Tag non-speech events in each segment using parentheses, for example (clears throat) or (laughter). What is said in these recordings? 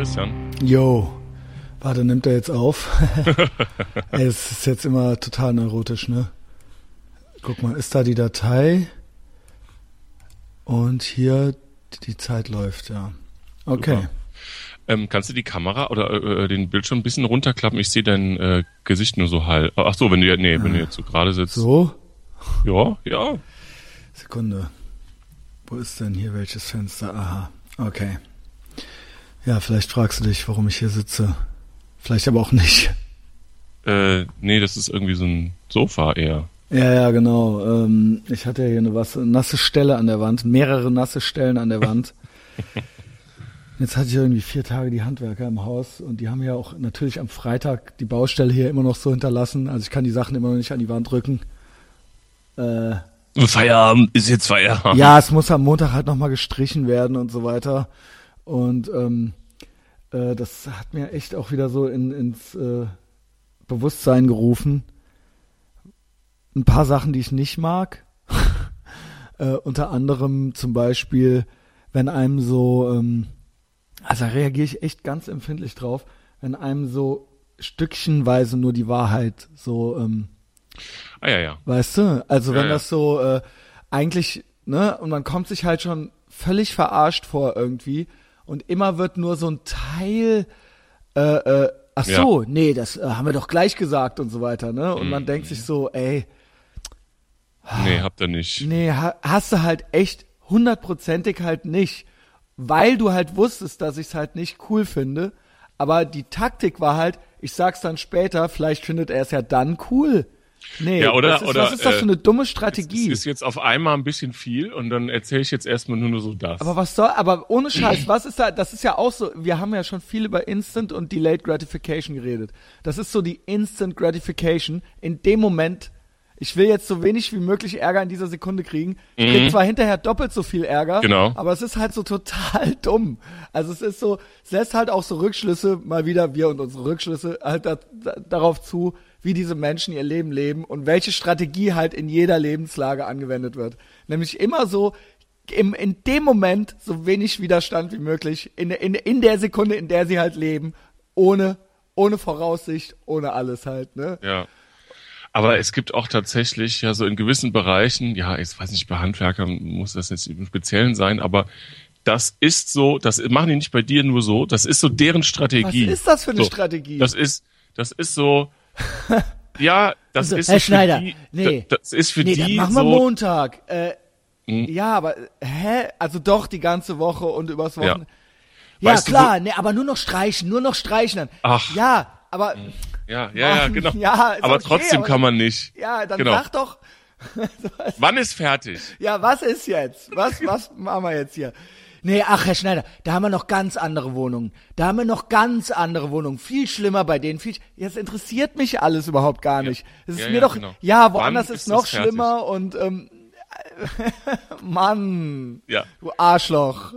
Christian. Yo. Warte, nimmt er jetzt auf? (laughs) Ey, es ist jetzt immer total neurotisch, ne? Guck mal, ist da die Datei? Und hier die Zeit läuft, ja. Okay. Ähm, kannst du die Kamera oder äh, den Bildschirm ein bisschen runterklappen? Ich sehe dein äh, Gesicht nur so halb. Ach so, wenn du ja, nee, wenn du jetzt so gerade sitzt. So? Ja, ja. Sekunde. Wo ist denn hier welches Fenster? Aha. Okay. Ja, vielleicht fragst du dich, warum ich hier sitze. Vielleicht aber auch nicht. Äh, nee, das ist irgendwie so ein Sofa eher. Ja, ja, genau. Ähm, ich hatte hier eine was, nasse Stelle an der Wand, mehrere nasse Stellen an der Wand. (laughs) Jetzt hatte ich irgendwie vier Tage die Handwerker im Haus und die haben ja auch natürlich am Freitag die Baustelle hier immer noch so hinterlassen. Also ich kann die Sachen immer noch nicht an die Wand rücken. Äh, Feierabend ist jetzt Feierabend. Ja, es muss am Montag halt nochmal gestrichen werden und so weiter. Und ähm, äh, das hat mir echt auch wieder so in, ins äh, Bewusstsein gerufen. Ein paar Sachen, die ich nicht mag. (laughs) äh, unter anderem zum Beispiel, wenn einem so, ähm, also da reagiere ich echt ganz empfindlich drauf, wenn einem so stückchenweise nur die Wahrheit so, ähm, ah ja, ja. Weißt du? Also wenn Ja, ja. das so äh, eigentlich, ne, und man kommt sich halt schon völlig verarscht vor irgendwie und immer wird nur so ein Teil äh, äh, ach so, nee, das äh, haben wir doch gleich gesagt und so weiter, ne? Und man denkt sich so, ey, Nee, habt ihr nicht. nee, ha hast du halt echt hundertprozentig halt nicht, weil du halt wusstest, dass ich es halt nicht cool finde, aber die Taktik war halt, ich sag's dann später, vielleicht findet er es ja dann cool. Nee, Ja, oder- was ist, oder, was ist das äh, für eine dumme Es Strategie? ist jetzt auf einmal ein bisschen viel und dann erzähle ich jetzt erstmal nur, nur so das. Aber was soll, aber ohne Scheiß, was ist da, das ist ja auch so, wir haben ja schon viel über Instant und Delayed Gratification geredet. Das ist so die Instant Gratification. In dem Moment, ich will jetzt so wenig wie möglich Ärger in dieser Sekunde kriegen. Ich krieg zwar hinterher doppelt so viel Ärger, Mhm. Genau. aber es ist halt so total (laughs) dumm. Also es ist so, es lässt halt auch so Rückschlüsse, mal wieder wir und unsere Rückschlüsse halt da, da, darauf zu, wie diese Menschen ihr Leben leben und welche Strategie halt in jeder Lebenslage angewendet wird. Nämlich immer so, im, in dem Moment so wenig Widerstand wie möglich, in, in, in der Sekunde, in der sie halt leben, ohne, ohne Voraussicht, ohne alles halt, ne? Ja. Aber es gibt auch tatsächlich ja so in gewissen Bereichen, ja, ich weiß nicht, bei Handwerkern muss das jetzt im Speziellen sein, aber das ist so, das machen die nicht bei dir nur so, das ist so deren Was Strategie. ist das für eine so, Strategie? Das ist, das ist so, (laughs) ja, das Also, ist Herr so Schneider, für die, nee. da- das ist für nee, die machen wir so, Montag. Äh, Hm. Ja, aber, hä? Also doch die ganze Woche und übers Ja. Wochenende. Ja, du, klar, nee, aber nur noch streichen, nur noch streichen dann. Ach. Ja, aber, ja, ja, ja, Mann, genau. ja, aber okay, trotzdem aber- kann man nicht. ja, dann Genau. sag doch, (laughs) Wann ist fertig? Ja, was ist jetzt? Was, was machen wir jetzt hier? Nee, ach, Herr Schneider, da haben wir noch ganz andere Wohnungen. Da haben wir noch ganz andere Wohnungen. Viel schlimmer bei denen. Viel, jetzt interessiert mich alles überhaupt gar nicht. Es ist Ja, mir ja, doch, genau. ja, woanders Wann ist ist noch schlimmer und, ähm, (laughs) Mann, Ja. du Arschloch.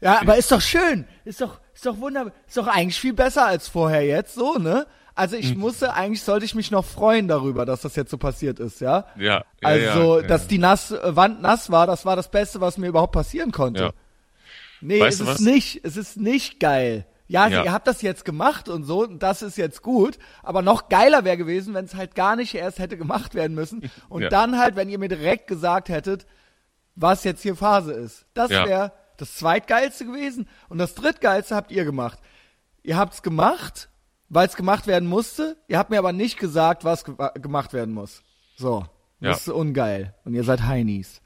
Ja, aber ist doch schön. Ist doch, ist doch wunderbar. Ist doch eigentlich viel besser als vorher jetzt, so, ne? Also Hm. ich musste, eigentlich sollte ich mich noch freuen darüber, dass das jetzt so passiert ist, ja? Ja, ja, Also, ja, ja, dass ja. die nass, äh, Wand nass war, das war das Beste, was mir überhaupt passieren konnte. Nee, Weißt es ist nicht. Es ist nicht geil. Ja, Ja. ihr habt das jetzt gemacht und so, und das ist jetzt gut. Aber noch geiler wäre gewesen, wenn es halt gar nicht erst hätte gemacht werden müssen. (laughs) Und Ja. dann halt, wenn ihr mir direkt gesagt hättet, was jetzt hier Phase ist. Das Ja. wäre das zweitgeilste gewesen. Und das drittgeilste habt ihr gemacht. Ihr habt's gemacht, weil es gemacht werden musste. Ihr habt mir aber nicht gesagt, was ge gemacht werden muss. So. Das ist ungeil. Und ihr seid Heinis.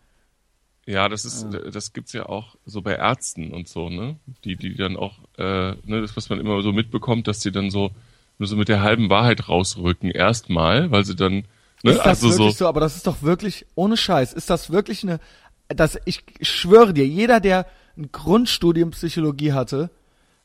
Ja, das ist, das gibt's ja auch so bei Ärzten und so, ne? Die, die dann auch, äh, ne, das, was man immer so mitbekommt, dass die dann so nur so mit der halben Wahrheit rausrücken, erstmal, weil sie dann, ne, Ist das also wirklich so, so? Aber das ist doch wirklich, ohne Scheiß, ist das wirklich eine, das, ich schwöre dir, jeder, der ein Grundstudium Psychologie hatte,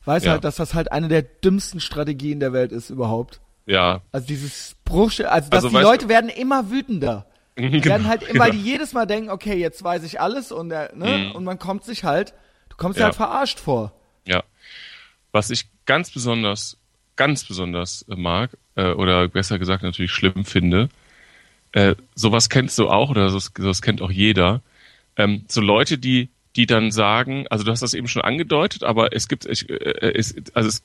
weiß Ja. halt, dass das halt eine der dümmsten Strategien der Welt ist überhaupt. ja, Also dieses Bruch, also, dass Also die Leute du- werden immer wütender. Die Genau, werden halt immer, weil genau. die jedes Mal denken, okay, jetzt weiß ich alles und, der, ne, und man kommt sich halt, du kommst Ja. halt verarscht vor. ja. Was ich ganz besonders, ganz besonders äh, mag, äh, oder besser gesagt natürlich schlimm finde, äh, sowas kennst du auch, oder sowas, sowas kennt auch jeder, ähm, so Leute, die die dann sagen, also du hast das eben schon angedeutet, aber es gibt, ich, äh, es, also es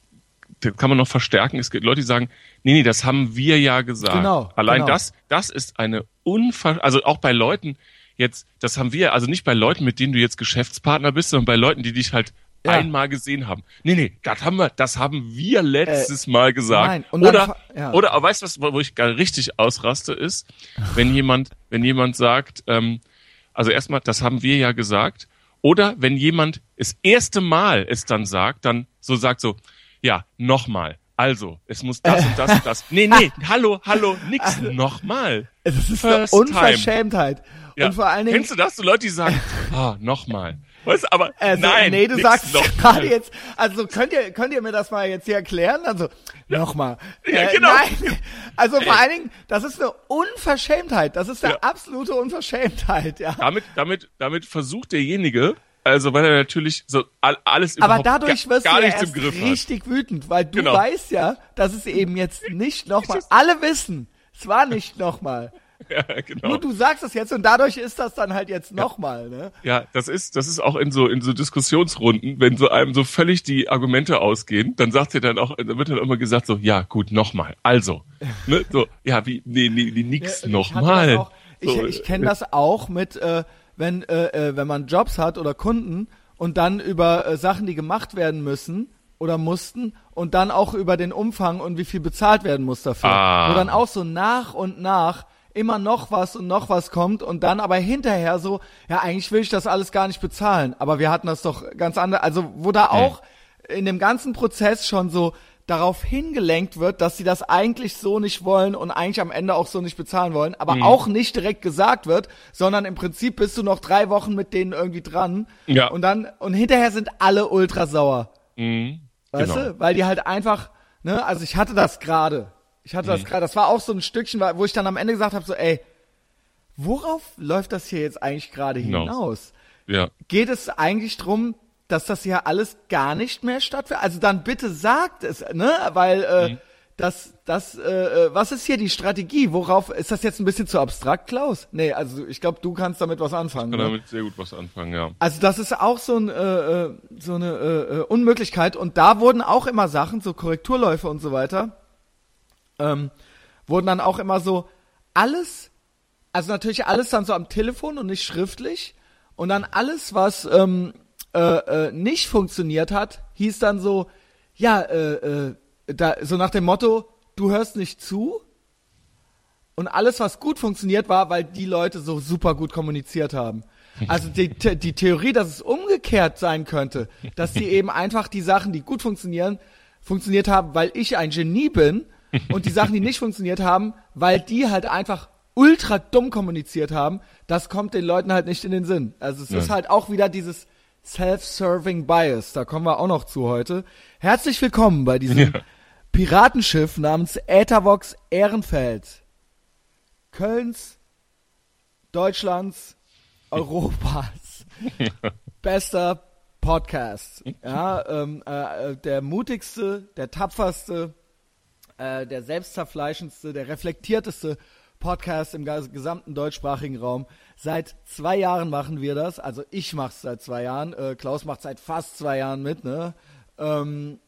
das kann man noch verstärken. Es gibt Leute, die sagen, nee, nee, das haben wir ja gesagt. Genau, Allein genau. das, das ist eine unver, also auch bei Leuten jetzt, das haben wir, also nicht bei Leuten, mit denen du jetzt Geschäftspartner bist, sondern bei Leuten, die dich halt Ja. einmal gesehen haben. Nee, nee, das haben wir, das haben wir letztes Mal gesagt. nein, oder, ja. oder, aber weißt du was, wo ich gar richtig ausraste, ist, wenn jemand, wenn jemand sagt, ähm, also erstmal, das haben wir ja gesagt. Oder wenn jemand das erste Mal es dann sagt, dann so sagt so, ja, nochmal. Also, es muss das und das und das. Nee, nee, (laughs) hallo, hallo, nix, nochmal. Das ist eine First. Unverschämtheit. Ja. Und vor allen Dingen, Kennst du das? So Leute, die sagen, ah, nochmal. Weißt du, aber Also, nein. nee, du sagst gerade jetzt, also könnt ihr, könnt ihr mir das mal jetzt hier erklären? Also, nochmal. Ja, genau. Nein, also vor allen Dingen, das ist eine Unverschämtheit. Das ist eine Ja. absolute Unverschämtheit, ja. Damit, damit, damit versucht derjenige, also weil er natürlich so all, alles Aber überhaupt dadurch gar, wirst gar du ja erst Griff hat. richtig wütend, weil du Genau. weißt ja, dass es eben jetzt nicht nochmal, (laughs) alle wissen, es war nicht nochmal. (laughs) Ja, genau. Nur du sagst es jetzt und dadurch ist das dann halt jetzt nochmal, ne? Ja, das ist, das ist auch in so, in so Diskussionsrunden, wenn so einem so völlig die Argumente ausgehen, dann sagt er dann auch, dann wird dann immer gesagt so, ja, gut, nochmal. Also, ne, so, ja, wie, nee, nee, nee nix, Ja, nochmal. Ich, So, ich kenne das auch mit, äh, wenn, äh, äh, wenn man Jobs hat oder Kunden und dann über äh, Sachen, die gemacht werden müssen oder mussten und dann auch über den Umfang und wie viel bezahlt werden muss dafür. Ah. Wo dann auch so nach und nach immer noch was und noch was kommt und dann aber hinterher so, ja, eigentlich will ich das alles gar nicht bezahlen, aber wir hatten das doch ganz anders, also wo da auch in dem ganzen Prozess schon so darauf hingelenkt wird, dass sie das eigentlich so nicht wollen und eigentlich am Ende auch so nicht bezahlen wollen, aber Mhm. auch nicht direkt gesagt wird, sondern im Prinzip bist du noch drei Wochen mit denen irgendwie dran Ja. und dann und hinterher sind alle ultra sauer, Mhm, weißt genau. du, weil die halt einfach, ne, also ich hatte das gerade, ich hatte Mhm. das gerade, das war auch so ein Stückchen, wo ich dann am Ende gesagt habe, so, ey, worauf läuft das hier jetzt eigentlich gerade Hinaus. hinaus? Ja, geht es eigentlich drum, dass das ja alles gar nicht mehr stattfindet? Also dann bitte sagt es, ne? Weil äh, Mhm. das, das, äh, äh, was ist hier die Strategie? Worauf ist das jetzt ein bisschen zu abstrakt, Klaus? Nee, also ich glaube, du kannst damit was anfangen. kann Ne? damit sehr gut was anfangen, ja. Also das ist auch so, ein, äh, äh, so eine äh, äh, Unmöglichkeit. Und da wurden auch immer Sachen, so Korrekturläufe und so weiter, ähm, wurden dann auch immer so alles, also natürlich alles dann so am Telefon und nicht schriftlich. Und dann alles, was ähm, äh, äh, nicht funktioniert hat, hieß dann so, ja, äh, äh, da, so nach dem Motto, du hörst nicht zu. Und alles, was gut funktioniert, war, weil die Leute so super gut kommuniziert haben. Also (laughs) die, die Theorie, dass es umgekehrt sein könnte, dass die eben einfach die Sachen, die gut funktionieren, funktioniert haben, weil ich ein Genie bin und die Sachen, die nicht funktioniert haben, weil die halt einfach ultra dumm kommuniziert haben, das kommt den Leuten halt nicht in den Sinn. Also es ist Nein. halt auch wieder dieses Self-Serving Bias, da kommen wir auch noch zu heute. Herzlich willkommen bei diesem (laughs) Ja. Piratenschiff namens Äthervox Ehrenfeld. Kölns, Deutschlands, (laughs) Europas (laughs) bester Podcast. Ja, ähm, äh, der mutigste, der tapferste, äh, der selbstzerfleischendste, der reflektierteste Podcast im gesamten deutschsprachigen Raum. Seit zwei Jahren machen wir das. Also ich mach's seit zwei Jahren. Äh, Klaus macht seit fast zwei Jahren mit. Ne? Ähm,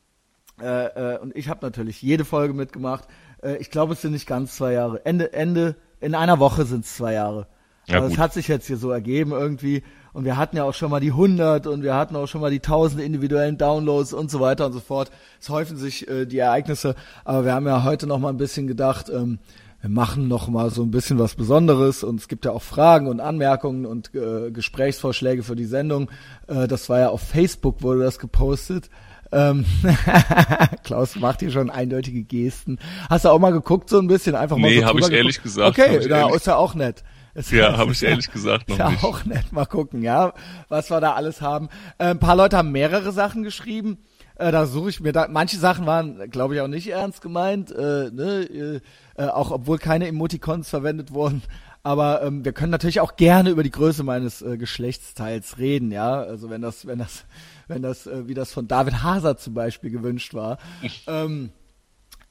äh, äh, und ich habe natürlich jede Folge mitgemacht. Äh, ich glaube, es sind nicht ganz zwei Jahre. Ende, Ende, in einer Woche sind es zwei Jahre. Ja, Aber es gut. hat sich jetzt hier so ergeben irgendwie. Und wir hatten ja auch schon mal die 100 und wir hatten auch schon mal die 1000 individuellen Downloads und so weiter und so fort. Es häufen sich äh, die Ereignisse. Aber wir haben ja heute noch mal ein bisschen gedacht, ähm, wir machen noch mal so ein bisschen was Besonderes und es gibt ja auch Fragen und Anmerkungen und äh, Gesprächsvorschläge für die Sendung. Äh, das war ja auf Facebook wurde das gepostet. Ähm, (laughs) Klaus macht hier schon eindeutige Gesten. Hast du auch mal geguckt so ein bisschen einfach mal Nee, so hab drüber ich ehrlich geguckt? gesagt, Okay, da ehrlich- ist ja auch nett. Ist (laughs) Ja, habe ich ehrlich gesagt noch ist (laughs) ja nicht. auch nett. Mal gucken, ja, was wir da alles haben. Äh, ein paar Leute haben mehrere Sachen geschrieben. Äh, da suche ich mir da. Manche Sachen waren, glaube ich, auch nicht ernst gemeint, äh, ne, äh, äh, auch obwohl keine Emoticons verwendet wurden. Aber ähm, wir können natürlich auch gerne über die Größe meines äh, Geschlechtsteils reden, ja. Also wenn das, wenn das, wenn das, äh, wie das von David Hazard zum Beispiel gewünscht war. (laughs) ähm,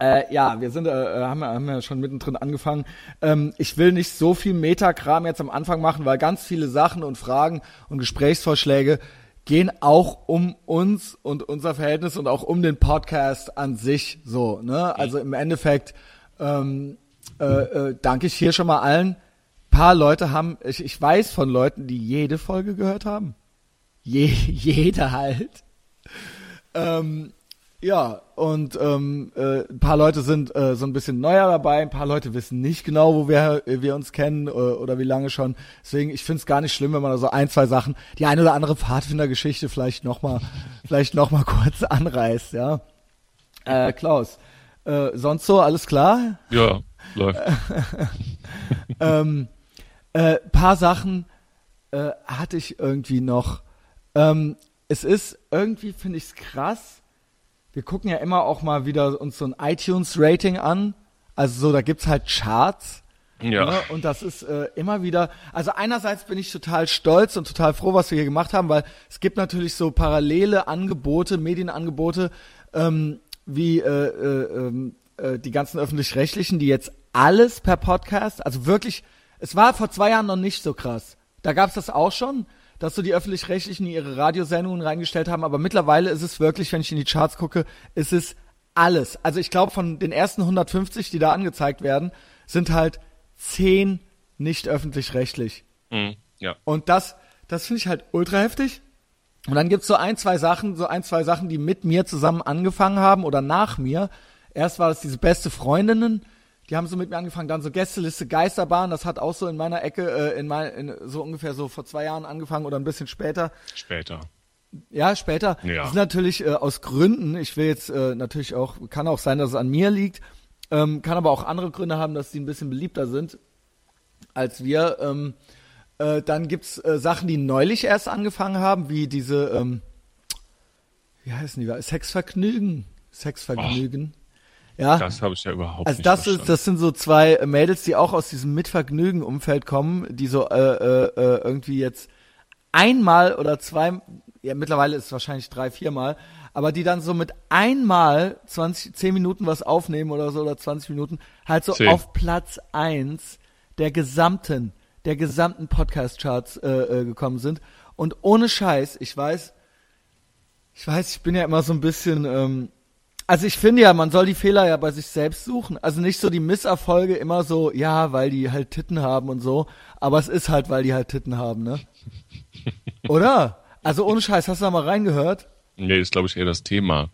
Äh, ja, wir sind, äh, haben, haben ja schon mittendrin angefangen. Ähm, ich will nicht so viel Metakram jetzt am Anfang machen, weil ganz viele Sachen und Fragen und Gesprächsvorschläge gehen auch um uns und unser Verhältnis und auch um den Podcast an sich so. Ne? Also im Endeffekt ähm, äh, äh, danke ich hier schon mal allen. Paar Leute haben, ich, ich weiß von Leuten, die jede Folge gehört haben. Je, (laughs) jede halt. Ähm, ja, und ähm, äh, ein paar Leute sind äh, so ein bisschen neuer dabei, ein paar Leute wissen nicht genau, wo wir, wir uns kennen äh, oder wie lange schon. Deswegen, ich finde es gar nicht schlimm, wenn man da so ein, zwei Sachen, die eine oder andere Pfadfindergeschichte vielleicht nochmal, (laughs) vielleicht noch mal kurz anreißt, ja. Äh, Klaus, äh, sonst so, alles klar? Ja, läuft. (laughs) ähm, äh, paar Sachen äh, hatte ich irgendwie noch. Ähm, es ist irgendwie, finde ich es krass, wir gucken ja immer auch mal wieder uns so ein iTunes-Rating an. Also so, da gibt's halt Charts. Ja. Ne? Und das ist äh, immer wieder, also einerseits bin ich total stolz und total froh, was wir hier gemacht haben, weil es gibt natürlich so parallele Angebote, Medienangebote, ähm, wie äh, äh, ähm, äh, die ganzen öffentlich-rechtlichen, die jetzt alles per Podcast, also wirklich, es war vor zwei Jahren noch nicht so krass. Da gab's das auch schon, dass so die öffentlich-rechtlichen ihre Radiosendungen reingestellt haben, aber mittlerweile ist es wirklich, wenn ich in die Charts gucke, ist es alles. Also ich glaube, von den ersten 150, die da angezeigt werden, sind halt zehn nicht öffentlich-rechtlich. Mhm, ja. Und das, das finde ich halt ultra heftig. Und dann gibt's so ein, zwei Sachen, so ein, zwei Sachen, die mit mir zusammen angefangen haben oder nach mir. Erst war es diese beste Freundinnen, die haben so mit mir angefangen, dann so Gästeliste Geisterbahn, das hat auch so in meiner Ecke, äh, in mein, in, so ungefähr so vor zwei Jahren angefangen oder ein bisschen später. Später. Ja, später. Ja. Das ist natürlich äh, aus Gründen, ich will jetzt äh, natürlich auch, kann auch sein, dass es an mir liegt, ähm, kann aber auch andere Gründe haben, dass die ein bisschen beliebter sind als wir. Ähm, äh, dann gibt's äh, Sachen, die neulich erst angefangen haben, wie diese, ähm, wie heißen die, Sexvergnügen. Sexvergnügen. Ja. Das habe ich ja überhaupt also nicht das verstanden. ist, das sind so zwei Mädels, die auch aus diesem Mitvergnügen-Umfeld kommen, die so äh, äh, äh, irgendwie jetzt einmal oder zwei, ja mittlerweile ist es wahrscheinlich drei, viermal, aber die dann so mit einmal 20, 10 Minuten was aufnehmen oder so oder 20 Minuten halt so 10. auf Platz eins der gesamten, der gesamten Podcast-Charts äh, äh, gekommen sind. Und ohne Scheiß, ich weiß, ich weiß, ich bin ja immer so ein bisschen, ähm, also ich finde ja, man soll die Fehler ja bei sich selbst suchen. Also nicht so die Misserfolge immer so, ja, weil die halt Titten haben und so, aber es ist halt, weil die halt Titten haben, ne? (laughs) Oder? Also ohne Scheiß, hast du da mal reingehört? Nee, ist glaube ich eher das Thema.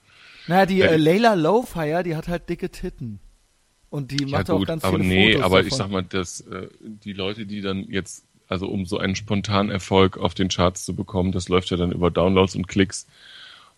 Naja, die Ja, äh, ich- Layla Lowfire, die hat halt dicke Titten. Und die Ja macht auch gut, ganz aber viele nee, Fotos aber davon. ich sag mal, dass äh, die Leute, die dann jetzt, also um so einen spontanen Erfolg auf den Charts zu bekommen, das läuft ja dann über Downloads und Klicks.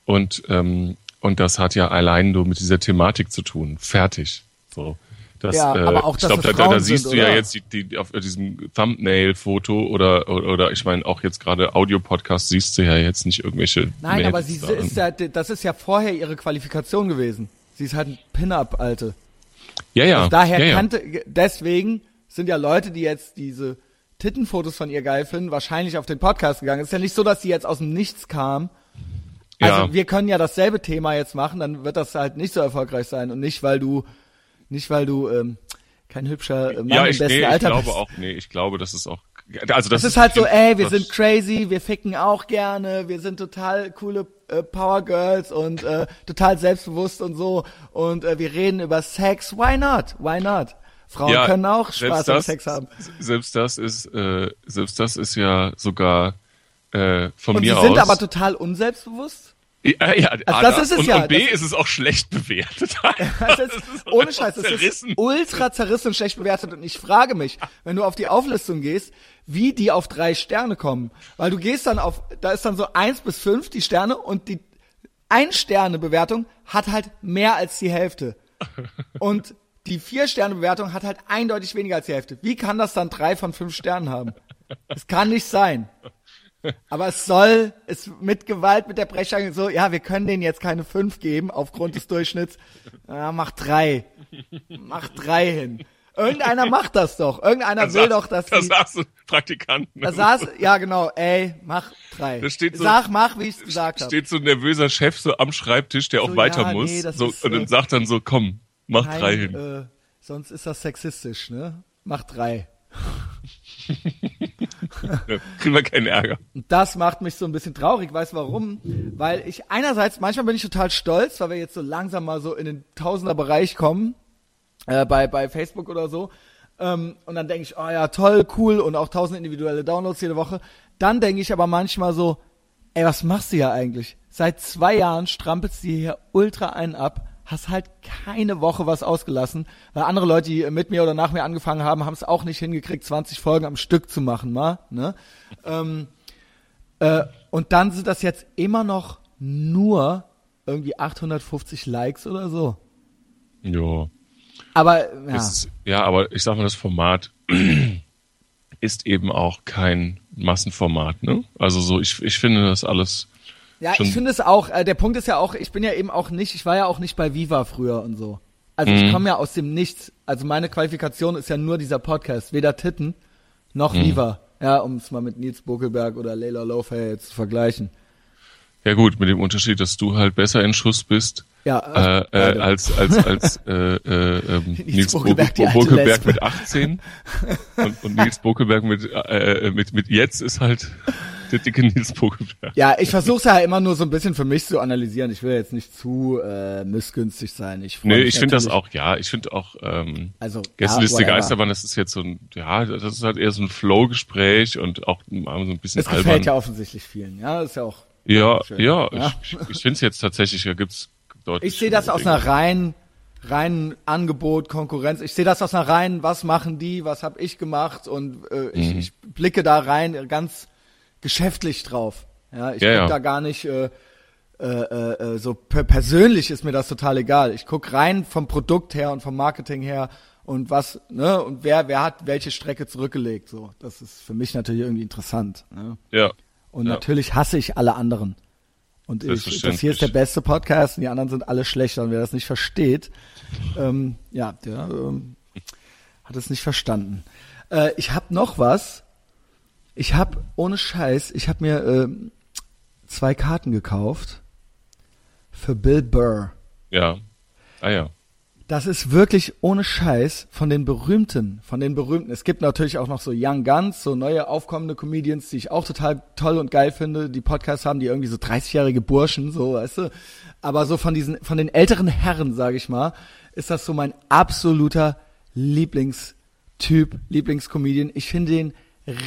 Und ähm, und das hat ja allein nur mit dieser Thematik zu tun. Fertig. So. Das, Ja, äh, aber auch, ich glaube, da, da, da siehst sind, du ja jetzt die, die auf diesem Thumbnail-Foto oder, oder oder ich meine auch jetzt gerade Audio-Podcast siehst du ja jetzt nicht irgendwelche. Nein, aber Mädels sie da. ist ja, das ist ja vorher ihre Qualifikation gewesen. Sie ist halt ein Pin-Up, Alte. ja ja. Also daher ja, ja. kannte, deswegen sind ja Leute, die jetzt diese Tittenfotos von ihr geil finden, wahrscheinlich auf den Podcast gegangen. Es ist ja nicht so, dass sie jetzt aus dem Nichts kam. Also Ja. wir können ja dasselbe Thema jetzt machen, dann wird das halt nicht so erfolgreich sein und nicht, weil du, nicht weil du ähm, kein hübscher Mann ja, im ich, besten nee, ich Alter glaube bist. auch, nee, ich glaube, das ist auch, also das Es ist halt so, ey, wir das- sind crazy, wir ficken auch gerne, wir sind total coole äh, Power Girls und äh, (laughs) total selbstbewusst und so und äh, wir reden über Sex. Why not? Why not? Frauen Ja, können auch Spaß am das- Sex haben. Selbst das ist, äh, selbst das ist ja sogar äh, von Und mir sie sind aus. aber total unselbstbewusst. ja, ja, Also das das ist es und, ja, Und B das- ist es auch schlecht bewertet. (laughs) (laughs) Das ist, ohne Scheiß, das zerrissen. ist ultra zerrissen und schlecht bewertet. Und ich frage mich, wenn du auf die Auflistung gehst, wie die auf drei Sterne kommen. Weil du gehst dann auf, da ist dann so eins bis fünf die Sterne und die Ein-Sterne-Bewertung hat halt mehr als die Hälfte. Und die Vier-Sterne-Bewertung hat halt eindeutig weniger als die Hälfte. Wie kann das dann drei von fünf Sternen haben? Es kann nicht sein. Aber es soll, es mit Gewalt, mit der Brechstange so, ja, wir können denen jetzt keine fünf geben aufgrund des Durchschnitts. Ja, mach drei. Mach drei hin. Irgendeiner macht das doch. Irgendeiner Da will saß- doch, dass Da die, saß ein Praktikant. ne? da saß, ja genau, ey, mach drei. Da steht so- Sag, mach, wie ich es gesagt habe. steht so ein nervöser Chef so am Schreibtisch, der auch So, weiter ja, muss. nee, so, ist, und dann äh, sagt dann so, komm, Mach Nein, drei hin. Äh, sonst ist das sexistisch, ne? Mach drei. (laughs) (laughs) Ja, kriegen wir keinen Ärger. Das macht mich so ein bisschen traurig. Weißt du warum? Weil ich einerseits, manchmal bin ich total stolz, weil wir jetzt so langsam mal so in den Tausender-Bereich kommen, äh, bei, bei Facebook oder so. Ähm, und dann denke ich, oh ja, toll, cool und auch tausend individuelle Downloads jede Woche. Dann denke ich aber manchmal so, ey, was machst du hier eigentlich? Seit zwei Jahren strampelst du hier ultra einen ab, hast halt keine Woche was ausgelassen, weil andere Leute, die mit mir oder nach mir angefangen haben, haben es auch nicht hingekriegt, 20 Folgen am Stück zu machen, mal, ne? ähm, äh, und dann sind das jetzt immer noch nur irgendwie 850 Likes oder so. Jo. Aber ja, ist, ja, aber ich sag mal, das Format (clears throat) ist eben auch kein Massenformat, ne? Also so, ich, ich finde das alles. Ja schon- ich finde es auch, äh, der Punkt ist ja auch, ich bin ja eben auch nicht, ich war ja auch nicht bei Viva früher und so. Also Mhm. ich komme ja aus dem Nichts. Also meine Qualifikation ist ja nur dieser Podcast, weder Titten noch Mhm. Viva. Ja, um es mal mit Nils Buckelberg oder Leila jetzt zu vergleichen. Ja gut, mit dem Unterschied, dass du halt besser in Schuss bist Ja, äh, äh, beide. als als als äh, äh, ähm, (laughs) Nils Bokelberg, Bokelberg, Bokelberg mit 18 und, und Nils Bokelberg mit äh, mit mit jetzt ist halt der dicke Nils Bokelberg. Ja, ich versuche ja immer nur so ein bisschen für mich zu analysieren. Ich will jetzt nicht zu äh, missgünstig sein. Ich Nee, ich finde das auch, ja, ich finde auch ähm, Also, Gästeliste ja. Geisterbahn, das ist jetzt so ein, ja, das ist halt eher so ein Flow-Gespräch und auch mal so ein bisschen Es gefällt albern. ja offensichtlich vielen. Ja, ist ja auch. Ja, Schön. ja, Ja. ich, ich, ich finde es jetzt tatsächlich, da gibt's deutlich. Ich sehe das aus schönere einer reinen, reinen Angebot, Konkurrenz. Ich sehe das aus einer reinen, was machen die, was habe ich gemacht und äh, ich, Mhm. ich blicke da rein ganz geschäftlich drauf. Ja, ich Ja, guck ja. da gar nicht äh, äh, äh, so per persönlich ist mir das total egal. Ich guck rein vom Produkt her und vom Marketing her und was, ne, und wer, wer hat welche Strecke zurückgelegt. So, das ist für mich natürlich irgendwie interessant. Ne? Ja. Und Ja. natürlich hasse ich alle anderen. Und ich, das hier ist der beste Podcast und die anderen sind alle schlechter. Und wer das nicht versteht, ähm, ja, der ähm, hat es nicht verstanden. Äh, ich habe noch was. Ich habe, ohne Scheiß, ich habe mir ähm, zwei Karten gekauft für Bill Burr. Ja. Ah ja. Das ist wirklich ohne Scheiß von den berühmten, von den berühmten. Es gibt natürlich auch noch so Young Guns, so neue aufkommende Comedians, die ich auch total toll und geil finde, die Podcasts haben, die irgendwie so 30-jährige Burschen, so, weißt du. Aber so von diesen, von den älteren Herren, sage ich mal, ist das so mein absoluter Lieblingstyp, Lieblingscomedian. Ich finde den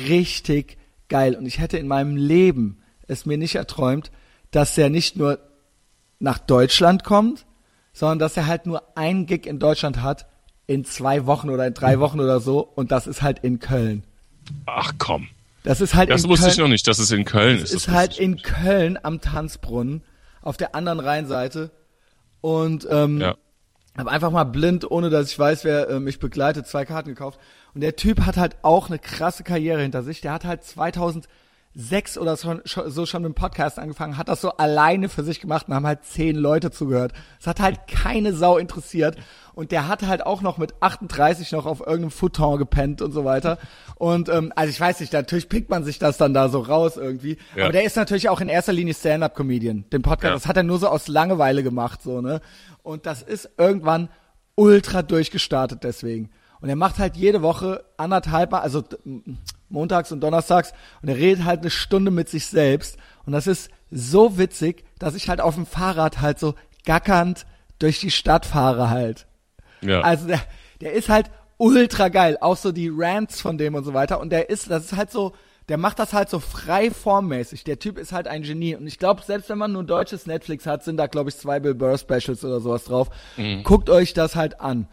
richtig geil und ich hätte in meinem Leben es mir nicht erträumt, dass der nicht nur nach Deutschland kommt, sondern dass er halt nur ein Gig in Deutschland hat in zwei Wochen oder in drei Wochen oder so und das ist halt in Köln. Ach komm. Das ist halt Das wusste Köln, ich noch nicht, dass es in Köln das ist. ist Das halt wusste ich in Köln am Tanzbrunnen auf der anderen Rheinseite und ähm. Ja. habe einfach mal blind, ohne dass ich weiß, wer äh, mich begleitet, zwei Karten gekauft. Und der Typ hat halt auch eine krasse Karriere hinter sich. Der hat halt 2006 oder so, schon- so schon mit dem Podcast angefangen, hat das so alleine für sich gemacht und haben halt zehn Leute zugehört. Es hat halt keine Sau interessiert. Und der hat halt auch noch mit 38 noch auf irgendeinem Futon gepennt und so weiter. Und ähm, also ich weiß nicht, natürlich pickt man sich das dann da so raus irgendwie. Ja. Aber der ist natürlich auch in erster Linie Stand-up-Comedian. Den Podcast, Ja. das hat er nur so aus Langeweile gemacht, so, ne? Und das ist irgendwann ultra durchgestartet deswegen. Und er macht halt jede Woche anderthalb Mal, also montags und donnerstags, und er redet halt eine Stunde mit sich selbst. Und das ist so witzig, dass ich halt auf dem Fahrrad halt so gackernd durch die Stadt fahre halt. Ja. Also der, der ist halt ultra geil. Auch so die Rants von dem und so weiter. Und der ist, das ist halt so, der macht das halt so frei formmäßig. Der Typ ist halt ein Genie. Und ich glaube, selbst wenn man nur deutsches Netflix hat, sind da, glaube ich, zwei Bill Burr Specials oder sowas drauf. Guckt euch das halt an.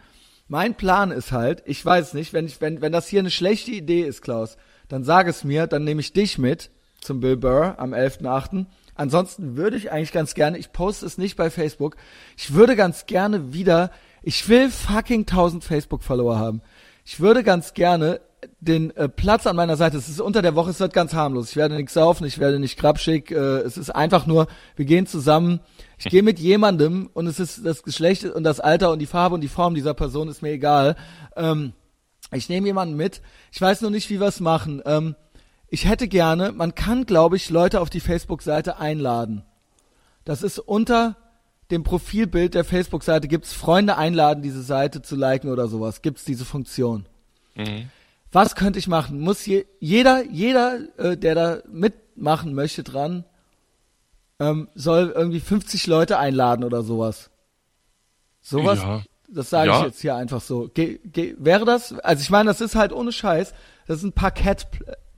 Mein Plan ist halt, ich weiß nicht, wenn ich, wenn, wenn das hier eine schlechte Idee ist, Klaus, dann sag es mir, dann nehme ich dich mit zum Bill Burr am 11.8. Ansonsten würde ich eigentlich ganz gerne, ich poste es nicht bei Facebook, ich würde ganz gerne wieder, ich will fucking 1000 Facebook-Follower haben. Ich würde ganz gerne den äh, Platz an meiner Seite, es ist unter der Woche, es wird ganz harmlos. Ich werde nichts saufen, ich werde nicht grabschig, äh, es ist einfach nur, wir gehen zusammen, ich gehe mit jemandem und es ist das Geschlecht und das Alter und die Farbe und die Form dieser Person ist mir egal. Ähm, ich nehme jemanden mit, ich weiß nur nicht, wie wir es machen. Ähm, ich hätte gerne, man kann, glaube ich, Leute auf die Facebook-Seite einladen. Das ist unter dem Profilbild der Facebook-Seite gibt's Freunde einladen, diese Seite zu liken oder sowas. Gibt's diese Funktion. Mhm. Was könnte ich machen? Muss je, jeder, jeder, äh, der da mitmachen möchte dran, ähm, soll irgendwie 50 Leute einladen oder sowas. Sowas, Ja. das sage ich Ja. jetzt hier einfach so. Ge, ge, wäre das, also ich meine, das ist halt ohne Scheiß, das ist ein Parkett,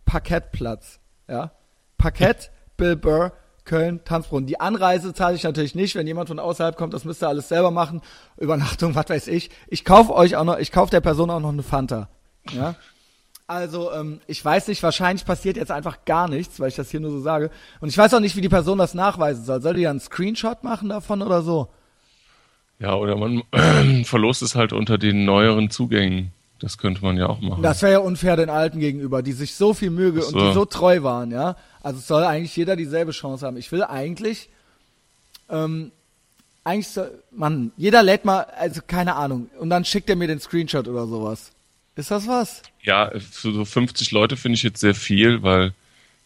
Parkettplatz, ja. Parkett, (laughs) Bill Burr, Köln, Tanzbrunnen. Die Anreise zahle ich natürlich nicht, wenn jemand von außerhalb kommt, das müsst ihr alles selber machen. Übernachtung, (laughs) was weiß ich. Ich kaufe euch auch noch, ich kaufe der Person auch noch eine Fanta, ja. Also, ähm, ich weiß nicht, wahrscheinlich passiert jetzt einfach gar nichts, weil ich das hier nur so sage. Und ich weiß auch nicht, wie die Person das nachweisen soll. Soll die ja einen Screenshot machen davon oder so? Ja, oder man (clears throat) verlost es halt unter den neueren Zugängen. Das könnte man ja auch machen. Das wäre ja unfair den Alten gegenüber, die sich so viel Mühe so. und die so treu waren, ja. Also es soll eigentlich jeder dieselbe Chance haben. Ich will eigentlich, ähm, eigentlich soll, Mann, jeder lädt mal, also keine Ahnung, und dann schickt er mir den Screenshot oder sowas. Ist das was? Ja, für so 50 Leute finde ich jetzt sehr viel, weil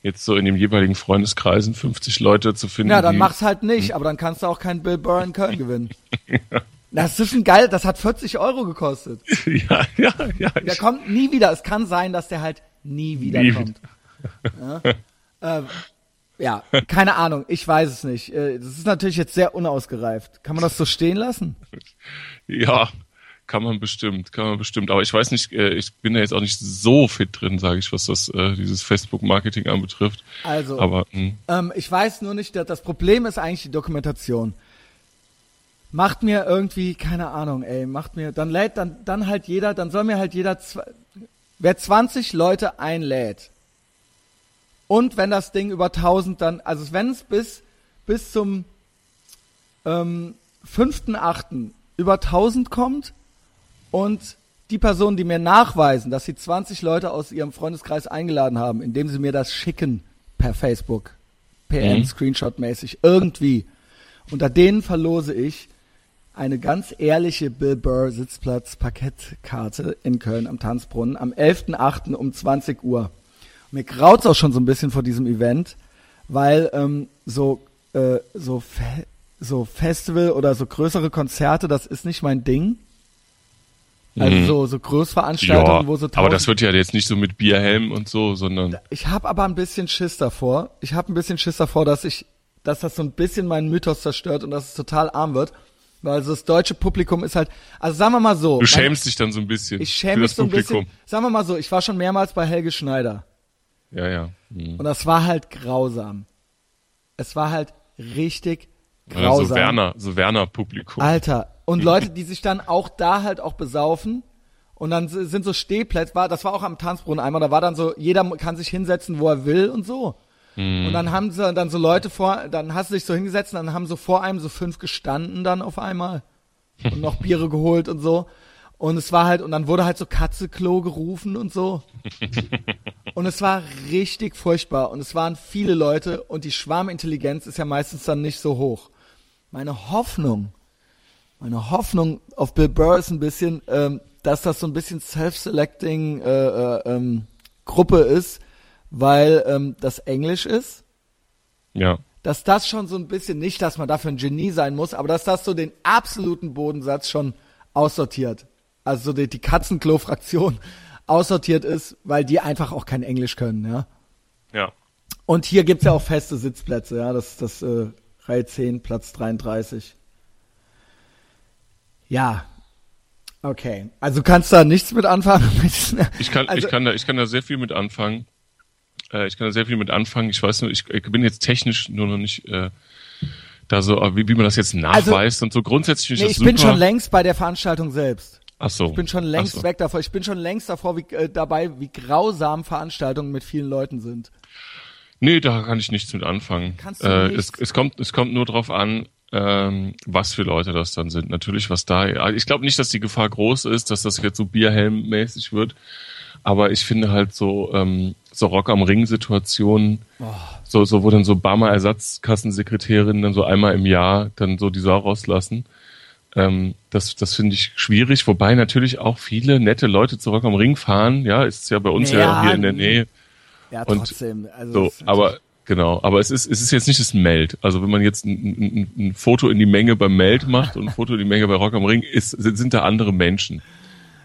jetzt so in den jeweiligen Freundeskreisen 50 Leute zu finden. Ja, dann mach's halt nicht, aber dann kannst du auch keinen Bill Burr in Köln gewinnen. (laughs) Das ist ein geil, das hat 40 Euro gekostet. (laughs) ja, ja, ja. Der kommt nie wieder. Es kann sein, dass der halt nie wieder Nie kommt. Ja? ähm, ja, keine Ahnung. Ich weiß es nicht. Äh, Das ist natürlich jetzt sehr unausgereift. Kann man das so stehen lassen? ja, kann man bestimmt, kann man bestimmt. Aber ich weiß nicht, äh, ich bin da jetzt auch nicht so fit drin, sage ich, was das äh, dieses Facebook-Marketing anbetrifft. Also, Aber hm, ähm, ich weiß nur nicht, das Problem ist eigentlich die Dokumentation. Macht mir irgendwie, keine Ahnung, ey, macht mir, dann lädt dann, dann halt jeder, dann soll mir halt jeder, wer 20 Leute einlädt, und wenn das Ding über 1000 dann, also wenn es bis, bis zum ähm, 5.8. über 1000 kommt und die Personen, die mir nachweisen, dass sie 20 Leute aus ihrem Freundeskreis eingeladen haben, indem sie mir das schicken per Facebook, PN, Mhm. Screenshot-mäßig, irgendwie, unter denen verlose ich eine ganz ehrliche Bill Burr Sitzplatz Parkettkarte in Köln am Tanzbrunnen am 11.8. um 20 Uhr. Mir graut's auch schon so ein bisschen vor diesem Event, weil ähm, so äh, so Fe so Festival oder so größere Konzerte, das ist nicht mein Ding. Also Mhm. so so Großveranstaltungen, ja, wo so aber das wird ja jetzt nicht so mit Bierhelm und so, sondern ich habe aber ein bisschen Schiss davor. Ich habe ein bisschen Schiss davor, dass ich, dass das so ein bisschen meinen Mythos zerstört und dass es total arm wird. Weil also das deutsche Publikum ist halt, also sagen wir mal so. du mein- schämst dich dann so ein bisschen ich schäme mich so ein Publikum. bisschen. Sagen wir mal so, ich war schon mehrmals bei Helge Schneider. Ja, ja. Hm. Und das war halt grausam. Es war halt richtig grausam. so Werner, so Werner-Publikum. Alter. Und Leute, die sich dann auch da halt auch besaufen. Und dann sind so Stehplätze, war, das war auch am Tanzbrunnen einmal, da war dann so, jeder kann sich hinsetzen, wo er will und so. Und dann haben sie dann so Leute vor, dann hast du dich so hingesetzt und dann haben so vor einem so fünf gestanden dann auf einmal. (laughs) Und noch Biere geholt und so. Und es war halt, und dann wurde halt so Katzeklo gerufen und so. (laughs) Und es war richtig furchtbar. Und es waren viele Leute und die Schwarmintelligenz ist ja meistens dann nicht so hoch. Meine Hoffnung, meine Hoffnung auf Bill Burr ist ein bisschen, ähm, dass das so ein bisschen self-selecting äh, äh, ähm, Gruppe ist, weil ähm, das Englisch ist. Ja. Dass das schon so ein bisschen, nicht, dass man dafür ein Genie sein muss, aber dass das so den absoluten Bodensatz schon aussortiert. Also so die, die Katzenklo-Fraktion (laughs) aussortiert ist, weil die einfach auch kein Englisch können, ja. Ja. Und hier gibt's ja auch feste Sitzplätze, ja, das das äh, Reihe 10, Platz 33. Ja. Okay. Also du kannst da nichts mit anfangen. (laughs) Ich kann, also, ich kann da, ich kann da sehr viel mit anfangen. Äh, ich kann da sehr viel mit anfangen. Ich weiß nur, ich, ich bin jetzt technisch nur noch nicht äh, da so, wie, wie man das jetzt nachweist und so. Grundsätzlich finde nee, ich ich das super. bin schon längst bei der Veranstaltung selbst. Ach so. Ich bin schon längst so. weg davor. Ich bin schon längst davor, wie, äh, dabei, wie grausam Veranstaltungen mit vielen Leuten sind. Nee, da kann ich nichts mit anfangen. Kannst du äh, es, es kommt, es kommt nur drauf an, ähm, was für Leute das dann sind. Natürlich, was da. also Ich glaube nicht, dass die Gefahr groß ist, dass das jetzt so Bierhelm-mäßig wird. Aber ich finde halt so, ähm, so Rock am Ring-Situationen, Oh. so, so, wo dann so Barmer Ersatzkassensekretärinnen dann so einmal im Jahr dann so die Sau rauslassen. Ähm, das, das finde ich schwierig, wobei natürlich auch viele nette Leute zu Rock am Ring fahren. Ja, ist ja bei uns ja, Ja, hier in der Nähe. Ja, trotzdem. Also So, aber Genau, aber es ist, es ist jetzt nicht das Meld. Also wenn man jetzt ein, ein, ein Foto in die Menge beim Meld macht und ein Foto in die Menge bei Rock am Ring, ist, sind, sind da andere Menschen.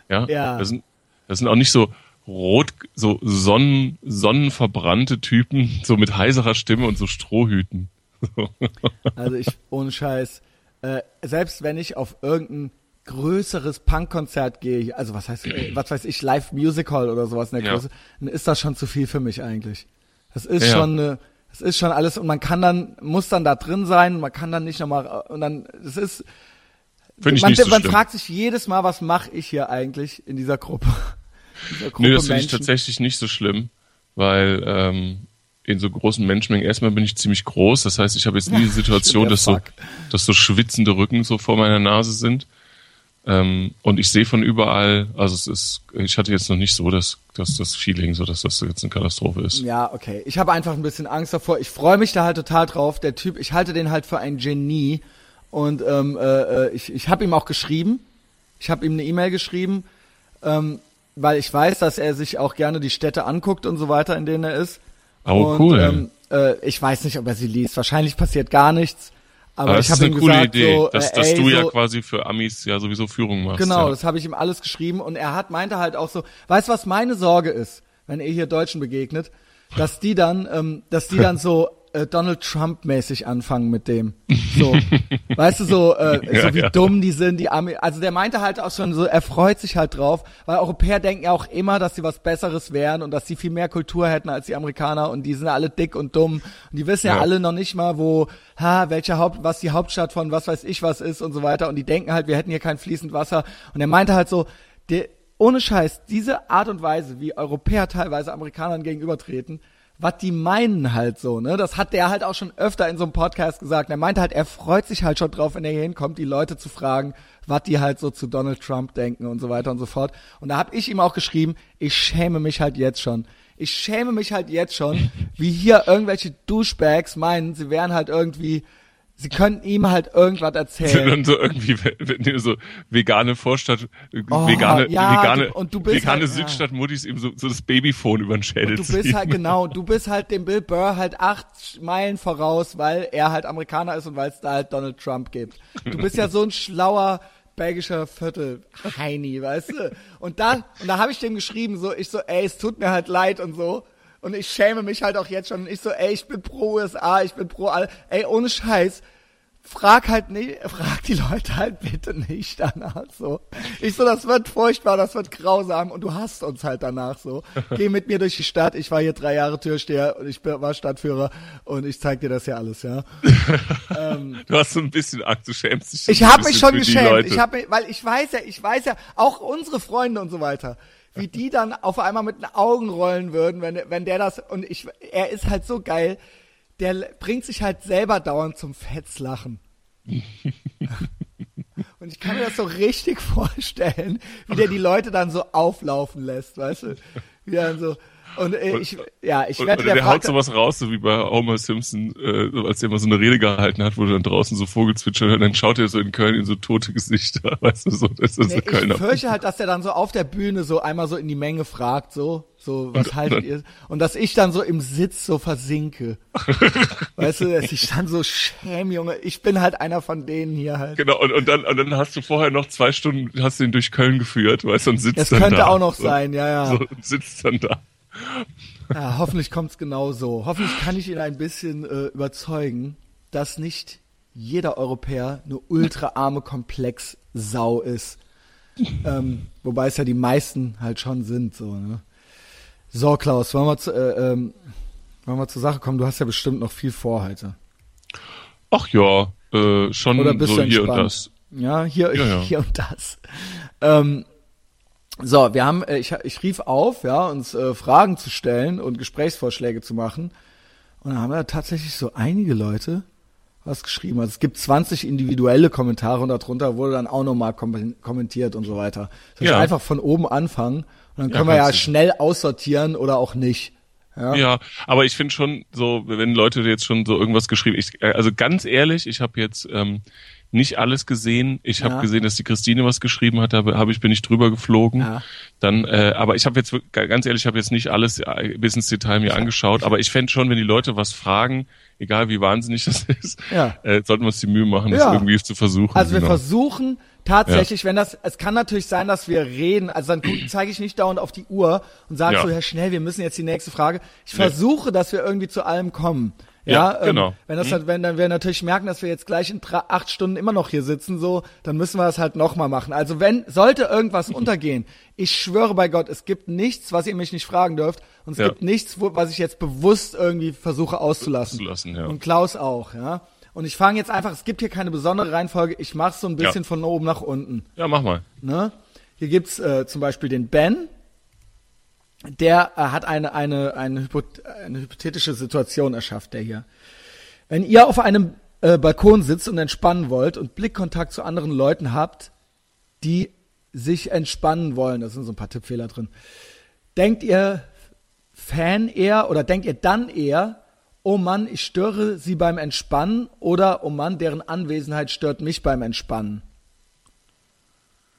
Ja. Ja. Das sind, das sind auch nicht so rot, so sonnen, sonnenverbrannte Typen, so mit heiserer Stimme und so Strohhüten. So. (laughs) Also ich, ohne Scheiß, äh, selbst wenn ich auf irgendein größeres Punkkonzert gehe, also was heißt, äh, was weiß ich, Live Music Hall oder sowas in der Ja. Größe, dann ist das schon zu viel für mich eigentlich. Das ist Ja. schon, äh, das ist schon alles und man kann dann, muss dann da drin sein, man kann dann nicht nochmal, und dann, es ist, Finde ich man, nicht so man schlimm. fragt sich jedes Mal, was mache ich hier eigentlich in dieser Gruppe? (laughs) In dieser Gruppe Nee, das finde ich tatsächlich nicht so schlimm, weil ähm, in so großen Menschenmengen, erstmal bin ich ziemlich groß, das heißt, ich habe jetzt nie die (laughs) Situation, dass so, dass so schwitzende Rücken so vor meiner Nase sind. Ähm, und ich sehe von überall, also es ist, ich hatte jetzt noch nicht so das, das, das Feeling, so dass das jetzt eine Katastrophe ist. Ja, okay. Ich habe einfach ein bisschen Angst davor. Ich freue mich da halt total drauf. Der Typ, ich halte den halt für ein Genie. Und ähm, äh, äh, ich, ich habe ihm auch geschrieben. Ich habe ihm eine E-Mail geschrieben, ähm, weil ich weiß, dass er sich auch gerne die Städte anguckt und so weiter, in denen er ist. Oh, und, cool. Ähm, äh, ich weiß nicht, ob er sie liest. Wahrscheinlich passiert gar nichts. Aber, Aber ich das ist habe eine ihm coole gesagt, Idee, so, dass, äh, dass ey, du ja so, quasi für Amis ja sowieso Führung machst. Genau, ja. das habe ich ihm alles geschrieben und er hat meinte halt auch so, weißt du, was meine Sorge ist, wenn ihr hier Deutschen begegnet, dass die dann, ähm, dass die dann (laughs) so äh, Donald Trump mäßig anfangen mit dem, so, (laughs) weißt du so, äh, Ja, so wie ja. dumm die sind, die Arme, also der meinte halt auch schon so, er freut sich halt drauf, weil Europäer denken ja auch immer, dass sie was Besseres wären und dass sie viel mehr Kultur hätten als die Amerikaner und die sind ja alle dick und dumm. Und die wissen ja, Ja. alle noch nicht mal, wo, ha, welche Haupt, was die Hauptstadt von was weiß ich was ist und so weiter. Und die denken halt, wir hätten hier kein fließend Wasser. Und er meinte halt so, der, ohne Scheiß, diese Art und Weise, wie Europäer teilweise Amerikanern gegenübertreten, was die meinen halt so, ne? Das hat der halt auch schon öfter in so einem Podcast gesagt. Er meinte halt, er freut sich halt schon drauf, wenn er hier hinkommt, die Leute zu fragen, was die halt so zu Donald Trump denken und so weiter und so fort. Und da habe ich ihm auch geschrieben, ich schäme mich halt jetzt schon. Ich schäme mich halt jetzt schon, wie hier irgendwelche Douchebags meinen, sie wären halt irgendwie, sie könnten ihm halt irgendwas erzählen. dann so irgendwie wenn du so vegane Vorstadt, Oh, vegane, ja, vegane, du- und du bist vegane halt-. Südstadt Muttis ihm so, so das Babyphone über den Schädel Und du bist ziehen. halt, genau, du bist halt dem Bill Burr halt acht Meilen voraus, weil er halt Amerikaner ist und weil es da halt Donald Trump gibt. Du bist ja so ein schlauer belgischer Viertel Heini, weißt du? Und da, und da habe ich dem geschrieben, so, ich so, ey, es tut mir halt leid und so. Und ich schäme mich halt auch jetzt schon. Und ich so, ey, ich bin pro USA, ich bin pro all, ey, ohne Scheiß. Frag halt nicht, (laughs) frag die Leute halt bitte nicht danach so. Ich so, das wird furchtbar, das wird grausam und du hasst uns halt danach so. (laughs) Geh mit mir durch die Stadt, ich war hier drei Jahre Türsteher und ich war Stadtführer und ich zeig dir das hier alles, ja. (laughs) Du hast so ein bisschen Angst, du schämst dich. Ich habe mich schon geschämt. Ich habe mich, weil ich weiß ja, ich weiß ja, auch unsere Freunde und so weiter, wie die dann auf einmal mit den Augen rollen würden, wenn wenn der das und ich er ist halt so geil, der bringt sich halt selber dauernd zum Fetzlachen. (laughs) und ich kann mir das so richtig vorstellen, wie der die Leute dann so auflaufen lässt, weißt du? Wie dann so und äh, ich ja, ich werde oder der haut sowas raus, so wie bei Homer Simpson, äh, so als er immer so eine Rede gehalten hat, wo dann draußen so Vogelzwitschern und dann schaut er so in Köln in so tote Gesichter, (laughs) weißt du, so, das ist Nee, so Kölner. ich fürchte halt, dass der dann so auf der Bühne so einmal so in die Menge fragt, so, so, was Und- haltet ihr? Und dass ich dann so im Sitz so versinke. (laughs) weißt du, dass ich dann so schäme, Junge. Ich bin halt einer von denen hier halt. Genau, und, und, dann, und dann hast du vorher noch zwei Stunden, hast du ihn durch Köln geführt, weißt du, und sitzt Das dann könnte da. auch noch so, sein, ja, ja. So, sitzt dann da. Ja hoffentlich kommt's genau so. Hoffentlich kann ich ihn ein bisschen äh, überzeugen, dass nicht jeder Europäer eine ultraarme Komplex-Sau ist. ähm, wobei es ja die meisten halt schon sind, so, ne? So, Klaus, wollen wir, zu, äh, ähm, wollen wir zur Sache kommen? Du hast ja bestimmt noch viel vor heute. Ach ja, äh, schon Oder bist so du hier und das. Ja, hier, Ja, ja. (laughs) hier und das. Ähm, so, wir haben, äh, ich, ich rief auf, ja, uns äh, Fragen zu stellen und Gesprächsvorschläge zu machen. Und da haben wir tatsächlich so einige Leute was geschrieben. Also es gibt 20 individuelle Kommentare und darunter wurde dann auch nochmal kom kommentiert und so weiter. Das heißt, Ja. einfach von oben anfangen und dann Ja, können wir ja kannst du. schnell aussortieren oder auch nicht. Ja. Ja, aber ich finde schon so, wenn Leute jetzt schon so irgendwas geschrieben, ich, äh, also ganz ehrlich, ich habe jetzt ähm, nicht alles gesehen. Ich habe Ja. gesehen, dass die Christine was geschrieben hat, da habe ich bin ich drüber geflogen. Ja. Dann, äh, aber ich habe jetzt ganz ehrlich, ich habe jetzt nicht alles äh, bis ins Detail mir angeschaut. Aber ich fände schon, wenn die Leute was fragen, egal wie wahnsinnig das (laughs) ist, Ja. äh, sollten wir uns die Mühe machen, das irgendwie zu versuchen. Also wir genau. versuchen tatsächlich, wenn das, es kann natürlich sein, dass wir reden, also dann zeige ich nicht dauernd auf die Uhr und sage so, ja schnell, wir müssen jetzt die nächste Frage. Ich Nee. versuche, dass wir irgendwie zu allem kommen. Ja, Ja, genau. Ähm, wenn das halt, wenn dann wir natürlich merken, dass wir jetzt gleich in drei, acht Stunden immer noch hier sitzen, so, dann müssen wir das halt nochmal machen. Also wenn, sollte irgendwas (laughs) untergehen, ich schwöre bei Gott, es gibt nichts, was ihr mich nicht fragen dürft und es Ja. gibt nichts, wo, was ich jetzt bewusst irgendwie versuche auszulassen. Auszulassen, ja. Und Klaus auch, ja. Und ich fange jetzt einfach, es gibt hier keine besondere Reihenfolge, ich mache so ein bisschen Ja. von oben nach unten. Ja, mach mal. Ne? Hier gibt's äh, zum Beispiel den Ben, der äh, hat eine, eine, eine, hypot eine hypothetische Situation erschafft, der hier. Wenn ihr auf einem äh, Balkon sitzt und entspannen wollt und Blickkontakt zu anderen Leuten habt, die sich entspannen wollen, da sind so ein paar Tippfehler drin, denkt ihr Fan eher oder denkt ihr dann eher, oh Mann, ich störe sie beim Entspannen oder oh Mann, deren Anwesenheit stört mich beim Entspannen?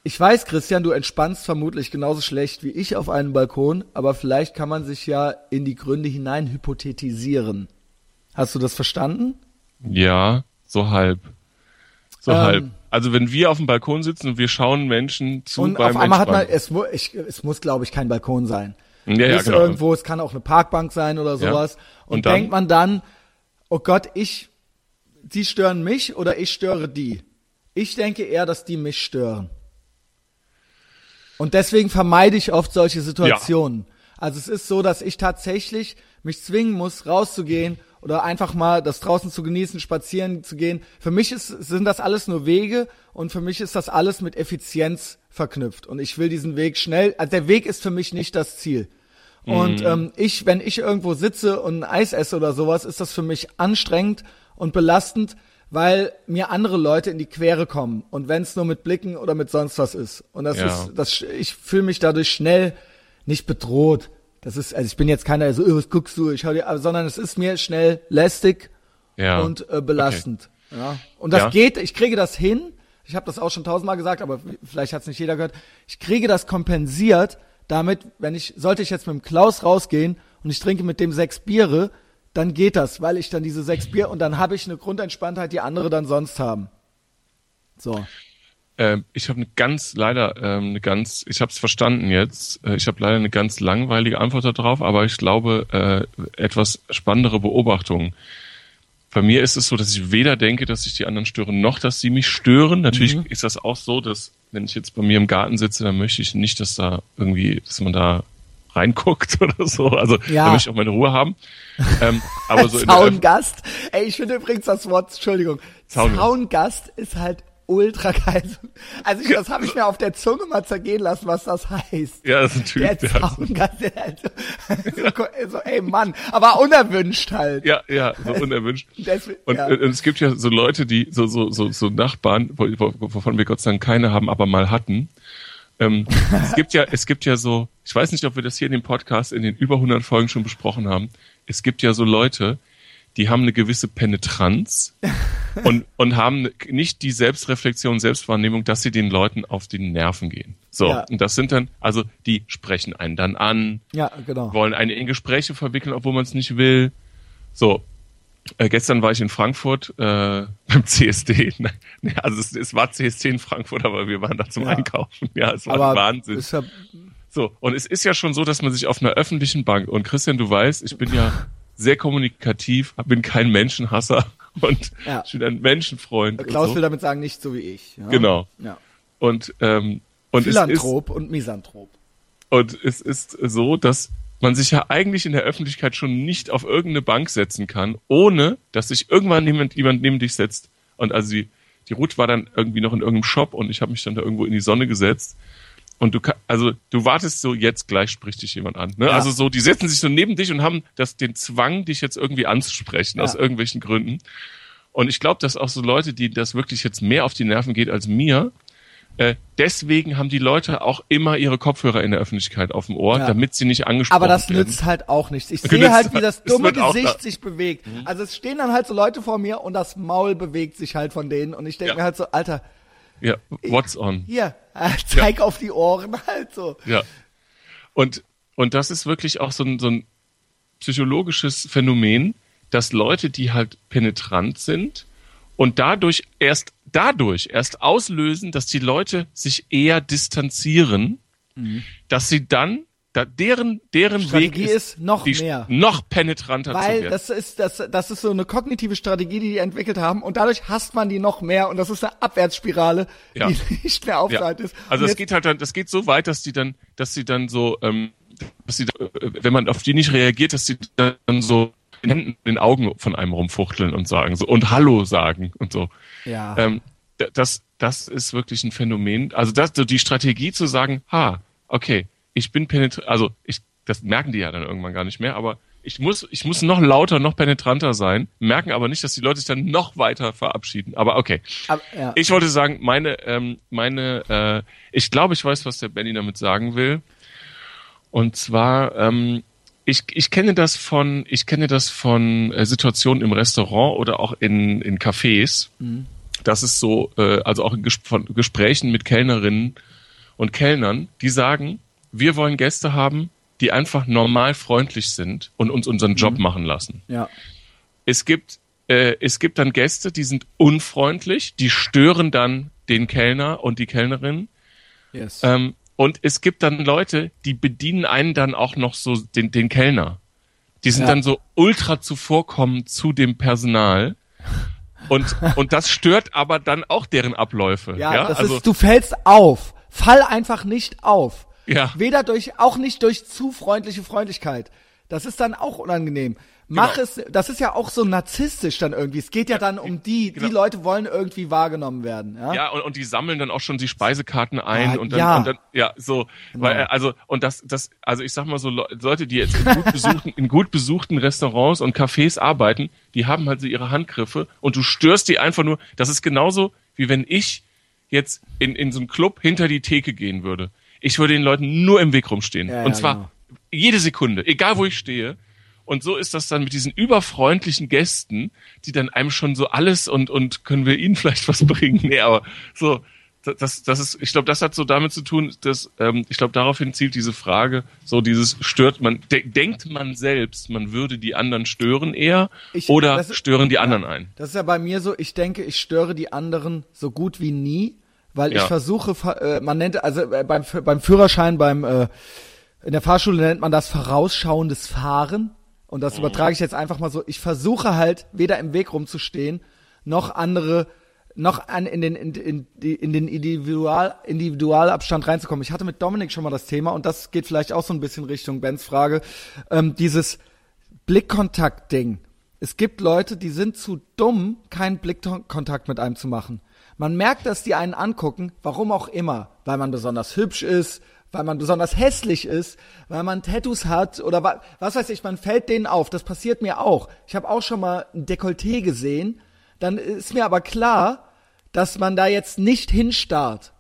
Ich weiß, Christian, du entspannst vermutlich genauso schlecht wie ich auf einem Balkon, aber vielleicht kann man sich ja in die Gründe hinein hypothetisieren. Hast du das verstanden? Ja, so halb. So Ähm. halb. Also wenn wir auf dem Balkon sitzen und wir schauen Menschen zu Und beim auf einmal hat man, Entspannen. es, mu ich, es muss, glaube ich, kein Balkon sein. Ja, ja, ist genau. irgendwo, es kann auch eine Parkbank sein oder sowas. Und, Und dann? denkt man dann, oh Gott, ich, die stören mich oder ich störe die. Ich denke eher, dass die mich stören. Und deswegen vermeide ich oft solche Situationen. Also es ist so, dass ich tatsächlich mich zwingen muss, rauszugehen oder einfach mal das draußen zu genießen, spazieren zu gehen. Für mich ist, sind das alles nur Wege und für mich ist das alles mit Effizienz verknüpft. Und ich will diesen Weg schnell, also der Weg ist für mich nicht das Ziel. Und ähm, ich, wenn ich irgendwo sitze und ein Eis esse oder sowas, ist das für mich anstrengend und belastend, weil mir andere Leute in die Quere kommen. Und wenn es nur mit Blicken oder mit sonst was ist. Und das Ja. ist, das, ich fühle mich dadurch schnell nicht bedroht. Das ist, also ich bin jetzt keiner, der so, "Ö, was guckst du, ich hau dir, aber- sondern es ist mir schnell lästig ja. und äh, belastend. Ja. Und das Ja. geht, ich kriege das hin. Ich habe das auch schon tausendmal gesagt, aber vielleicht hat es nicht jeder gehört. Ich kriege das kompensiert damit, wenn ich, sollte ich jetzt mit dem Klaus rausgehen und ich trinke mit dem sechs Biere, dann geht das, weil ich dann diese sechs Bier und dann habe ich eine Grundentspanntheit, die andere dann sonst haben. So. Ähm, ich habe eine ganz, leider ähm, eine ganz, ich habe es verstanden jetzt. Äh, ich habe leider eine ganz langweilige Antwort darauf, aber ich glaube äh, etwas spannendere Beobachtung. Bei mir ist es so, dass ich weder denke, dass ich die anderen störe, noch dass sie mich stören. Natürlich Mhm. ist das auch so, dass wenn ich jetzt bei mir im Garten sitze, dann möchte ich nicht, dass da irgendwie, dass man da reinguckt (laughs) oder so. Also Ja. da möchte ich auch meine Ruhe haben. Ähm, aber so in der Öff- Zaungast. Ey, ich finde übrigens das Wort, Entschuldigung, Zaungast. Zaungast ist halt ultra geil. Also ich, das habe ich mir auf der Zunge mal zergehen lassen, was das heißt. ja, das ist ein Typ, Der der Zaungast, der halt so, (laughs) so, ey Mann, aber unerwünscht halt. Ja, ja, so unerwünscht. (laughs) Deswegen- und, ja. und es gibt ja so Leute, die so so so, so Nachbarn, wo, wo, wovon wir Gott sei Dank keine haben, aber mal hatten. Ähm, (laughs) es gibt ja, es gibt ja so, ich weiß nicht, ob wir das hier in dem Podcast in den über 100 Folgen schon besprochen haben. Es gibt ja so Leute, die haben eine gewisse Penetranz (laughs) und und haben nicht die Selbstreflexion, Selbstwahrnehmung, dass sie den Leuten auf die Nerven gehen. So, Ja. und das sind dann, also die sprechen einen dann an, Ja, genau. wollen einen in Gespräche verwickeln, obwohl man es nicht will. So, äh, gestern war ich in Frankfurt äh, (laughs) beim CSD. (laughs) Also es, es war CSD in Frankfurt, aber wir waren da zum Ja. Einkaufen. Ja, es war Aber Wahnsinn. Ist ja, So, und es ist ja schon so, dass man sich auf einer öffentlichen Bank, und Christian, du weißt, ich bin ja (laughs) sehr kommunikativ, bin kein Menschenhasser und Ja. ich bin ein Menschenfreund. Klaus und, will so. damit sagen, nicht so wie ich. Ja? Genau. Ja. und, ähm, und es ist, Philanthrop und Misanthrop. Und es ist so, dass man sich ja eigentlich in der Öffentlichkeit schon nicht auf irgendeine Bank setzen kann, ohne dass sich irgendwann jemand, jemand neben dich setzt. Und also die, die Ruth war dann irgendwie noch in irgendeinem Shop und ich habe mich dann da irgendwo in die Sonne gesetzt. Und du also du wartest so, jetzt gleich spricht dich jemand an. Ne? Ja. Also so, die setzen sich so neben dich und haben das, den Zwang, dich jetzt irgendwie anzusprechen, Ja. aus irgendwelchen Gründen. Und ich glaube, dass auch so Leute, die das wirklich jetzt mehr auf die Nerven geht als mir, äh, deswegen haben die Leute auch immer ihre Kopfhörer in der Öffentlichkeit auf dem Ohr, Ja. damit sie nicht angesprochen Aber das werden. nützt halt auch nichts. Ich sehe halt, wie das (laughs) dumme Gesicht da- sich bewegt. Also es stehen dann halt so Leute vor mir und das Maul bewegt sich halt von denen und ich denke Ja. mir halt so, Alter, Ja, what's on? hier, (laughs) zeig auf die Ohren halt so. Ja. Und, und das ist wirklich auch so ein, so ein psychologisches Phänomen, dass Leute, die halt penetrant sind und dadurch erst, dadurch erst auslösen, dass die Leute sich eher distanzieren, dass sie dann, da, deren, deren Mhm. Strategie Weg ist noch die, mehr. noch penetranter zu Weil werden. das ist, das, das ist so eine kognitive Strategie, die die entwickelt haben und dadurch hasst man die noch mehr und das ist eine Abwärtsspirale, Ja. die (laughs) nicht mehr aufzuhalten ist. Also es geht halt dann, das geht so weit, dass die dann, dass sie dann so, ähm, dass sie, äh, wenn man auf die nicht reagiert, dass sie dann so den Händen, in den Augen von einem rumfuchteln und sagen so und Hallo sagen und so. Ja. Ähm, das, das ist wirklich ein Phänomen. Also das, so die Strategie zu sagen, ha, okay, ich bin penetrant, also ich, das merken die ja dann irgendwann gar nicht mehr, aber ich muss, ich muss noch lauter, noch penetranter sein, merken aber nicht, dass die Leute sich dann noch weiter verabschieden. Aber okay. Aber, ja. Ich wollte sagen, meine, ähm, meine, äh, ich glaube, ich weiß, was der Benny damit sagen will. Und zwar, ähm, ich, ich kenne das von, ich kenne das von äh, Situationen im Restaurant oder auch in, in Cafés. Das ist so, äh, also auch in Ges von Gesprächen mit Kellnerinnen und Kellnern, die sagen, wir wollen Gäste haben, die einfach normal freundlich sind und uns unseren Job machen lassen ja. es gibt, äh, es gibt dann Gäste, die sind unfreundlich, die stören dann den Kellner und die Kellnerin. Yes. Ähm, und es gibt dann Leute, die bedienen einen dann auch noch so den, den Kellner. Die sind Ja. dann so ultra zuvorkommend zu dem Personal. Und, und das stört aber dann auch deren Abläufe. ja, Ja, das also, ist, du fällst auf. Fall einfach nicht auf. Ja. Weder durch, auch nicht durch zu freundliche Freundlichkeit. Das ist dann auch unangenehm. Mach Genau. es, das ist ja auch so narzisstisch dann irgendwie. Es geht ja dann um die, genau. die Leute wollen irgendwie wahrgenommen werden. Ja, Ja, und, und die sammeln dann auch schon die Speisekarten ein Ja, und dann, ja. und dann ja, so, weil, äh, also, und das, das, also ich sag mal so, Le- Leute, die jetzt in gut (laughs) besuchten, in gut besuchten Restaurants und Cafés arbeiten, die haben halt so ihre Handgriffe und du störst die einfach nur, das ist genauso, wie wenn ich jetzt in, in so einem Club hinter die Theke gehen würde. Ich würde den Leuten nur im Weg rumstehen. Ja, und ja, zwar genau. jede Sekunde, egal wo ich stehe. Und so ist das dann mit diesen überfreundlichen Gästen, die dann einem schon so alles und, und können wir ihnen (laughs) vielleicht was bringen? Nee, aber so, das, das ist, ich glaube, das hat so damit zu tun, dass, ähm, ich glaube, daraufhin zielt diese Frage, so dieses stört man, de denkt man selbst, man würde die anderen stören eher Ich- oder ist- stören die anderen ein? Das ist ja bei mir so, ich denke, ich störe die anderen so gut wie nie, weil ich Ja. versuche, ver- äh, man nennt, also äh, beim, beim Führerschein, beim, äh, in der Fahrschule nennt man das vorausschauendes Fahren. Und das übertrage ich jetzt einfach mal so. Ich versuche halt, weder im Weg rumzustehen, noch andere, noch an, in den, in, in, in den Individual, Individualabstand reinzukommen. Ich hatte mit Dominik schon mal das Thema und das geht vielleicht auch so ein bisschen Richtung Bens Frage. Ähm, dieses Blickkontakt-Ding. Es gibt Leute, die sind zu dumm, keinen Blickkontakt mit einem zu machen. Man merkt, dass die einen angucken, warum auch immer. Weil man besonders hübsch ist, weil man besonders hässlich ist, weil man Tattoos hat oder wa was weiß ich, man fällt denen auf. Das passiert mir auch. Ich habe auch schon mal ein Dekolleté gesehen. Dann ist mir aber klar, dass man da jetzt nicht hinstarrt.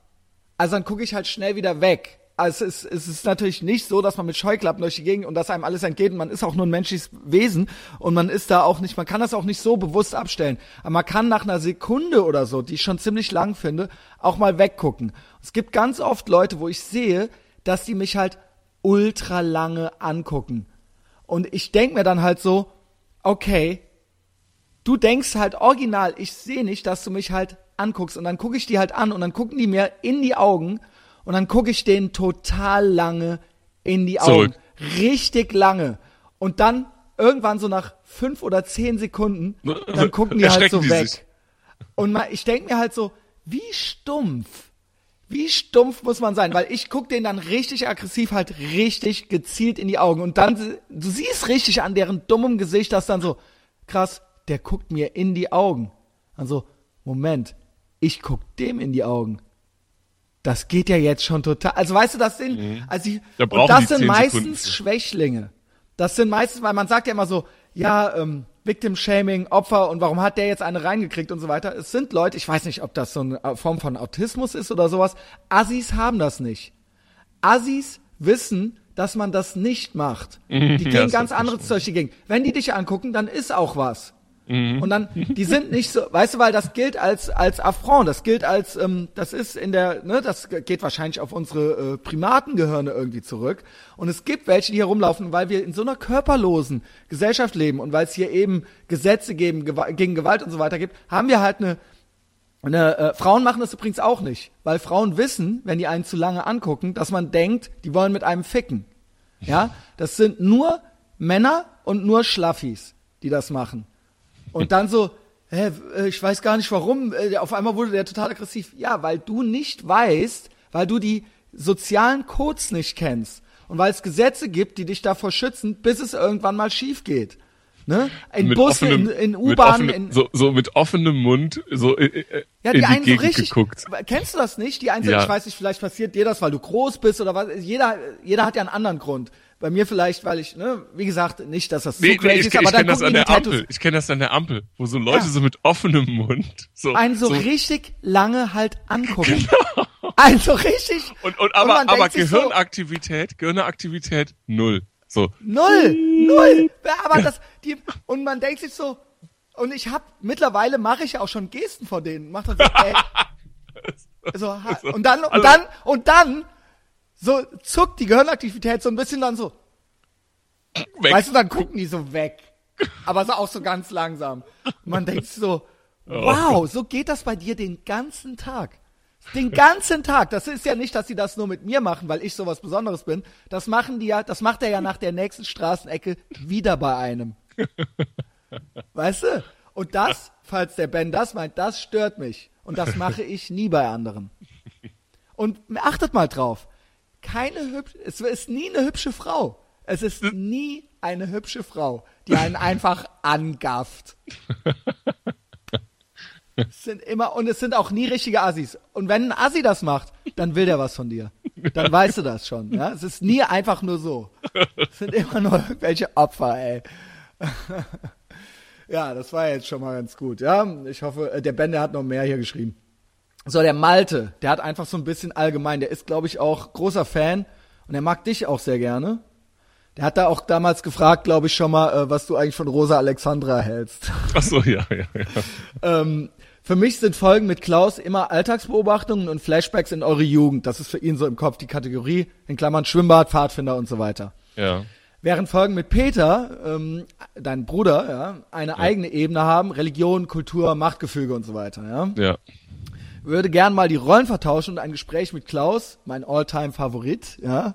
Also dann gucke ich halt schnell wieder weg. Also es ist, es ist natürlich nicht so, dass man mit Scheuklappen durch die Gegend und dass einem alles entgeht man ist auch nur ein menschliches Wesen und man ist da auch nicht, man kann das auch nicht so bewusst abstellen. Aber man kann nach einer Sekunde oder so, die ich schon ziemlich lang finde, auch mal weggucken. Es gibt ganz oft Leute, wo ich sehe, dass die mich halt ultra lange angucken. Und ich denk mir dann halt so, okay, du denkst halt original, ich sehe nicht, dass du mich halt anguckst und dann gucke ich die halt an und dann gucken die mir in die Augen und dann gucke ich denen total lange in die Augen. Zurück. Richtig lange. Und dann irgendwann so nach fünf oder zehn Sekunden, dann (laughs) gucken die halt so weg. sich. Und mal, ich denk mir halt so, wie stumpf, wie stumpf muss man sein? Weil ich guck denen dann richtig aggressiv halt richtig gezielt in die Augen und dann, du siehst richtig an deren dummem Gesicht, dass dann so, krass, der guckt mir in die Augen. Also, Moment, ich guck dem in die Augen. Das geht ja jetzt schon total. Also weißt du, das sind, also ich, Da und das sind meistens Sekunden. Schwächlinge. Das sind meistens, weil man sagt ja immer so, ja, ähm, Victim Shaming, Opfer und warum hat der jetzt eine reingekriegt und so weiter. Es sind Leute, ich weiß nicht, ob das so eine Form von Autismus ist oder sowas. Assis haben das nicht. Assis wissen, dass man das nicht macht. Die gehen Ja, ganz verstanden. Zeug gegen. Wenn die dich angucken, dann ist auch was. Mhm. Und dann, die sind nicht so, weißt du, weil das gilt als als Affront, das gilt als, ähm, das ist in der, ne, das geht wahrscheinlich auf unsere äh, Primatengehirne irgendwie zurück. Und es gibt welche, die hier rumlaufen, weil wir in so einer körperlosen Gesellschaft leben und weil es hier eben Gesetze geben, Gewa gegen Gewalt und so weiter gibt, haben wir halt eine eine, äh, Frauen machen das übrigens auch nicht, weil Frauen wissen, wenn die einen zu lange angucken, dass man denkt, die wollen mit einem ficken. Ja, das sind nur Männer und nur Schlaffis, die das machen. Und dann so, hä, äh, ich weiß gar nicht warum, äh, auf einmal wurde der total aggressiv. Ja, weil du nicht weißt, weil du die sozialen Codes nicht kennst und weil es Gesetze gibt, die dich davor schützen, bis es irgendwann mal schief geht. Ne? In Mit Bussen, in, offenem- in U-Bahnen, so, so mit offenem Mund so äh, äh, ja, in die die einen so Gegend richtig. geguckt. Kennst du das nicht? Die einen so, Ja. ich weiß nicht, vielleicht passiert dir das, weil du groß bist oder was. Jeder, jeder hat ja einen anderen Grund. Bei mir vielleicht, weil ich, ne, wie gesagt, nicht, dass das so Nee, nee, crazy ich, ist, ich aber dann kenne das an der Tattoos. Ampel. Ich kenne das an der Ampel, wo so Leute Ja. so mit offenem Mund so, Einen so, richtig lange halt angucken. (laughs) (laughs) Einen so richtig. und, und und aber man aber sich so, Gehirnaktivität, Gehirnaktivität null. So Null, null. Ja, Aber das, die, und man denkt sich so, und ich hab, mittlerweile mache ich ja auch schon Gesten vor denen. Mach dann so, ey. (laughs) So, ha, und dann, und Also- dann, und dann, so zuckt die Gehirnaktivität so ein bisschen dann so. weg. Weißt du, dann gucken die so weg. Aber so auch so ganz langsam. Man denkt so, wow, so geht das bei dir den ganzen Tag. Den ganzen Tag. Das ist ja nicht, dass sie das nur mit mir machen, weil ich sowas Besonderes bin. Das machen die ja, das macht er ja nach der nächsten Straßenecke wieder bei einem. Weißt du? Und das, falls der Ben das meint, das stört mich. Und das mache ich nie bei anderen. Und achtet mal drauf. Keine hübsche, es ist nie eine hübsche Frau. Es ist nie eine hübsche Frau, die einen einfach angafft. (laughs) Es sind immer, und es sind auch nie richtige Assis. Und wenn ein Assi das macht, dann will der was von dir. Dann weißt du das schon, ja. Es ist nie einfach nur so. Es sind immer nur irgendwelche Opfer, ey. (laughs) Ja, das war jetzt schon mal ganz gut, ja. Ich hoffe, äh, der Ben, der hat noch mehr hier geschrieben. So, der Malte, der hat einfach so ein bisschen allgemein, der ist, glaube ich, auch großer Fan und er mag dich auch sehr gerne. Der hat da auch damals gefragt, glaube ich, schon mal, äh, was du eigentlich von Rosa Alexandra hältst. (laughs) Ach so, ja, ja, ja. ähm, für mich sind Folgen mit Klaus immer Alltagsbeobachtungen und Flashbacks in eure Jugend. Das ist für ihn so im Kopf die Kategorie, in Klammern Schwimmbad, Pfadfinder und so weiter. Ja. Während Folgen mit Peter, ähm, dein Bruder, ja, eine eigene Ebene haben, Religion, Kultur, Machtgefüge und so weiter, ja. Ja. Würde gern mal die Rollen vertauschen und ein Gespräch mit Klaus, mein All-Time-Favorit, ja,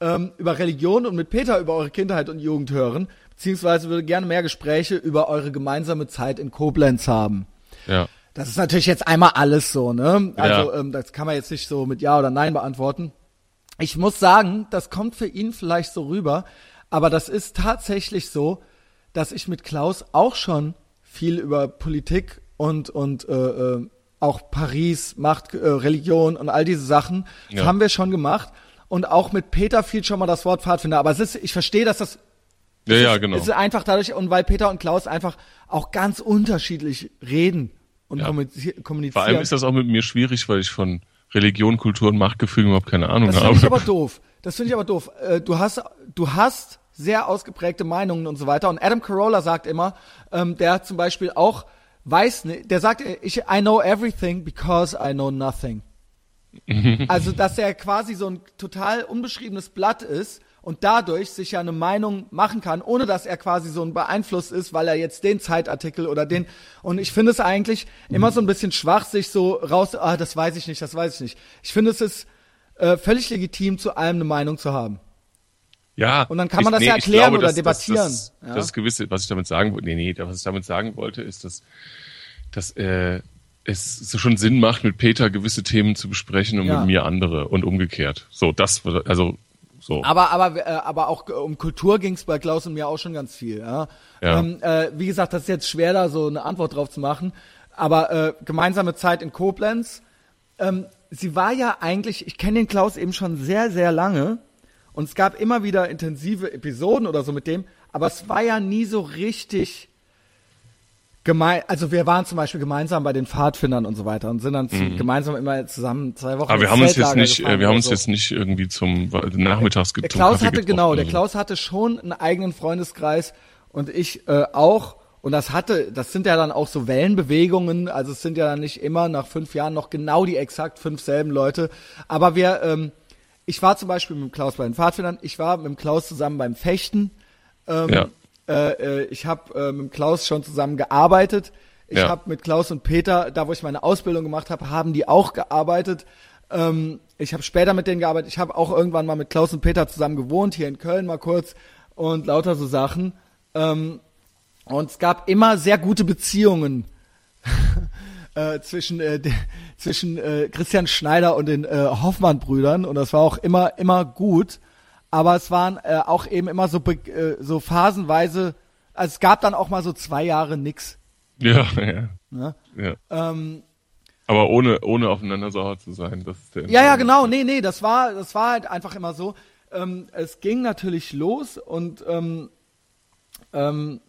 ähm, über Religion und mit Peter über eure Kindheit und Jugend hören, beziehungsweise würde gerne mehr Gespräche über eure gemeinsame Zeit in Koblenz haben. Ja. Das ist natürlich jetzt einmal alles so, ne? Also Ja. ähm, das kann man jetzt nicht so mit Ja oder Nein beantworten. Ich muss sagen, das kommt für ihn vielleicht so rüber, aber das ist tatsächlich so, dass ich mit Klaus auch schon viel über Politik und und äh, äh, auch Paris, Macht, äh, Religion und all diese Sachen das Ja. haben wir schon gemacht und auch mit Peter fiel schon mal das Wort Pfadfinder. Aber es ist, ich verstehe, dass das Ja, ja, es genau. ist einfach dadurch, und weil Peter und Klaus einfach auch ganz unterschiedlich reden und Ja. kommunizieren. Vor allem ist das auch mit mir schwierig, weil ich von Religion, Kultur und Machtgefüge überhaupt keine Ahnung Das habe. finde ich aber doof. Das finde ich aber doof. Äh, Du hast, du hast sehr ausgeprägte Meinungen und so weiter. Und Adam Carolla sagt immer, ähm, der hat zum Beispiel auch weiß nicht, der sagt, ich, I know everything because I know nothing. (laughs) also, dass er quasi so ein total unbeschriebenes Blatt ist und dadurch sich ja eine Meinung machen kann, ohne dass er quasi so ein beeinflusst ist, weil er jetzt den Zeitartikel oder den, und ich finde es eigentlich immer so ein bisschen schwach, sich so raus, ah, das weiß ich nicht, das weiß ich nicht. Ich finde es ist äh, völlig legitim, zu allem eine Meinung zu haben. Ja. Und dann kann man das nee, ja ich erklären oder dass- debattieren, Das, das, ja. das gewisse, was ich damit sagen wollte, nee, nee, was ich damit sagen wollte, ist, dass, dass äh, es so schon Sinn macht, mit Peter gewisse Themen zu besprechen und Ja. mit mir andere und umgekehrt. So, das, also, so. Aber, aber, äh, aber auch äh, um Kultur ging es bei Klaus und mir auch schon ganz viel. Ja? Ja. Ähm, äh, wie gesagt, das ist jetzt schwer, da so eine Antwort drauf zu machen. Aber äh, gemeinsame Zeit in Koblenz. Ähm, sie war ja eigentlich, ich kenne den Klaus eben schon sehr, sehr lange. Und es gab immer wieder intensive Episoden oder so mit dem. aber es war ja nie so richtig gemein, also wir waren zum Beispiel gemeinsam bei den Pfadfindern und so weiter und sind dann Mhm. gemeinsam immer zusammen zwei Wochen. Aber wir haben uns jetzt nicht, äh, wir haben uns so. jetzt nicht irgendwie zum Nachmittags Der zum Klaus hatte getroffen genau, der. Klaus hatte schon einen eigenen Freundeskreis und ich äh, auch. Und das hatte, das sind ja dann auch so Wellenbewegungen. Also es sind ja dann nicht immer nach fünf Jahren noch genau die exakt fünf selben Leute. Aber wir, ähm, ich war zum Beispiel mit dem Klaus bei den Pfadfindern. Ich war mit dem Klaus zusammen beim Fechten. Ähm, Ja. äh, äh, ich habe äh, mit dem Klaus schon zusammen gearbeitet. Ich Ja. habe mit Klaus und Peter, da wo ich meine Ausbildung gemacht habe, haben die auch gearbeitet. Ähm, ich habe später mit denen gearbeitet. Ich habe auch irgendwann mal mit Klaus und Peter zusammen gewohnt, hier in Köln mal kurz und lauter so Sachen. Ähm, und es gab immer sehr gute Beziehungen (laughs) äh, zwischen äh, de, zwischen äh, Christian Schneider und den äh, Hoffmann-Brüdern und das war auch immer immer gut. Aber es waren äh, auch eben immer so äh, so phasenweise. Also es gab dann auch mal so zwei Jahre nix. Ja, (laughs) ja. Ne? ja. Ähm, Aber ohne, ohne aufeinander sauer zu sein, das ist der Ja, ja, genau. Nee, nee, das war, das war halt einfach immer so. Ähm, es ging natürlich los und ähm, ähm,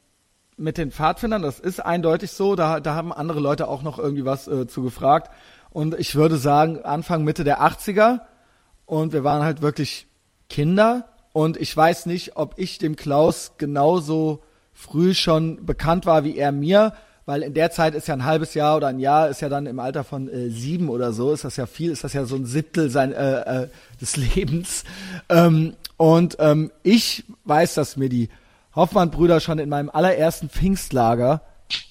mit den Pfadfindern, das ist eindeutig so. Da, da haben andere Leute auch noch irgendwie was äh, zu gefragt. Und ich würde sagen, Anfang, Mitte der 80er. Und wir waren halt wirklich Kinder. Und ich weiß nicht, ob ich dem Klaus genauso früh schon bekannt war wie er mir. Weil in der Zeit ist ja ein halbes Jahr oder ein Jahr, ist ja dann im Alter von äh, sieben oder so, ist das ja viel, ist das ja so ein Siebtel sein, äh, äh, des (laughs) Lebens. Ähm, und ähm, ich weiß, dass mir die Hoffmann-Brüder schon in meinem allerersten Pfingstlager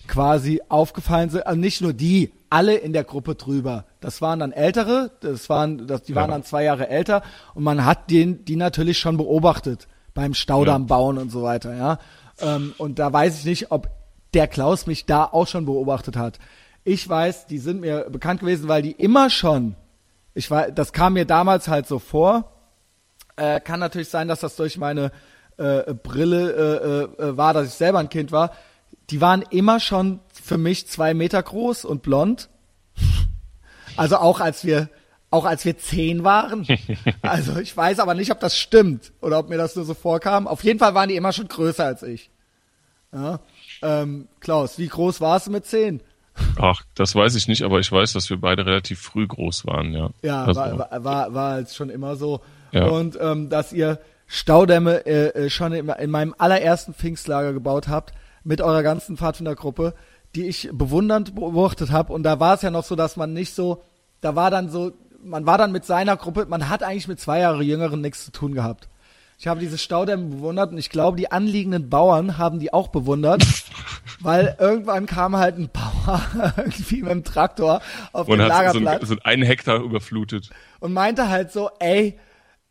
quasi aufgefallen sind. Also nicht nur die, alle in der Gruppe drüber. Das waren dann Ältere, das waren, das, die waren Ja. dann zwei Jahre älter und man hat den, die natürlich schon beobachtet beim Staudamm bauen und so weiter, ja. Ähm, und da weiß ich nicht, ob der Klaus mich da auch schon beobachtet hat. Ich weiß, die sind mir bekannt gewesen, weil die immer schon, ich war, das kam mir damals halt so vor, äh, kann natürlich sein, dass das durch meine äh, Brille äh, äh, war, dass ich selber ein Kind war. Die waren immer schon für mich zwei Meter groß und blond. Also auch als wir, auch als wir zehn waren. (laughs) Also ich weiß aber nicht, ob das stimmt oder ob mir das nur so vorkam. Auf jeden Fall waren die immer schon größer als ich. Ja. Ähm, Klaus, wie groß warst du mit zehn? Ach, das weiß ich nicht, aber ich weiß, dass wir beide relativ früh groß waren, ja. Ja, also, war, war, war, war jetzt schon immer so. Ja. Und ähm, dass ihr Staudämme äh, äh, schon in, in meinem allerersten Pfingstlager gebaut habt, mit eurer ganzen Pfadfindergruppe, die ich bewundernd beobachtet habe. Und da war es ja noch so, dass man nicht so, da war dann so, man war dann mit seiner Gruppe, man hat eigentlich mit zwei Jahre Jüngeren nichts zu tun gehabt. Ich habe diese Staudämme bewundert und ich glaube, die anliegenden Bauern haben die auch bewundert, (laughs) weil irgendwann kam halt ein Bauer (laughs) irgendwie mit dem Traktor auf und den hat so, Lagerplatz ein, so einen Hektar überflutet. und meinte halt so, ey,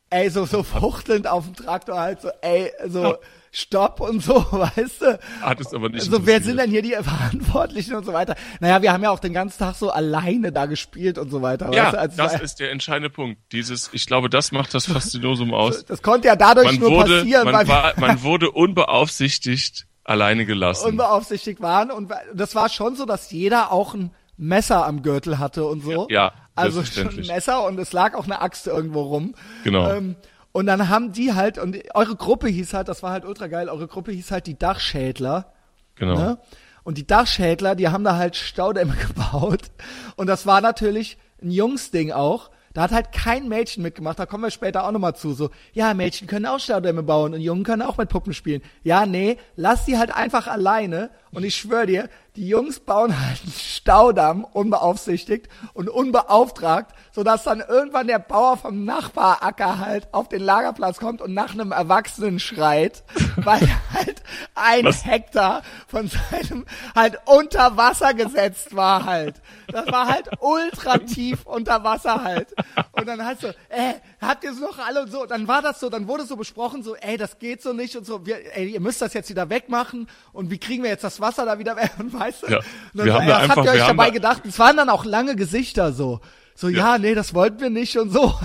ey, so, so fuchtelnd auf dem Traktor halt so, ey, so, stopp und so, (laughs) weißt du? Hat es aber nicht So, wer sind denn hier die Verantwortlichen und so weiter? Naja, wir haben ja auch den ganzen Tag so alleine da gespielt und so weiter, Ja, weißt du? Also, das war- ist der entscheidende Punkt. Dieses, ich glaube, das macht das Faszinosum aus. (laughs) das konnte ja dadurch Man nur wurde, passieren, man, weil war, (laughs) man wurde unbeaufsichtigt alleine gelassen. unbeaufsichtigt waren und das war schon so, dass jeder auch ein Messer am Gürtel hatte und so. Ja, also schon ein. Messer und es lag auch eine Axt irgendwo rum. Genau. Ähm, und dann haben die halt, und eure Gruppe hieß halt, das war halt ultra geil, eure Gruppe hieß halt die Dachschädler. genau. Ne? Und die Dachschädler, die haben da halt Staudämme (laughs) gebaut. Und das war natürlich ein Jungsding auch. Da hat halt kein Mädchen mitgemacht, da kommen wir später auch nochmal zu. So, ja, Mädchen können auch Staudämme bauen und Jungen können auch mit Puppen spielen. Ja, nee, lass die halt einfach alleine. Und ich schwöre dir, die Jungs bauen halt (laughs) einen Staudamm unbeaufsichtigt und unbeauftragt, sodass dann irgendwann der Bauer vom Nachbaracker halt auf den Lagerplatz kommt und nach einem Erwachsenen schreit, (laughs) weil halt ein Was? Hektar von seinem halt unter Wasser gesetzt war halt. Das war halt ultra tief unter Wasser halt. Und dann halt so, äh, habt ihr es noch alle und so. Dann war das so, dann wurde so besprochen, so, ey, das geht so nicht und so, wir, ey, ihr müsst das jetzt wieder wegmachen und wie kriegen wir jetzt das Wasser da wieder weg und weißt du? Ja, wir so, haben ey, da einfach- haben dabei da- gedacht? Es waren dann auch lange Gesichter so. So, ja, Ja. nee, das wollten wir nicht und so. (laughs)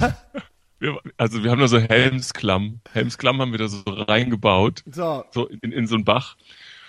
Wir, also wir haben da so Helmsklamm. Helmsklamm haben wir da so reingebaut. So, So in, in so einen Bach.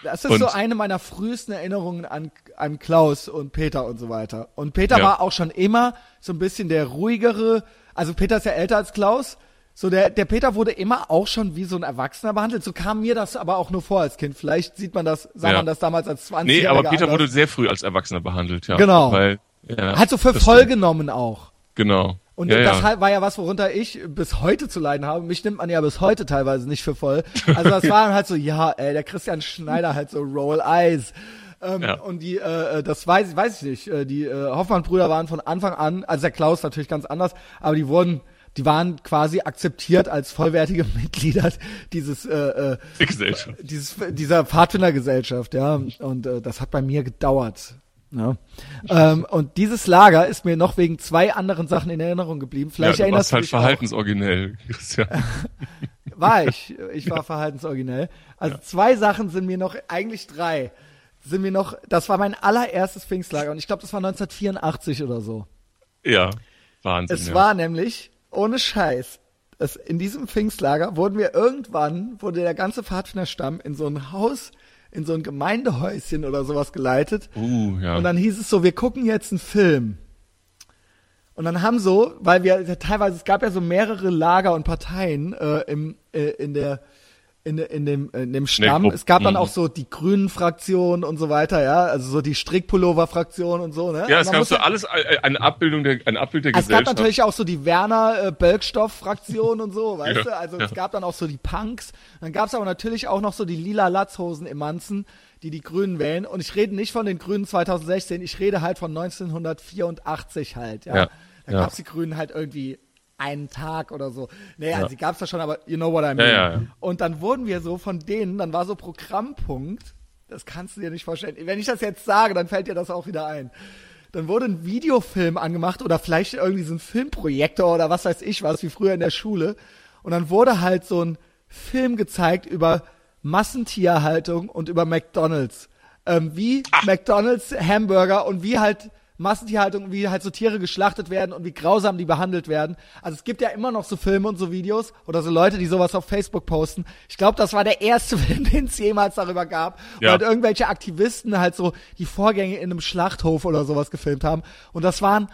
Das ist Und- so eine meiner frühesten Erinnerungen an, an Klaus und Peter und so weiter. Und Peter Ja. war auch schon immer so ein bisschen der ruhigere. Also Peter ist ja älter als Klaus. So der, der Peter wurde immer auch schon wie so ein Erwachsener behandelt. So kam mir das aber auch nur vor als Kind. Vielleicht sieht man das, sah Ja. man das damals als 20 Nee, aber Peter anders. wurde sehr früh als Erwachsener behandelt, ja. Genau. Weil, ja, halt so für voll stimmt. genommen auch. Genau. Und ja, das ja. war ja was, worunter ich bis heute zu leiden habe. Mich nimmt man ja bis heute teilweise nicht für voll. Also das war halt so, ja, ey, der Christian Schneider halt so Roll Eyes. Ähm, Ja. Und die, äh, das weiß, ich- weiß ich nicht. Äh, Die äh, Hoffmann-Brüder waren von Anfang an, also der Klaus natürlich ganz anders, aber die wurden, die waren quasi akzeptiert als vollwertige (laughs) Mitglieder dieses, äh, äh, Die Gesellschaft. dieses, dieser Pfadfindergesellschaft, ja. Und äh, das hat bei mir gedauert. Ja. ähm, und dieses Lager ist mir noch wegen zwei anderen Sachen in Erinnerung geblieben. Vielleicht ja, du erinnerst warst du halt dich verhaltensoriginell, Christian. (laughs) War ich. Ich war verhaltensoriginell. Also zwei Sachen sind mir noch, eigentlich drei, sind mir noch, das war mein allererstes Pfingstlager und ich glaube, das war 1984 oder so. ja, Wahnsinn. Es ja. war nämlich, ohne Scheiß, es, in diesem Pfingstlager wurden wir irgendwann, wurde der ganze Pfadfinderstamm in so ein Haus, in so ein Gemeindehäuschen oder sowas geleitet. Uh, ja. Und dann hieß es so, wir gucken jetzt einen Film. Und dann haben so, weil wir teilweise, es gab ja so mehrere Lager und Parteien äh, im, äh, in der in, in dem in dem Stamm. Gruppe. Es gab dann Mhm. auch so die grünen Fraktionen und so weiter, ja, also so die Strickpullover Fraktion und so, ne? ja, es gab so alles, äh, eine Abbildung der, ein Abbild der es gab Gesellschaft. natürlich auch so die Werner äh, und so, (laughs) weißt Ja, du? Also es ja. gab dann auch so die Punks. Dann gab es aber natürlich auch noch so die lila Latzhosen im Manzen, die die Grünen wählen. Und ich rede nicht von den Grünen 2016, ich rede halt von 1984 halt, ja. Ja, Da ja. gab's die Grünen halt irgendwie einen Tag oder so. Naja, also die gab's da schon, aber you know what I mean. Ja, ja, ja. Und dann wurden wir so von denen, dann war so Programmpunkt, das kannst du dir nicht vorstellen. Wenn ich das jetzt sage, dann fällt dir das auch wieder ein. Dann wurde ein Videofilm angemacht oder vielleicht irgendwie so ein Filmprojektor oder was weiß ich was, wie früher in der Schule. Und dann wurde halt so ein Film gezeigt über Massentierhaltung und über McDonalds. Ähm, wie McDonalds Hamburger und wie halt Massentierhaltung, wie halt so Tiere geschlachtet werden und wie grausam die behandelt werden. Also es gibt ja immer noch so Filme und so Videos oder so Leute, die sowas auf Facebook posten. Ich glaube, das war der erste (laughs) Film, den es jemals darüber gab, wo Ja. halt irgendwelche Aktivisten halt so die Vorgänge in einem Schlachthof oder sowas gefilmt haben. Und das war ein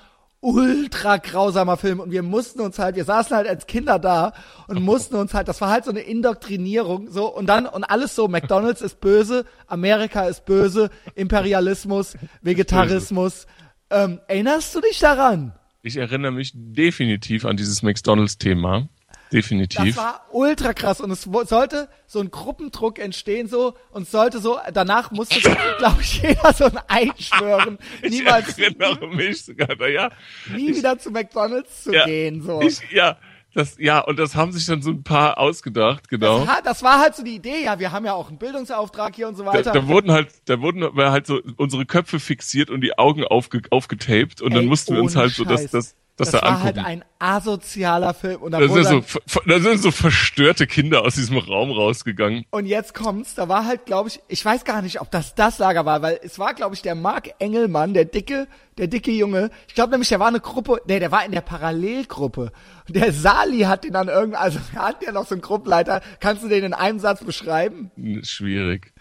ultra grausamer Film und wir mussten uns halt, wir saßen halt als Kinder da und (laughs) mussten uns halt, das war halt so eine Indoktrinierung, so und dann und alles so, McDonalds ist böse, Amerika ist böse, Imperialismus, Vegetarismus. Ähm, erinnerst du dich daran? Ich erinnere mich definitiv an dieses McDonalds-Thema. Definitiv. Das war ultra krass und es sollte so ein Gruppendruck entstehen so und sollte so, danach musste, (laughs) glaube ich, jeder so ein Einschwören, (laughs) ich niemals, erinnere mich sogar, na ja. nie wieder zu McDonalds zu ja, gehen, so. Ich, ja, das, ja, und das haben sich dann so ein paar ausgedacht, genau. Das, das war halt so die Idee, ja, wir haben ja auch einen Bildungsauftrag hier und so Da, weiter. da wurden halt, da wurden halt so unsere Köpfe fixiert und die Augen aufge, aufgetaped und dann Ey, mussten wir uns halt so das, Scheiß. das, das, das da war angucken. halt ein asozialer Film und da sind so, da sind so verstörte Kinder aus diesem Raum rausgegangen. und jetzt kommt's, da war halt, glaube ich, ich weiß gar nicht, ob das das Lager war, weil es war, glaube ich, der Mark Engelmann, der dicke, der dicke Junge. Ich glaube nämlich, der war eine Gruppe, nee, der war in der Parallelgruppe. Und der Sali hat den dann irgendwie, also (laughs) hatten ja noch so einen Gruppenleiter. Kannst du den in einem Satz beschreiben? Schwierig.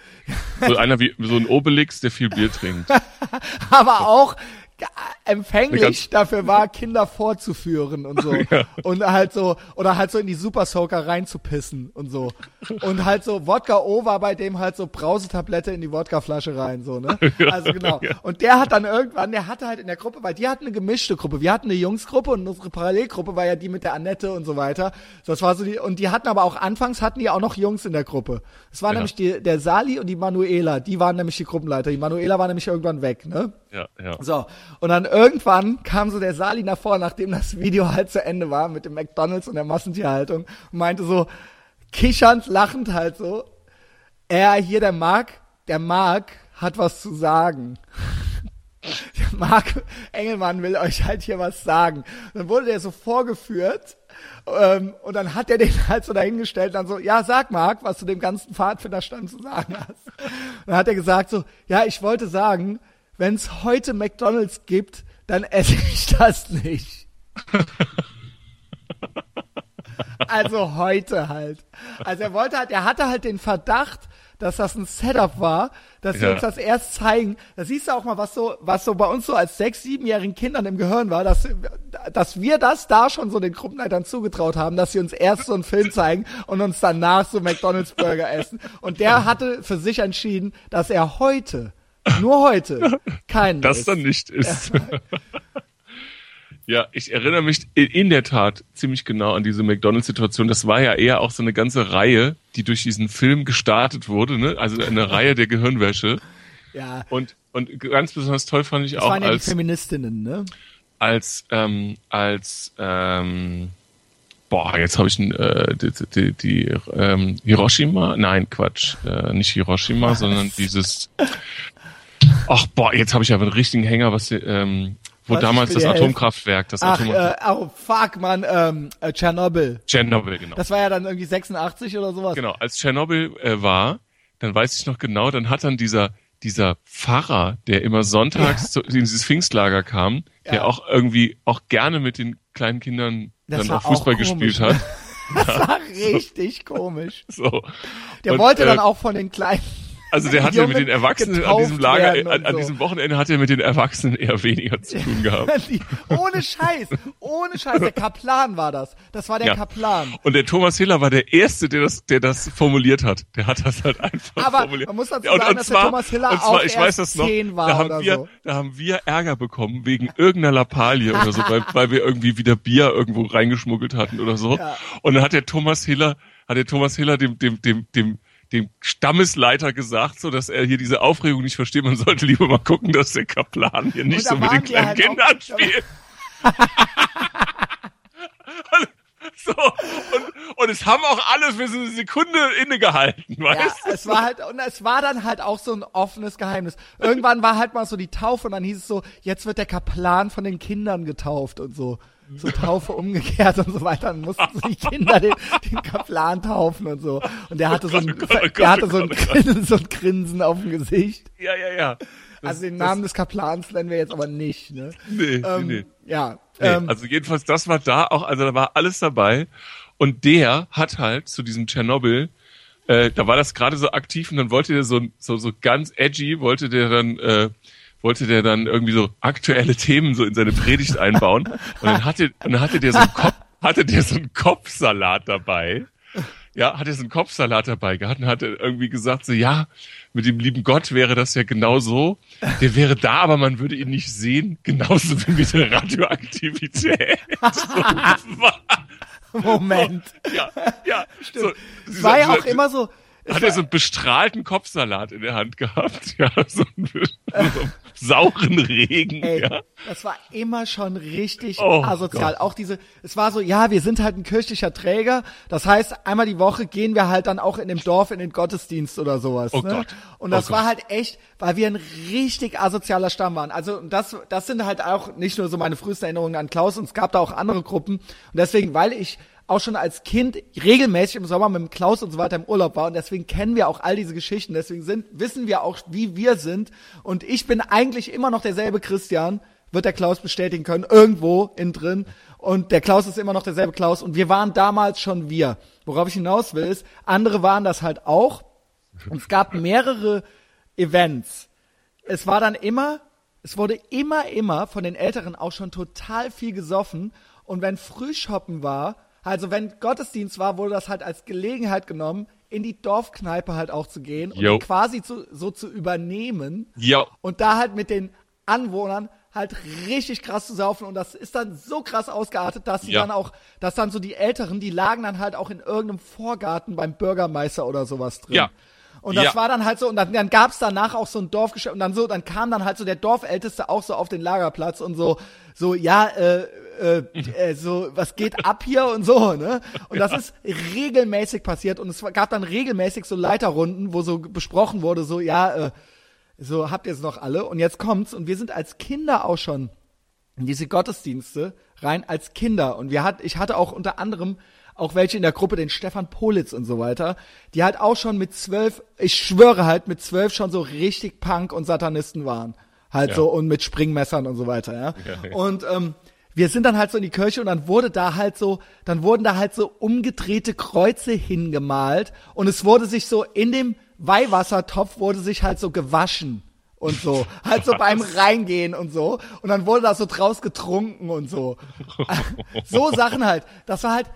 So einer wie, so ein Obelix, der viel Bier trinkt. (laughs) aber auch empfänglich ganz- dafür war, Kinder vorzuführen und so. (laughs) Ja. Und halt so, oder halt so in die Super Soaker reinzupissen und so. Und halt so, Wodka O war bei dem halt so Brausetablette in die Wodkaflasche rein, so, ne? (laughs) Also genau. Ja. Und der hat dann irgendwann, der hatte halt in der Gruppe, weil die hatten eine gemischte Gruppe. Wir hatten eine Jungsgruppe und unsere Parallelgruppe war ja die mit der Annette und so weiter. Das war so die, und die hatten aber auch anfangs hatten die auch noch Jungs in der Gruppe. Es war Ja. nämlich die, der Sali und die Manuela, die waren nämlich die Gruppenleiter. Die Manuela war nämlich irgendwann weg, ne? Ja, ja. So, und dann irgendwann kam so der Sali nach vorne, nachdem das Video halt zu Ende war mit dem McDonalds und der Massentierhaltung und meinte so, kichernd, lachend halt so, er hier, der Mark, der Mark hat was zu sagen. (laughs) Der Mark Engelmann will euch halt hier was sagen. Dann wurde der so vorgeführt ähm, und dann hat er den (laughs) halt so dahingestellt dann so, ja, sag Mark, was du dem ganzen Pfadfinderstand zu sagen hast. Und dann hat er gesagt so, ja, ich wollte sagen, wenn es heute McDonalds gibt, dann esse ich das nicht. (laughs) Also heute halt. Also er wollte halt, er hatte halt den Verdacht, dass das ein Setup war, dass sie Ja. uns das erst zeigen. Da siehst du auch mal, was so, was so bei uns so als sechs, siebenjährigen Kindern im Gehirn war, dass, dass wir das da schon so den Gruppenleitern zugetraut haben, dass sie uns erst so einen Film zeigen und uns danach so McDonalds Burger essen. Und der (laughs) hatte für sich entschieden, dass er heute, nur heute, keinen das isst. dann nicht ist. ja, (laughs) ich erinnere mich in, der Tat ziemlich genau an diese McDonalds-Situation. Das war ja eher auch so eine ganze Reihe, die durch diesen Film gestartet wurde, ne? Also eine Reihe der Gehirnwäsche. Ja, Und, und ganz besonders toll fand ich das auch waren ja die als, Feministinnen, ne? als, ähm, als, ähm, boah, jetzt habe ich ein, äh, die, die, die ähm, Hiroshima, nein, Quatsch, äh, nicht Hiroshima, sondern dieses, ach boah, jetzt habe ich aber einen richtigen Hänger, was, ähm, wo Was, damals das. Atomkraftwerk, das Ach, Atomkraftwerk, äh, oh, fuck, man, ähm, äh, Tschernobyl. Tschernobyl, genau. Das war ja dann irgendwie 86 oder sowas. Genau, als Tschernobyl äh, war, dann weiß ich noch genau, dann hat dann dieser dieser Pfarrer, der immer sonntags zu, in dieses Pfingstlager kam, der Ja. auch irgendwie auch gerne mit den kleinen Kindern Das dann auch Fußball auch gespielt hat. (laughs) Das war (laughs) richtig komisch. So. Der Und, wollte äh, dann auch von den kleinen. Also der hatte mit Jungen den Erwachsenen an diesem Lager, an, an so. diesem Wochenende hat er mit den Erwachsenen eher weniger zu tun (laughs) gehabt. Die, ohne Scheiß, ohne Scheiß. Der Kaplan war das. Das war der Ja. Kaplan. Und der Thomas Hiller war der Erste, der das, der das formuliert hat. Der hat das halt einfach Aber formuliert. man muss dazu Ja, und, sagen, und dass der zwar, Thomas Hiller und zwar, auch ich weiß das noch, da haben oder wir, so. da haben wir Ärger bekommen wegen irgendeiner Lappalie oder so, weil, weil wir irgendwie wieder Bier irgendwo reingeschmuggelt hatten oder so. Ja. Und dann hat der Thomas Hiller, hat der Thomas Hiller dem, dem, dem, dem, dem Stammesleiter gesagt, so dass er hier diese Aufregung nicht versteht. Man sollte lieber mal gucken, dass der Kaplan hier nicht so mit den kleinen halt Kindern spielt. Und so, und, und es haben auch alle für so eine Sekunde innegehalten, Ja, weißt du? es war halt, und es war dann halt auch so ein offenes Geheimnis. Irgendwann war halt mal so die Taufe und dann hieß es so, jetzt wird der Kaplan von den Kindern getauft und so. So Taufe umgekehrt und so weiter. Dann mussten die Kinder den, den Kaplan taufen und so. Und der hatte so ein, Oh oh der hatte so ein, oh Gott. Grinsen, so ein Grinsen auf dem Gesicht. Ja, ja, ja. Das- Also den das- Namen des Kaplans nennen wir jetzt aber nicht, ne? Nee, Ähm, nee, nee. Ja. nee. ähm, also jedenfalls, das war da auch, also da war alles dabei. Und der hat halt zu diesem Tschernobyl, äh, da war das gerade so aktiv und dann wollte der so, so, so ganz edgy, wollte der dann, äh, wollte der dann irgendwie so aktuelle Themen so in seine Predigt einbauen. Und dann hatte, und dann hatte der so einen Kopf, hatte der so einen Kopfsalat dabei. Ja, hat er so einen Kopfsalat dabei gehabt und hat er irgendwie gesagt, so, ja, mit dem lieben Gott wäre das ja genau so. Der wäre da, aber man würde ihn nicht sehen, genauso wie mit der Radioaktivität. (laughs) Moment. ja, ja. So, Es war ja auch immer so, hat er so einen bestrahlten Kopfsalat in der Hand gehabt, (laughs) ja, so einen, so einen sauren Regen, Ey, ja. das war immer schon richtig Oh asozial. Gott. Auch diese, es war so, ja, wir sind halt ein kirchlicher Träger. Das heißt, einmal die Woche gehen wir halt dann auch in dem Dorf in den Gottesdienst oder sowas. Oh ne? Gott. Und Oh das war Gott. halt echt, weil wir ein richtig asozialer Stamm waren. Also das, das sind halt auch nicht nur so meine frühesten Erinnerungen an Klaus, und es gab da auch andere Gruppen. Und deswegen, weil ich auch schon als Kind regelmäßig im Sommer mit dem Klaus und so weiter im Urlaub war und deswegen kennen wir auch all diese Geschichten. Deswegen sind, wissen wir auch, wie wir sind. Und ich bin eigentlich immer noch derselbe Christian, wird der Klaus bestätigen können, irgendwo innen drin. Und der Klaus ist immer noch derselbe Klaus. Und wir waren damals schon wir. Worauf ich hinaus will, ist, andere waren das halt auch. Und es gab mehrere Events. Es war dann immer, es wurde immer, immer von den Älteren auch schon total viel gesoffen. Und wenn Frühshoppen war, also wenn Gottesdienst war, wurde das halt als Gelegenheit genommen, in die Dorfkneipe halt auch zu gehen und Jo. die quasi zu, so zu übernehmen Ja, und da halt mit den Anwohnern halt richtig krass zu saufen und das ist dann so krass ausgeartet, dass sie Ja. dann auch, dass dann so die Älteren, die lagen dann halt auch in irgendeinem Vorgarten beim Bürgermeister oder sowas drin. Ja. Und das Ja. war dann halt so, und dann, dann gab's danach auch so ein Dorfgeschäft, und dann so, dann kam dann halt so der Dorfälteste auch so auf den Lagerplatz und so, so, ja, äh, äh, äh, so, was geht ab hier und so, ne? Und das ist regelmäßig passiert und es gab dann regelmäßig so Leiterrunden, wo so besprochen wurde, so, ja, äh, so habt ihr es noch alle und jetzt kommt's und wir sind als Kinder auch schon in diese Gottesdienste rein als Kinder und wir hat ich hatte auch unter anderem auch welche in der Gruppe, den Stefan Politz und so weiter, die halt auch schon mit zwölf, ich schwöre halt, mit zwölf schon so richtig Punk und Satanisten waren. Halt Ja. so und mit Springmessern und so weiter, ja. Ja. Und ähm, wir sind dann halt so in die Kirche und dann wurde da halt so, dann wurden da halt so umgedrehte Kreuze hingemalt und es wurde sich so in dem Weihwassertopf wurde sich halt so gewaschen und so. Halt so beim Reingehen und so. Und dann wurde da so draus getrunken und so. (laughs) so Sachen halt. Das war halt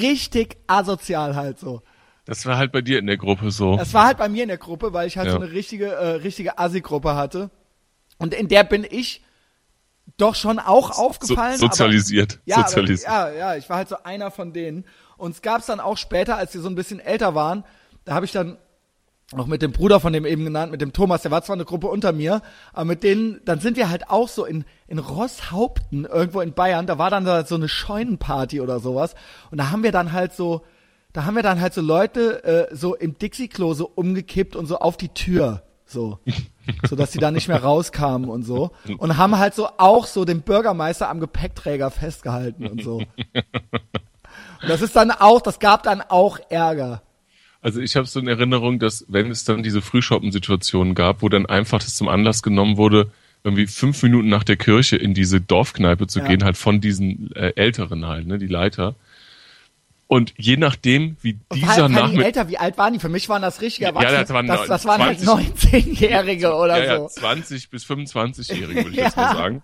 richtig asozial halt so. Das war halt bei dir in der Gruppe so. Das war halt bei mir in der Gruppe, weil ich halt Ja. so eine richtige, äh, richtige Assi-Gruppe hatte. Und in der bin ich doch schon auch So, aufgefallen. sozialisiert. Aber, ja, sozialisiert. Aber, ja, ja, ich war halt so einer von denen. Und es gab's dann auch später, als wir so ein bisschen älter waren, da habe ich dann auch mit dem Bruder von dem eben genannt, mit dem Thomas, der war zwar eine Gruppe unter mir, aber mit denen, dann sind wir halt auch so in, in Rosshaupten, irgendwo in Bayern, da war dann da so eine Scheunenparty oder sowas. Und da haben wir dann halt so, da haben wir dann halt so Leute äh, so im Dixie-Klo so umgekippt und so auf die Tür. So. (laughs) so dass die dann nicht mehr rauskamen und so. Und haben halt so auch so den Bürgermeister am Gepäckträger festgehalten und so. (laughs) Und das ist dann auch, das gab dann auch Ärger. Also ich habe so in Erinnerung, dass wenn es dann diese Frühschoppen-Situationen gab, wo dann einfach das zum Anlass genommen wurde, irgendwie fünf Minuten nach der Kirche in diese Dorfkneipe zu Ja. gehen, halt von diesen äh, Älteren halt, ne, die Leiter. Und je nachdem, wie dieser halt Nachmittag, älter, wie alt waren die? Für mich waren das richtige Ja, Erwachsene. das waren das, das waren halt 20. 19-Jährige oder ja, so. ja, 20 bis 25-Jährige, würde ich jetzt Ja. mal sagen.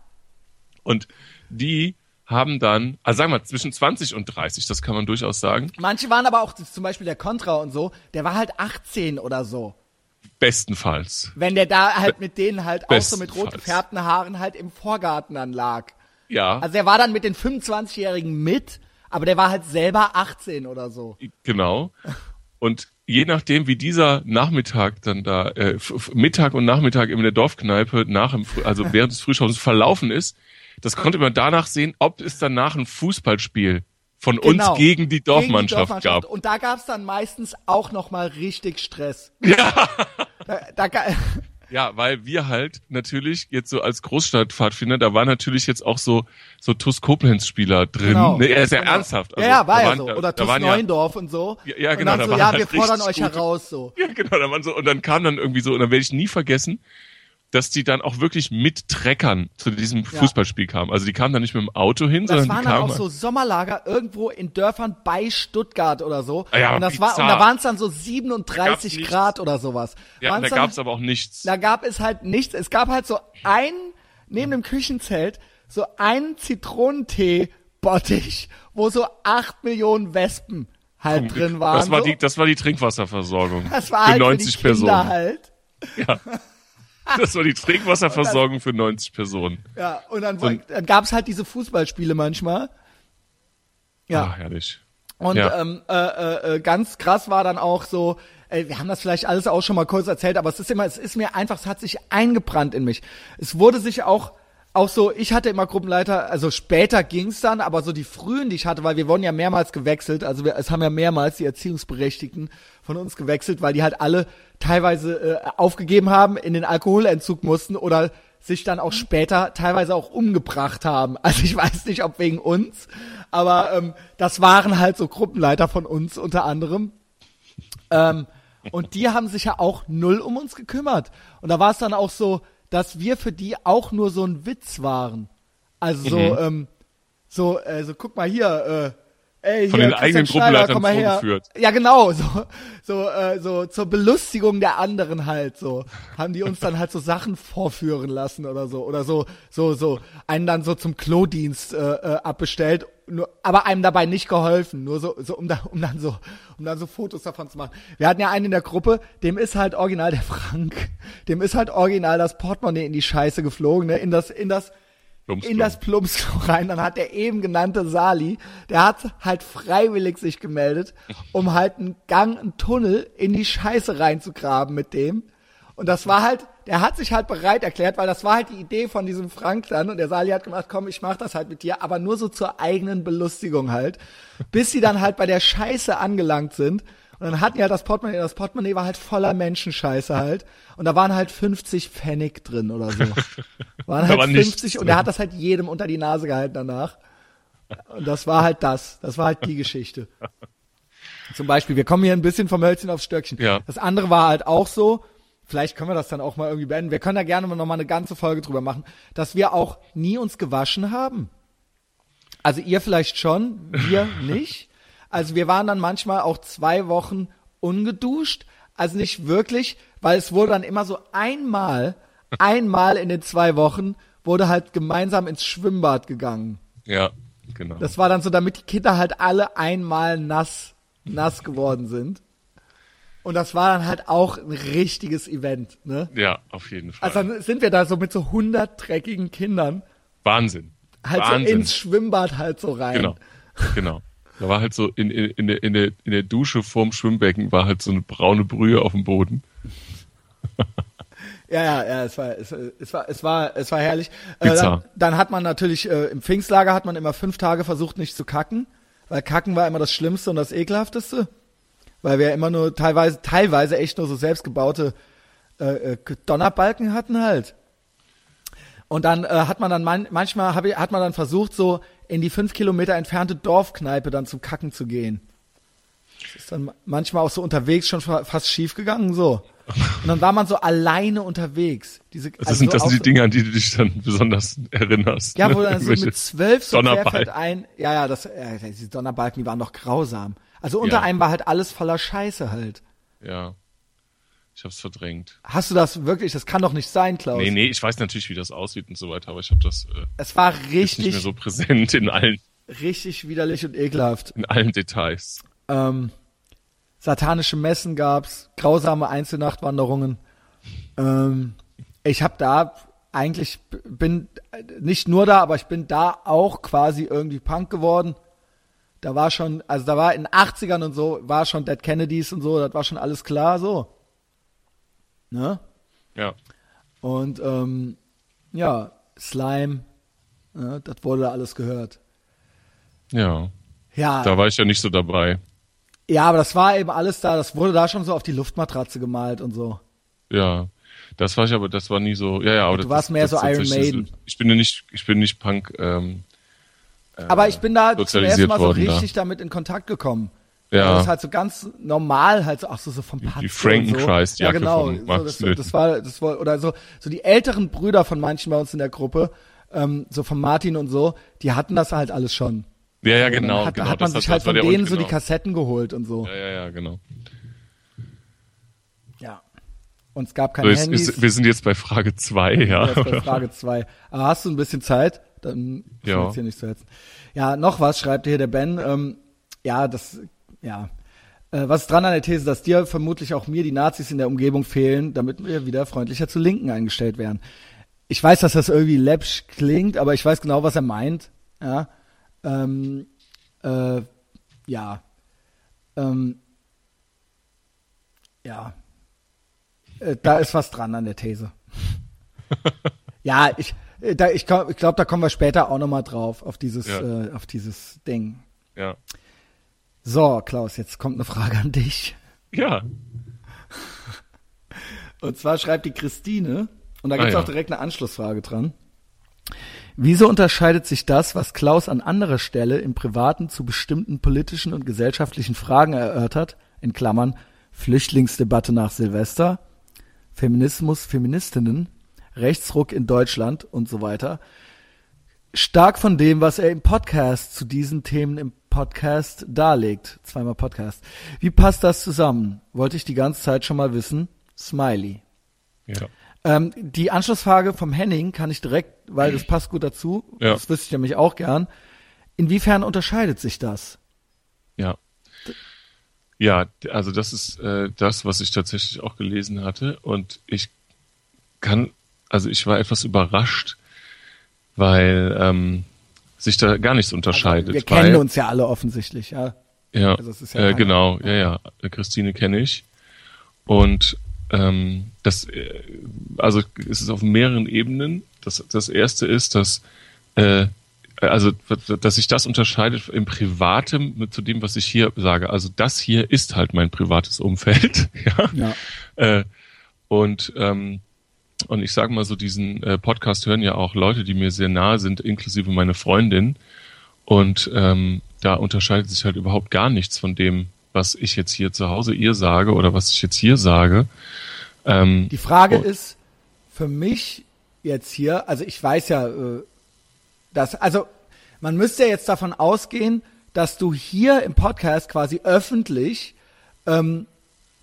Und die haben dann, also sagen wir mal, zwischen 20 und 30, das kann man durchaus sagen, Manche waren aber auch, zum Beispiel der Contra und so, der war halt 18 oder so. bestenfalls. Wenn der da halt mit denen halt auch so mit rot gefärbten Haaren halt im Vorgarten dann lag. Ja, Also er war dann mit den 25-Jährigen mit, aber der war halt selber 18 oder so. genau. Und je nachdem, wie dieser Nachmittag dann da, äh, Mittag und Nachmittag in der Dorfkneipe nach dem, also während des Frühschaus verlaufen ist, das konnte man danach sehen, ob es danach ein Fußballspiel von Genau. uns gegen die Dorfmannschaft gab. Und da gab's dann meistens auch noch mal richtig Stress. Ja. Da, da, (laughs) Ja, weil wir halt natürlich jetzt so als Großstadtpfadfinder, da war natürlich jetzt auch so so TuS Koblenz Spieler drin. Genau. Ne, er ist ja Genau. ernsthaft. ja, ja, war ja waren- so. Oder TuS waren ja, Neuendorf und so. Ja, ja, und genau, dann da so, ja, halt wir fordern euch gute- heraus, so. (laughs) ja, genau, da waren so und dann kam dann irgendwie so und dann werde ich nie vergessen, dass die dann auch wirklich mit Treckern zu diesem Fußballspiel kamen. Also die kamen dann nicht mit dem Auto hin, Das sondern waren die dann kamen auch so Sommerlager irgendwo in Dörfern bei Stuttgart oder so. Ah ja, und das war, und da waren es dann so Da gab's 37 nichts. Grad oder sowas. ja, und da dann- gab's aber auch nichts. Da gab es halt nichts. Es gab halt so ein, neben dem Küchenzelt, so einen Zitronentee-Bottich, wo so acht Millionen Wespen halt drin waren. das war so. die das war die Trinkwasserversorgung das war für halt 90 für die Kinder Personen. halt. (laughs) Das war die Trinkwasserversorgung für 90 Personen. Ja, und dann, ein- dann gab es halt diese Fußballspiele manchmal. Ja. Ah, herrlich. Und Ja. ähm, äh, äh, äh, ganz krass war dann auch so, äh, wir haben das vielleicht alles auch schon mal kurz erzählt, aber es ist immer, es ist mir einfach, es hat sich eingebrannt in mich. Es wurde sich auch auch so, ich hatte immer Gruppenleiter, also später ging's dann, aber so die frühen, die ich hatte, weil wir wurden ja mehrmals gewechselt, also wir, es haben ja mehrmals die Erziehungsberechtigten von uns gewechselt, weil die halt alle teilweise äh, aufgegeben haben, in den Alkoholentzug mussten oder sich dann auch später teilweise auch umgebracht haben. (laughs) Also ich weiß nicht, ob wegen uns, aber ähm, das waren halt so Gruppenleiter von uns unter anderem. Ähm, und die haben sich ja auch null um uns gekümmert. Und da war es dann auch so, dass wir für die auch nur so ein Witz waren. Also so, ähm, so, äh, so guck mal hier, äh, ey, Von hier, den eigenen Christian Schneider, Gruppenleitern komm mal her. Ja, genau, so, so, äh, so zur Belustigung der anderen halt so, haben die uns dann halt so Sachen vorführen lassen oder so, oder so, so, so, einen dann so zum Klodienst äh, äh, abbestellt, nur, aber einem dabei nicht geholfen, nur so, so um, da, um dann so, um dann so Fotos davon zu machen. Wir hatten ja einen in der Gruppe, dem ist halt original der Frank, dem ist halt original das Portemonnaie in die Scheiße geflogen, ne, in das, in das Plumpsklo. in das Plumpsklo rein. Dann hat der eben genannte Sali, der hat halt freiwillig sich gemeldet, um halt einen Gang, einen Tunnel in die Scheiße reinzugraben mit dem. Und das war halt, der hat sich halt bereit erklärt, weil das war halt die Idee von diesem Frank dann. Und der Sali hat gemacht, komm, ich mach das halt mit dir, aber nur so zur eigenen Belustigung halt. Bis sie dann halt bei der Scheiße angelangt sind. Und dann hatten die halt das Portemonnaie, das Portemonnaie war halt voller Menschenscheiße halt. Und da waren halt 50 Pfennig drin oder so. (laughs) Waren halt war 50 nichts und er hat das halt jedem unter die Nase gehalten danach. Und das war halt das. Das war halt die Geschichte. (laughs) Zum Beispiel, wir kommen hier ein bisschen vom Hölzchen aufs Stöckchen. Ja. Das andere war halt auch so, vielleicht können wir das dann auch mal irgendwie beenden. Wir können da gerne noch mal eine ganze Folge drüber machen, dass wir auch nie uns gewaschen haben. Also ihr vielleicht schon, wir (laughs) nicht. Also wir waren dann manchmal auch zwei Wochen ungeduscht, Also nicht wirklich, weil es wurde dann immer so einmal, einmal in den zwei Wochen wurde halt gemeinsam ins Schwimmbad gegangen. Ja, genau. Das war dann so, damit die Kinder halt alle einmal nass, nass geworden sind. Und das war dann halt auch ein richtiges Event, ne? Ja, auf jeden Fall. Also dann sind wir da so mit so 100 dreckigen Kindern Wahnsinn. halt Wahnsinn. so ins Schwimmbad halt so rein. Genau, genau. Da war halt so in, in, in, der, in, der, in der Dusche vorm Schwimmbecken war halt so eine braune Brühe auf dem Boden. (laughs) Ja, ja, ja, es war, es, es war, es war, es war herrlich. Äh, dann, dann hat man natürlich äh, im Pfingstlager hat man immer fünf Tage versucht, nicht zu kacken, weil Kacken war immer das Schlimmste und das Ekelhafteste, weil wir immer nur teilweise, teilweise echt nur so selbstgebaute äh, äh, Donnerbalken hatten halt. Und dann äh, hat man dann man, manchmal hab ich, hat man dann versucht, so in die fünf Kilometer entfernte Dorfkneipe dann zum Kacken zu gehen. Das ist dann manchmal auch so unterwegs schon fa- fast schief gegangen, so. Und dann war man so alleine unterwegs. Diese, Das also sind so das auch die so- Dinge, an die du dich dann besonders erinnerst. Ja, ne? wo dann so mit zwölf so ein. Ja, ja, das, äh, diese Donnerbalken, die waren doch grausam. Also unter Ja. einem war halt alles voller Scheiße halt. Ja. Ich hab's verdrängt. Hast du das wirklich? Das kann doch nicht sein, Klaus. Nee, nee, ich weiß natürlich, wie das aussieht und so weiter, aber ich habe das äh, Es war jetzt nicht mehr richtig, so präsent in allen, richtig widerlich und ekelhaft. in allen Details. Ähm, satanische Messen gab's, grausame Einzelnachtwanderungen. Ähm, ich habe da eigentlich bin äh, nicht nur da, aber ich bin da auch quasi irgendwie Punk geworden. Da war schon, also da war in den 80ern und so, war schon Dead Kennedys und so, das war schon alles klar so. Ne? Ja. Und ähm, ja, Slime, ne, das wurde da alles gehört. Ja. Ja, Da war ich ja nicht so dabei. ja, aber das war eben alles da, das wurde da schon so auf die Luftmatratze gemalt und so. Ja. Das war ich aber, das war nie so, ja, ja, aber Du das, warst mehr das so Iron tatsächlich- Maiden. Ich bin ja nicht, ich bin nicht Punk, ähm, Aber ich bin da zum ersten Mal so worden da. richtig damit in Kontakt gekommen. Ja. Das ist halt so ganz normal, halt so, ach so, so vom Patze und so. Frankenchrist-Jacke Ja, genau. So, das, das war, das war, oder so, so die älteren Brüder von manchen bei uns in der Gruppe, ähm, so von Martin und so, die hatten das halt alles schon. ja, ja, genau, hat, genau. hat man das, sich das halt von denen und so die genau. Kassetten geholt und so. Ja, ja, ja, genau. Ja. Und es gab So, keine jetzt, Handys. ist, wir sind jetzt bei Frage zwei, ja. Das ist bei Frage zwei. Aber hast du ein bisschen Zeit? Dann Ja. jetzt hier nicht zu hetzen. Ja, noch was schreibt hier der Ben. Ähm, ja, das, ja. Äh, was ist dran an der These, dass dir vermutlich auch mir die Nazis in der Umgebung fehlen, damit wir wieder freundlicher zu Linken eingestellt werden? Ich weiß, dass das irgendwie läppsch klingt, aber ich weiß genau, was er meint. Ja. Ähm, äh, ja. Ähm, ja. Äh, da ist was dran an der These. (laughs) ja, ich, da, ich, glaube, da kommen wir später auch nochmal drauf, auf dieses, Ja. äh, auf dieses Ding. ja. So, Klaus, jetzt kommt eine Frage an dich. Ja. (laughs) Und zwar schreibt die Christine, und da Ah, gibt's ja. auch direkt eine Anschlussfrage dran. Wieso unterscheidet sich das, was Klaus an anderer Stelle im Privaten zu bestimmten politischen und gesellschaftlichen Fragen erörtert, in Klammern Flüchtlingsdebatte nach Silvester, Feminismus, Feministinnen, Rechtsruck in Deutschland und so weiter, stark von dem, was er im Podcast zu diesen Themen im Podcast darlegt. Zweimal Podcast. Wie passt das zusammen? Wollte ich die ganze Zeit schon mal wissen. Smiley. Ja. Ähm, die Anschlussfrage vom Henning kann ich direkt, weil das passt gut dazu, Ja. das wüsste ich nämlich auch gern. Inwiefern unterscheidet sich das? Ja. Ja, also das ist äh, das, was ich tatsächlich auch gelesen hatte. Und ich kann, also ich war etwas überrascht, weil ähm, sich da gar nichts unterscheidet. Wir weil, kennen uns ja alle offensichtlich, ja. Ja, Also es ja äh, genau, ja, ja. Christine kenne ich. Und ähm, das, äh, also es ist auf mehreren Ebenen. Das, das erste ist, dass äh, also dass sich das unterscheidet im Privatem mit zu dem, was ich hier sage. Also das hier ist halt mein privates Umfeld. (laughs) ja. Ja. Äh, und ähm, und ich sage mal so, diesen äh, Podcast hören ja auch Leute, die mir sehr nahe sind, inklusive meine Freundin. Und ähm, da unterscheidet sich halt überhaupt gar nichts von dem, was ich jetzt hier zu Hause ihr sage oder was ich jetzt hier sage. Ähm, Die Frage ist für mich jetzt hier, also ich weiß ja, äh, dass, also man müsste ja jetzt davon ausgehen, dass du hier im Podcast quasi öffentlich ähm,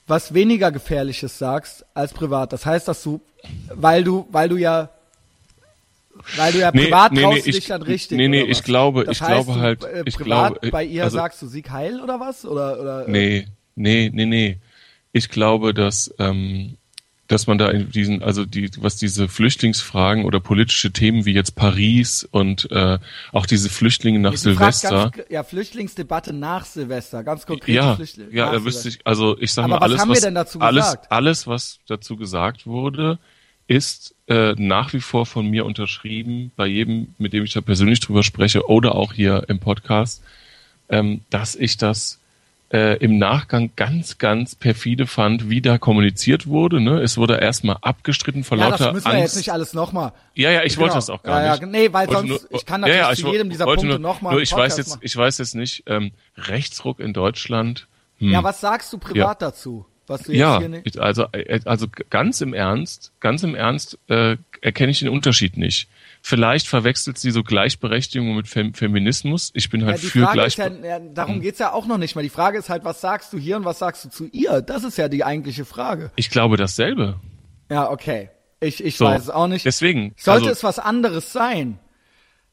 was weniger gefährliches sagst als privat. Das heißt, dass du, weil du, weil du ja, weil du ja privat nee, traust nee, du dich ich- dann richtig. nee, nee, ich glaube- das ich heißt, glaube du, halt- äh, ich privat glaube, bei ihr also- sagst du Sieg heil oder was? Oder, oder, äh, Nee, nee, nee, nee. Ich glaube, dass, ähm, dass man da in diesen, also die, was diese Flüchtlingsfragen oder politische Themen wie jetzt Paris und äh, auch diese Flüchtlinge nach fragst Silvester. Ganz, ja, Flüchtlingsdebatte nach Silvester, ganz konkret. Ja, Flüchtlinge ja, da wüsste ich, also ich sag Aber mal, was alles, haben wir was, denn dazu alles, gesagt? alles, was dazu gesagt wurde, ist äh, nach wie vor von mir unterschrieben, bei jedem, mit dem ich da persönlich drüber spreche oder auch hier im Podcast, ähm, dass ich das äh, im Nachgang ganz, ganz perfide fand, wie da kommuniziert wurde. Ne? Es wurde erstmal abgestritten vor Ja, lauter das müssen wir Angst. jetzt nicht alles nochmal. Ja, ja, ich Genau. wollte das auch gar Ja, nicht. ja, nee, weil Wollte sonst- ich kann natürlich zu wo- jedem dieser Punkte nur, noch mal Nur einen ich weiß jetzt, machen. ich weiß jetzt nicht, ähm, Rechtsruck in Deutschland. Hm. Ja, was sagst du privat dazu? Was du jetzt Ja, hier nicht, ich- also, äh, also ganz im Ernst, ganz im Ernst äh, erkenne ich den Unterschied nicht. Vielleicht verwechselt sie so Gleichberechtigung mit Fem Feminismus. Ich bin ja, halt die für ja, Gleichberechtigung. ja, darum geht's ja auch noch nicht mal. Die Frage ist halt, was sagst du hier und was sagst du zu ihr? Das ist ja die eigentliche Frage. ich glaube dasselbe. Ja, okay. Ich, ich So, weiß es auch nicht. Deswegen. Sollte also, es was anderes sein?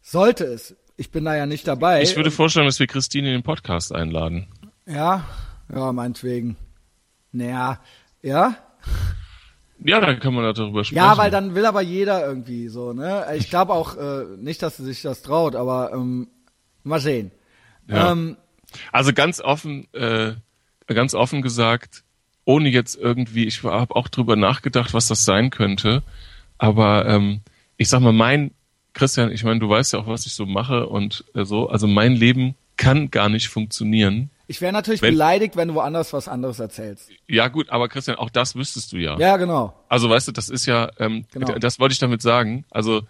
Sollte es. Ich bin da ja nicht dabei. ich würde vorschlagen, dass wir Christine in den Podcast einladen. ja, ja, meinetwegen. Naja, ja? Ja, dann kann man darüber sprechen. Ja, weil dann will aber jeder irgendwie so, ne? Ich glaube auch äh, nicht, dass sie sich das traut, aber ähm, mal sehen. Ja. Ähm, Also ganz offen, äh, ganz offen gesagt, ohne jetzt irgendwie, ich habe auch drüber nachgedacht, was das sein könnte. Aber ähm, ich sag mal, mein Christian, ich meine, du weißt ja auch, was ich so mache und äh, so. Also mein Leben kann gar nicht funktionieren. Ich wäre natürlich Wenn- beleidigt, wenn du woanders was anderes erzählst. Ja gut, aber Christian, auch das wüsstest du ja. Ja, genau. Also weißt du, das ist ja, ähm, Genau. das wollte ich damit sagen. Also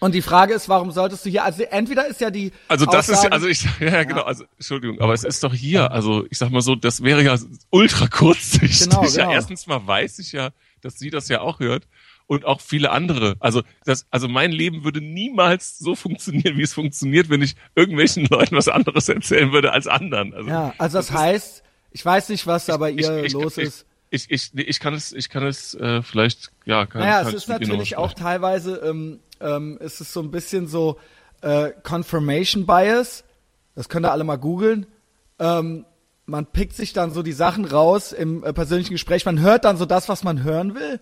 Und die Frage ist, warum solltest du hier, also entweder ist ja die Also das ist Aussage, ja, also ich, (laughs) ja, ja genau, also Entschuldigung, aber es ist doch hier, also ich sag mal so, das wäre ja ultra kurzsichtig. Genau, (laughs) Ja, genau. erstens mal weiß ich ja, dass sie das ja auch hört und auch viele andere. Also das, also mein Leben würde niemals so funktionieren, wie es funktioniert, wenn ich irgendwelchen (laughs) Leuten was anderes erzählen würde als anderen. Also Ja, also das, heißt, ich weiß nicht, was da bei ich, ihr ich, los ist. Ich, ich, ich kann es, ich kann es äh, vielleicht, ja, kann, Naja, kann es ist natürlich auch teilweise, ähm, ähm, ist es so ein bisschen so äh, Confirmation Bias. Das könnt ihr alle mal googeln. Ähm, man pickt sich dann so die Sachen raus im äh, persönlichen Gespräch. Man hört dann so das, was man hören will.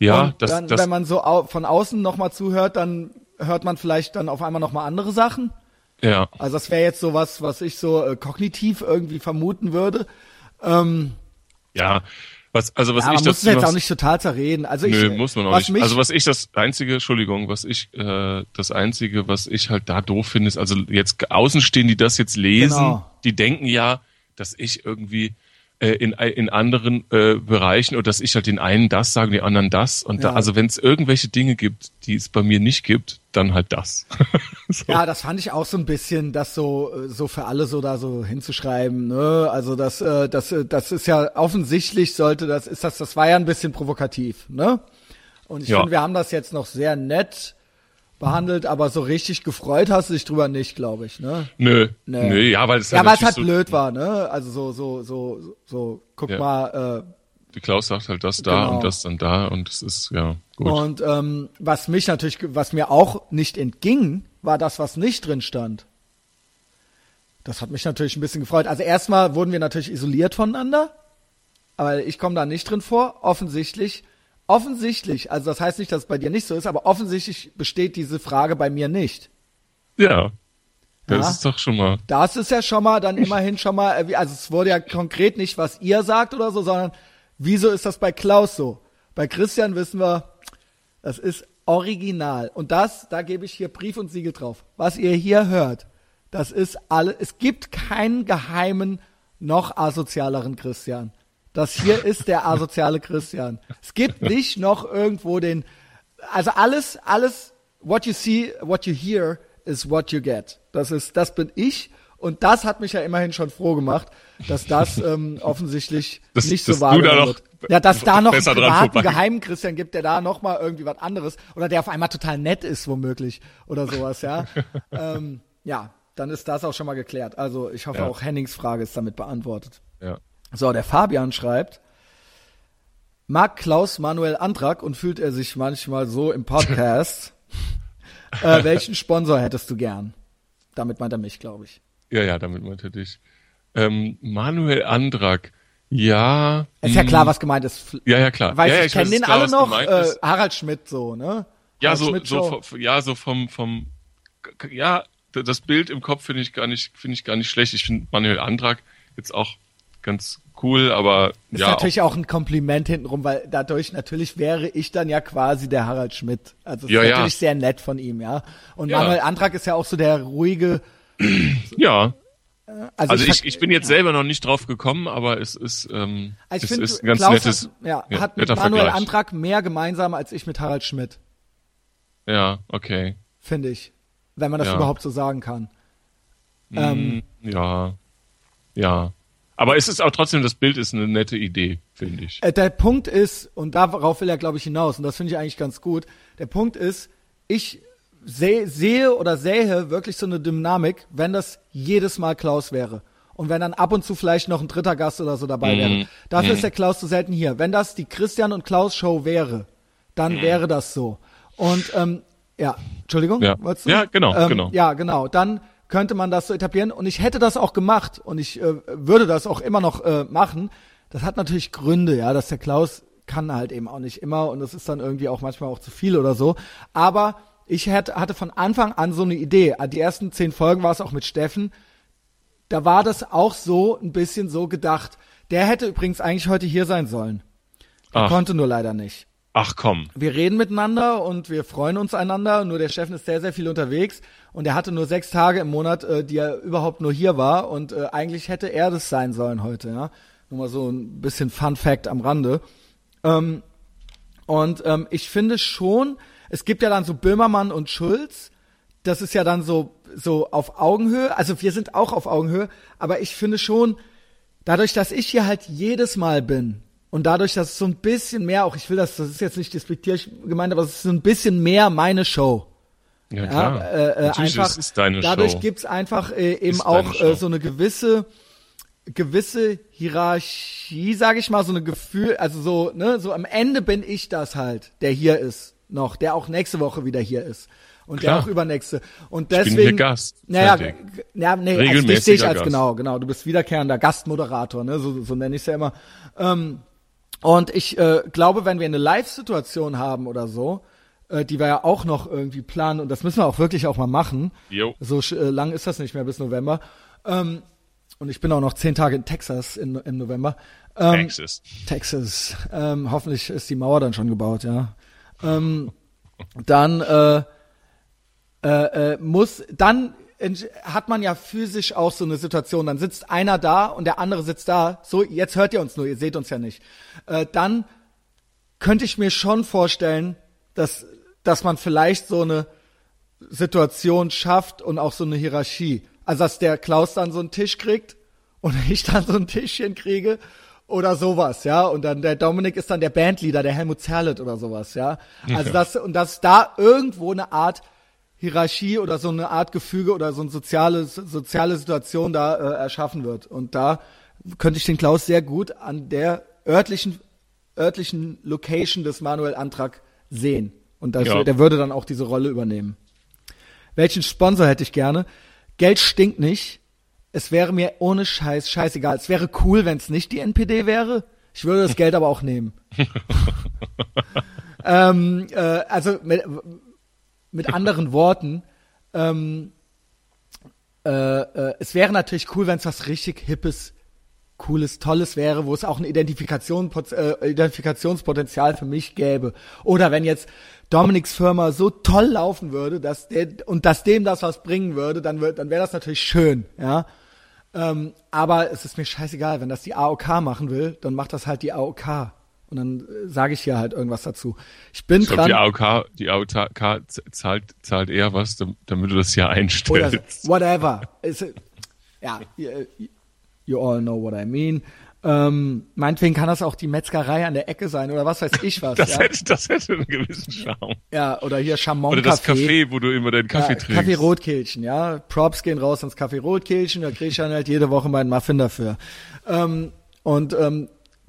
Ja, Und das, dann, das, wenn man so au von außen nochmal zuhört, dann hört man vielleicht dann auf einmal nochmal andere Sachen. ja. Also das wäre jetzt so was, was ich so äh, kognitiv irgendwie vermuten würde. Ähm, Ja, was, also was ja, ich man muss das es jetzt auch nicht total zerreden. Also ich, Nö, muss man auch nicht. Also was ich das einzige, Entschuldigung, was ich äh, das einzige, was ich halt da doof finde, ist also jetzt außenstehen, die das jetzt lesen, Genau. die denken ja, dass ich irgendwie äh, in in anderen äh, Bereichen oder dass ich halt den einen das sage, den anderen das und da, Ja. also wenn es irgendwelche Dinge gibt, die es bei mir nicht gibt, dann halt das. (laughs) so. Ja, das fand ich auch so ein bisschen, das so äh, so für alle so da so hinzuschreiben. Ne? Also das äh, das äh, das ist ja offensichtlich sollte das ist das das war ja ein bisschen provokativ. Ne? Und ich Ja. finde, wir haben das jetzt noch sehr nett behandelt, aber so richtig gefreut hast du dich drüber nicht, glaube ich. Ne? Nö, Nee. nö, ja, weil es Ja, natürlich halt so, blöd war. Ne? Also so so so so guck Ja. mal. Äh, Die Klaus sagt halt das da Genau. und das dann da und es ist ja gut. Und ähm, was mich natürlich, was mir auch nicht entging, war das, was nicht drin stand. Das hat mich natürlich ein bisschen gefreut. Also erstmal wurden wir natürlich isoliert voneinander, aber ich komme da nicht drin vor. Offensichtlich, offensichtlich, also das heißt nicht, dass es bei dir nicht so ist, aber offensichtlich besteht diese Frage bei mir nicht. ja, das Ja. ist doch schon mal. Das ist ja schon mal dann immerhin schon mal, äh, also es wurde ja konkret nicht, was ihr sagt oder so, sondern wieso ist das bei Klaus so? Bei Christian wissen wir, das ist original. Und das, da gebe ich hier Brief und Siegel drauf. Was ihr hier hört, das ist alle, es gibt keinen geheimen, noch asozialeren Christian. Das hier ist der asoziale Christian. Es gibt nicht noch irgendwo den, also alles, alles, what you see, what you hear is what you get. Das ist, das bin ich. Und das hat mich ja immerhin schon froh gemacht, dass das ähm, offensichtlich Dass- nicht so noch wird. Ja, dass da noch einen privaten geheimen Christian gibt, der da noch mal irgendwie was anderes oder der auf einmal total nett ist womöglich oder sowas, ja. (laughs) ähm, ja, dann ist das auch schon mal geklärt. Also ich hoffe Ja. auch Hennings Frage ist damit beantwortet. So, der Fabian schreibt, mag Klaus Manuel Antrag und fühlt er sich manchmal so im Podcast? (laughs) äh, welchen Sponsor hättest du gern? Damit meint er mich, glaube ich. Ja, ja, damit meint er dich. Ähm, Manuel Andrak, ja. Ist ja klar, was gemeint ist. Ja, ja, klar. Weiß ja, ja, ich, ich kennen weiß den klar, alle noch. Äh. Harald Schmidt so, ne? Ja, Harald so, Schmidt so, vom- ja, so vom, vom, ja, das Bild im Kopf finde ich gar nicht, finde ich gar nicht schlecht. Ich finde Manuel Andrak jetzt auch ganz cool, aber Ist ja, natürlich auch ein Kompliment hintenrum, weil dadurch natürlich wäre ich dann ja quasi der Harald Schmidt. Also Ja, ist ja. natürlich sehr nett von ihm, ja. Und Ja. Manuel Antrag ist ja auch so der ruhige. auch, (clears throat) ja. Also, Also ich, ver- ich bin jetzt selber noch nicht drauf gekommen, aber es ist, ähm, also ich es finde, ist ein ganz Klaus nettes, hat, ja, ja, hat mit Manuel Vergleich. Antrag mehr gemeinsam als ich mit Harald Schmidt, Ja, okay. finde ich. Wenn man das Ja. überhaupt so sagen kann. Ähm, Hm, ja, ja. Aber es ist auch trotzdem, das Bild ist eine nette Idee, finde ich. Äh, der Punkt ist, und darauf will er, glaube ich, hinaus, und das finde ich eigentlich ganz gut, der Punkt ist, ich seh, sehe oder sähe wirklich so eine Dynamik, wenn das jedes Mal Klaus wäre. Und wenn dann ab und zu vielleicht noch ein dritter Gast oder so dabei Mhm. wäre. Dafür ist der Klaus so selten hier. Wenn das die Christian und Klaus Show wäre, dann Mhm. wäre das so. Und ähm, ja, Entschuldigung, Ja. wolltest du? Ja, genau, ähm, genau. Ja, genau. Dann könnte man das so etablieren und ich hätte das auch gemacht und ich äh, würde das auch immer noch äh, machen. Das hat natürlich Gründe, ja, dass der Klaus kann halt eben auch nicht immer und das ist dann irgendwie auch manchmal auch zu viel oder so. Aber ich hätte, hatte von Anfang an so eine Idee. Die ersten zehn Folgen war es auch mit Steffen. Da war das auch so ein bisschen so gedacht. Der hätte übrigens eigentlich heute hier sein sollen. Ach. konnte nur leider nicht Ach komm. wir reden miteinander und wir freuen uns einander. Nur der Steffen ist sehr, sehr viel unterwegs und er hatte nur sechs Tage im Monat, äh, die er überhaupt nur hier war. Und äh, eigentlich hätte er das sein sollen heute. Ja, nur mal so ein bisschen Fun Fact am Rande. Ähm, und ähm, ich finde schon, es gibt ja dann so Böhmermann und Schulz. Das ist ja dann so so auf Augenhöhe. Also wir sind auch auf Augenhöhe, aber ich finde schon, dadurch, dass ich hier halt jedes Mal bin und dadurch, dass es so ein bisschen mehr auch, ich will das, das ist jetzt nicht despektierlich gemeint, aber es ist so ein bisschen mehr meine Show. Ja, Ja, klar. äh, äh, Natürlich, einfach, es ist deine dadurch Show. gibt's einfach äh, eben Ist auch äh, so eine gewisse gewisse Hierarchie, sage ich mal, so eine Gefühl, also so, ne, so am Ende bin ich das halt, der hier ist noch, der auch nächste Woche wieder hier ist und Klar. der auch übernächste und bin deswegen hier Gast. Naja, Fertig. g- ja, nee, also dich Regelmäßiger sehe ich als Gast. genau, genau, du bist wiederkehrender Gastmoderator, ne, so, so nenne ich es ja immer. Ähm, und ich äh, glaube, wenn wir eine Live-Situation haben oder so, äh, die wir ja auch noch irgendwie planen, und das müssen wir auch wirklich auch mal machen, Jo. so äh, lang ist das nicht mehr bis November, ähm, und ich bin auch noch zehn Tage in Texas in, im November. Ähm, Texas. Texas. Ähm, hoffentlich ist die Mauer dann schon gebaut, ja. Ähm, dann äh, äh, äh, muss, dann hat man ja physisch auch so eine Situation. Dann sitzt einer da und der andere sitzt da. So, jetzt hört ihr uns nur, ihr seht uns ja nicht. Äh, dann könnte ich mir schon vorstellen, dass, dass man vielleicht so eine Situation schafft und auch so eine Hierarchie. Also dass der Klaus dann so einen Tisch kriegt und (laughs) ich dann so ein Tischchen kriege oder sowas, ja. Und dann der Dominik ist dann der Bandleader, der Helmut Zerlett oder sowas, ja. Also das und dass da irgendwo eine Art Hierarchie oder so eine Art Gefüge oder so eine soziale soziale Situation da äh, erschaffen wird. Und da könnte ich den Klaus sehr gut an der örtlichen örtlichen Location des Manuel Antrag sehen. Und das, Ja. der würde dann auch diese Rolle übernehmen. Welchen Sponsor hätte ich gerne? Geld stinkt nicht. Es wäre mir ohne Scheiß scheißegal. Es wäre cool, wenn es nicht die NPD wäre. Ich würde das Geld aber auch nehmen. (laughs) ähm, äh, also mit, mit anderen Worten, ähm, äh, äh, es wäre natürlich cool, wenn es was richtig Hippes, Cooles, Tolles wäre, wo es auch ein Identifikation, äh, Identifikationspotenzial für mich gäbe. Oder wenn jetzt Dominiks Firma so toll laufen würde, dass der und dass dem das was bringen würde, dann wird, dann wäre das natürlich schön, ja. Ähm, aber es ist mir scheißegal, wenn das die AOK machen will, dann macht das halt die AOK. Und dann äh, sage ich hier halt irgendwas dazu. Ich bin Ich glaube, dran. die AOK, die AOK zahlt, zahlt eher was, dam- damit du das hier einstellst. (laughs) whatever. Ist, ja, you, all know what I mean. Ähm, meinetwegen kann das auch die Metzgerei an der Ecke sein oder was weiß ich (laughs) was. Das, ja? hätte, das hätte einen gewissen Charme. ja, oder hier Chamon Oder das Café, wo du immer deinen Kaffee ja, trinkst. Kaffee Rotkehlchen, ja. Props gehen raus ins Café Rotkehlchen, da krieg ich dann halt jede Woche meinen Muffin dafür. Ähm, Und ähm,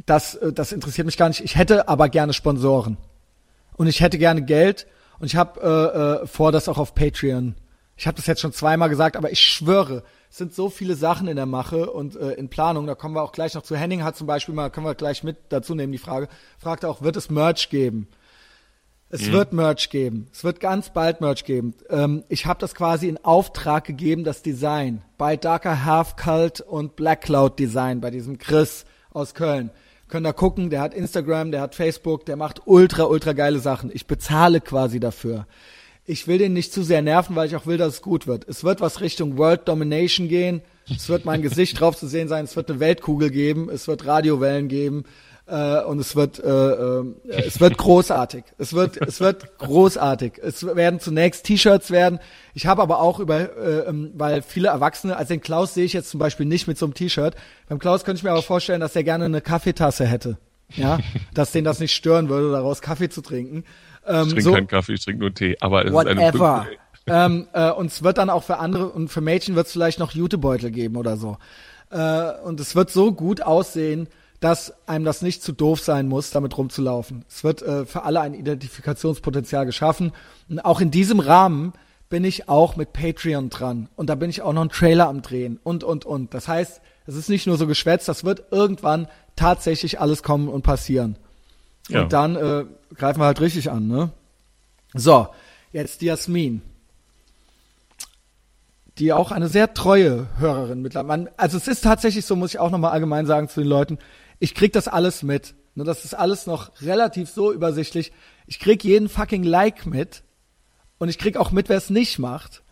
das, äh, das interessiert mich gar nicht. Ich hätte aber gerne Sponsoren. Und ich hätte gerne Geld. Und ich habe äh, äh, vor, das auch auf Patreon. Ich habe das jetzt schon zweimal gesagt, aber ich schwöre, es sind so viele Sachen in der Mache und äh, in Planung. Da kommen wir auch gleich noch zu. Henning hat zum Beispiel mal, können wir gleich mit dazu nehmen, die Frage, fragt auch, wird es Merch geben? Es mhm. wird Merch geben. Es wird ganz bald Merch geben. Ähm, ich habe das quasi in Auftrag gegeben, das Design bei Darker Half Cult und Black Cloud Design, bei diesem Chris aus Köln. Könnt da gucken, der hat Instagram, der hat Facebook, der macht ultra, ultra geile Sachen. Ich bezahle quasi dafür. Ich will den nicht zu sehr nerven, weil ich auch will, dass es gut wird. Es wird was Richtung World Domination gehen. Es wird mein Gesicht drauf zu sehen sein. Es wird eine Weltkugel geben. Es wird Radiowellen geben äh, und es wird äh, äh, es wird großartig. Es wird es wird großartig. Es werden zunächst T-Shirts werden. Ich habe aber auch über äh, ähm, weil viele Erwachsene, also den Klaus sehe ich jetzt zum Beispiel nicht mit so einem T-Shirt. Beim Klaus könnte ich mir aber vorstellen, dass er gerne eine Kaffeetasse hätte. Ja, (laughs) dass den das nicht stören würde, daraus Kaffee zu trinken. Ähm, ich trinke so, keinen Kaffee, ich trinke nur Tee. Aber es whatever. ist eine (laughs) ähm, äh, und es wird dann auch für andere und für Mädchen wird es vielleicht noch Jutebeutel geben oder so. Äh, und es wird so gut aussehen, dass einem das nicht zu doof sein muss, damit rumzulaufen. Es wird äh, für alle ein Identifikationspotenzial geschaffen. Und auch in diesem Rahmen bin ich auch mit Patreon dran. Und da bin ich auch noch einen Trailer am Drehen und, und, und. Das heißt, es ist nicht nur so geschwätzt, das wird irgendwann tatsächlich alles kommen und passieren. Ja. Und dann äh, greifen wir halt richtig an, ne? So, jetzt die Jasmin. Die auch eine sehr treue Hörerin mittlerweile. Also es ist tatsächlich so, muss ich auch nochmal allgemein sagen zu den Leuten, ich krieg das alles mit. Ne, das ist alles noch relativ so übersichtlich. Ich krieg jeden fucking Like mit. Und ich krieg auch mit, wer es nicht macht.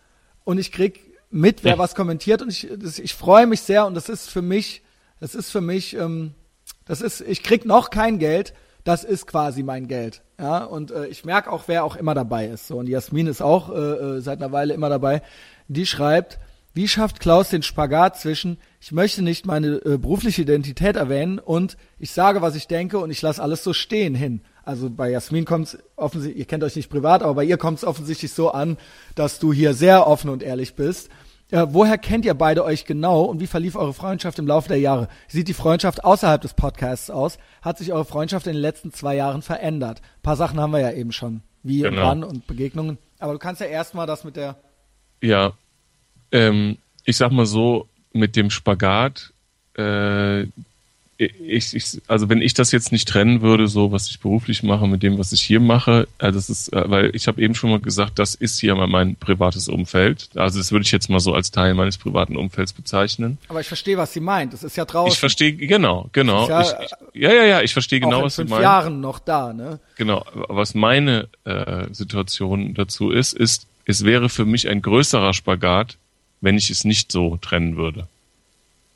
Und ich krieg mit, wer ja. was kommentiert. Und ich, das, ich freue mich sehr. Und das ist für mich, das ist für mich, ähm, das ist, ich krieg noch kein Geld. Das ist quasi mein Geld. Ja, und äh, ich merke auch, wer auch immer dabei ist. So, und Jasmin ist auch äh, äh seit einer Weile immer dabei. Die schreibt, wie schafft Klaus den Spagat zwischen, ich möchte nicht meine äh, berufliche Identität erwähnen und ich sage, was ich denke und ich lasse alles so stehen hin. Also bei Jasmin kommt es offensichtlich, ihr kennt euch nicht privat, aber bei ihr kommt es offensichtlich so an, dass du hier sehr offen und ehrlich bist. Äh, woher kennt ihr beide euch genau und wie verlief eure Freundschaft im Laufe der Jahre? Sieht die Freundschaft außerhalb des Podcasts aus? Hat sich eure Freundschaft in den letzten zwei Jahren verändert? Ein paar Sachen haben wir ja eben schon, wie genau. und wann und Begegnungen. Aber du kannst ja erstmal das mit der ja, ähm, ich sag mal so, mit dem Spagat, äh, ich, ich, also wenn ich das jetzt nicht trennen würde, so was ich beruflich mache mit dem, was ich hier mache, also das ist, äh, weil ich habe eben schon mal gesagt, das ist hier mal mein privates Umfeld. Also das würde ich jetzt mal so als Teil meines privaten Umfelds bezeichnen. Aber ich verstehe, was sie meint. Das ist ja draußen. Ich verstehe, genau, genau. Ja, ich, ich, ja, ja, ja, ich verstehe genau, was sie meint. Jahren noch da, ne? Genau. Was meine äh, Situation dazu ist, ist, es wäre für mich ein größerer Spagat, wenn ich es nicht so trennen würde.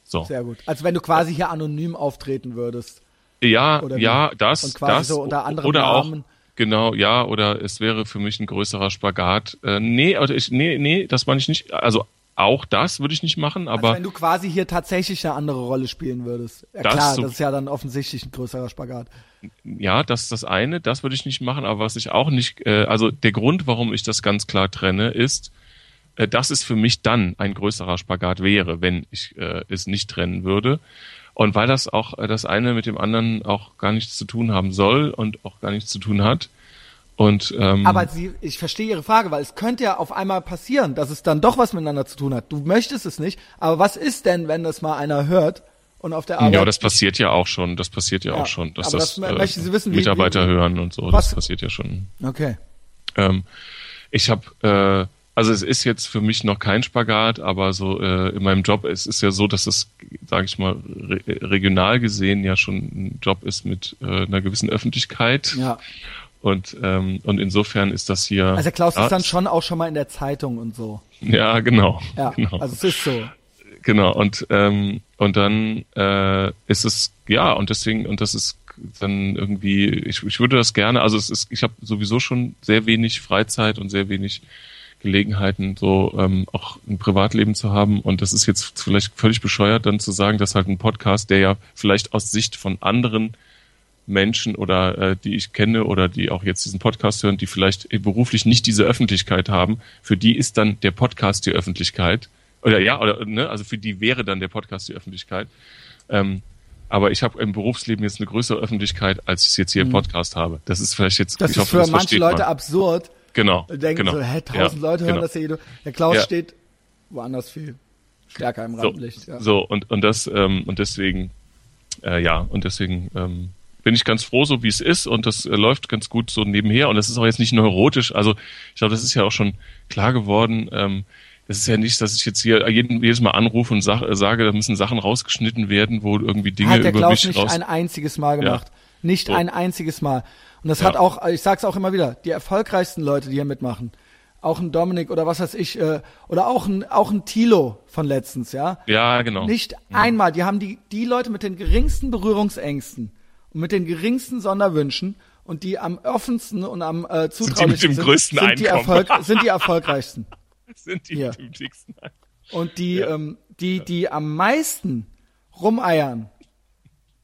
So. Sehr gut. Also wenn du quasi hier anonym auftreten würdest. Ja, ja, das, Und quasi das so unter anderem oder Namen. auch genau, ja, oder es wäre für mich ein größerer Spagat. Äh, nee, also ich, nee, nee, das meine ich nicht. Also auch das würde ich nicht machen, aber also wenn du quasi hier tatsächlich eine andere Rolle spielen würdest. Ja das klar, so, das ist ja dann offensichtlich ein größerer Spagat. Ja, das ist das eine, das würde ich nicht machen, aber was ich auch nicht, äh, also der Grund, warum ich das ganz klar trenne, ist, äh, dass es für mich dann ein größerer Spagat wäre, wenn ich äh, es nicht trennen würde. Und weil das auch äh, das eine mit dem anderen auch gar nichts zu tun haben soll und auch gar nichts zu tun hat. Und, ähm, Aber Sie, ich verstehe Ihre Frage, weil es könnte ja auf einmal passieren, dass es dann doch was miteinander zu tun hat. Du möchtest es nicht, aber was ist denn, wenn das mal einer hört und auf der Arbeit? Ja, das passiert ja auch schon. Das passiert ja, ja auch schon, dass das, das äh, wissen, Mitarbeiter wie, wie, hören und so. Was? Das passiert ja schon. Okay. Ähm, ich habe äh, also es ist jetzt für mich noch kein Spagat, aber so äh, in meinem Job es ist ja so, dass es, sage ich mal, re regional gesehen ja schon ein Job ist mit äh, einer gewissen Öffentlichkeit. Ja. Und ähm, und insofern ist das hier. Also Klaus ist dann schon auch schon mal in der Zeitung und so. Ja, genau. Ja, (laughs) genau. also es ist so. Genau und ähm, und dann äh, ist es ja und deswegen und das ist dann irgendwie ich, ich würde das gerne also es ist ich habe sowieso schon sehr wenig Freizeit und sehr wenig Gelegenheiten, so ähm, auch ein Privatleben zu haben. Und das ist jetzt vielleicht völlig bescheuert, dann zu sagen, dass halt ein Podcast, der ja vielleicht aus Sicht von anderen Menschen oder äh, die ich kenne oder die auch jetzt diesen Podcast hören, die vielleicht beruflich nicht diese Öffentlichkeit haben, für die ist dann der Podcast die Öffentlichkeit. Oder ja, oder ne, also für die wäre dann der Podcast die Öffentlichkeit. Ähm, aber ich habe im Berufsleben jetzt eine größere Öffentlichkeit, als ich es jetzt hier im Mhm. Podcast habe. Das ist vielleicht jetzt, Das ich ist hoffe, für das manche Leute man. absurd. Genau, Und denken genau. so, hä, tausend Ja, Leute hören genau. das ja jeder. Der Klaus Ja. steht woanders viel stärker im So, Rampenlicht. Ja. so und und das ähm, und deswegen äh, ja und deswegen ähm, bin ich ganz froh, so wie es ist und das äh, läuft ganz gut so nebenher und das ist auch jetzt nicht neurotisch. Also ich glaube, das ist ja auch schon klar geworden. Ähm, das ist ja nicht, dass ich jetzt hier jeden, jedes Mal anrufe und sag, äh, sage, da müssen Sachen rausgeschnitten werden, wo irgendwie Dinge hat der über Klaus mich nicht raus. ein einziges Mal gemacht. Nicht So. ein einziges Mal. Und das Ja. hat auch, ich sag's auch immer wieder, die erfolgreichsten Leute, die hier mitmachen, auch ein Dominik oder was weiß ich, äh, oder auch ein, auch ein Tilo von letztens, ja. ja, genau. Nicht einmal, die haben die, die Leute mit den geringsten Berührungsängsten und mit den geringsten Sonderwünschen und die am offensten und am äh, zutraulichsten dem sind, größten sind, die Einkommen. Erfolg, sind die erfolgreichsten. (laughs) sind die Ja. mit dem dicksten. Und die, ähm, die, die am meisten rumeiern,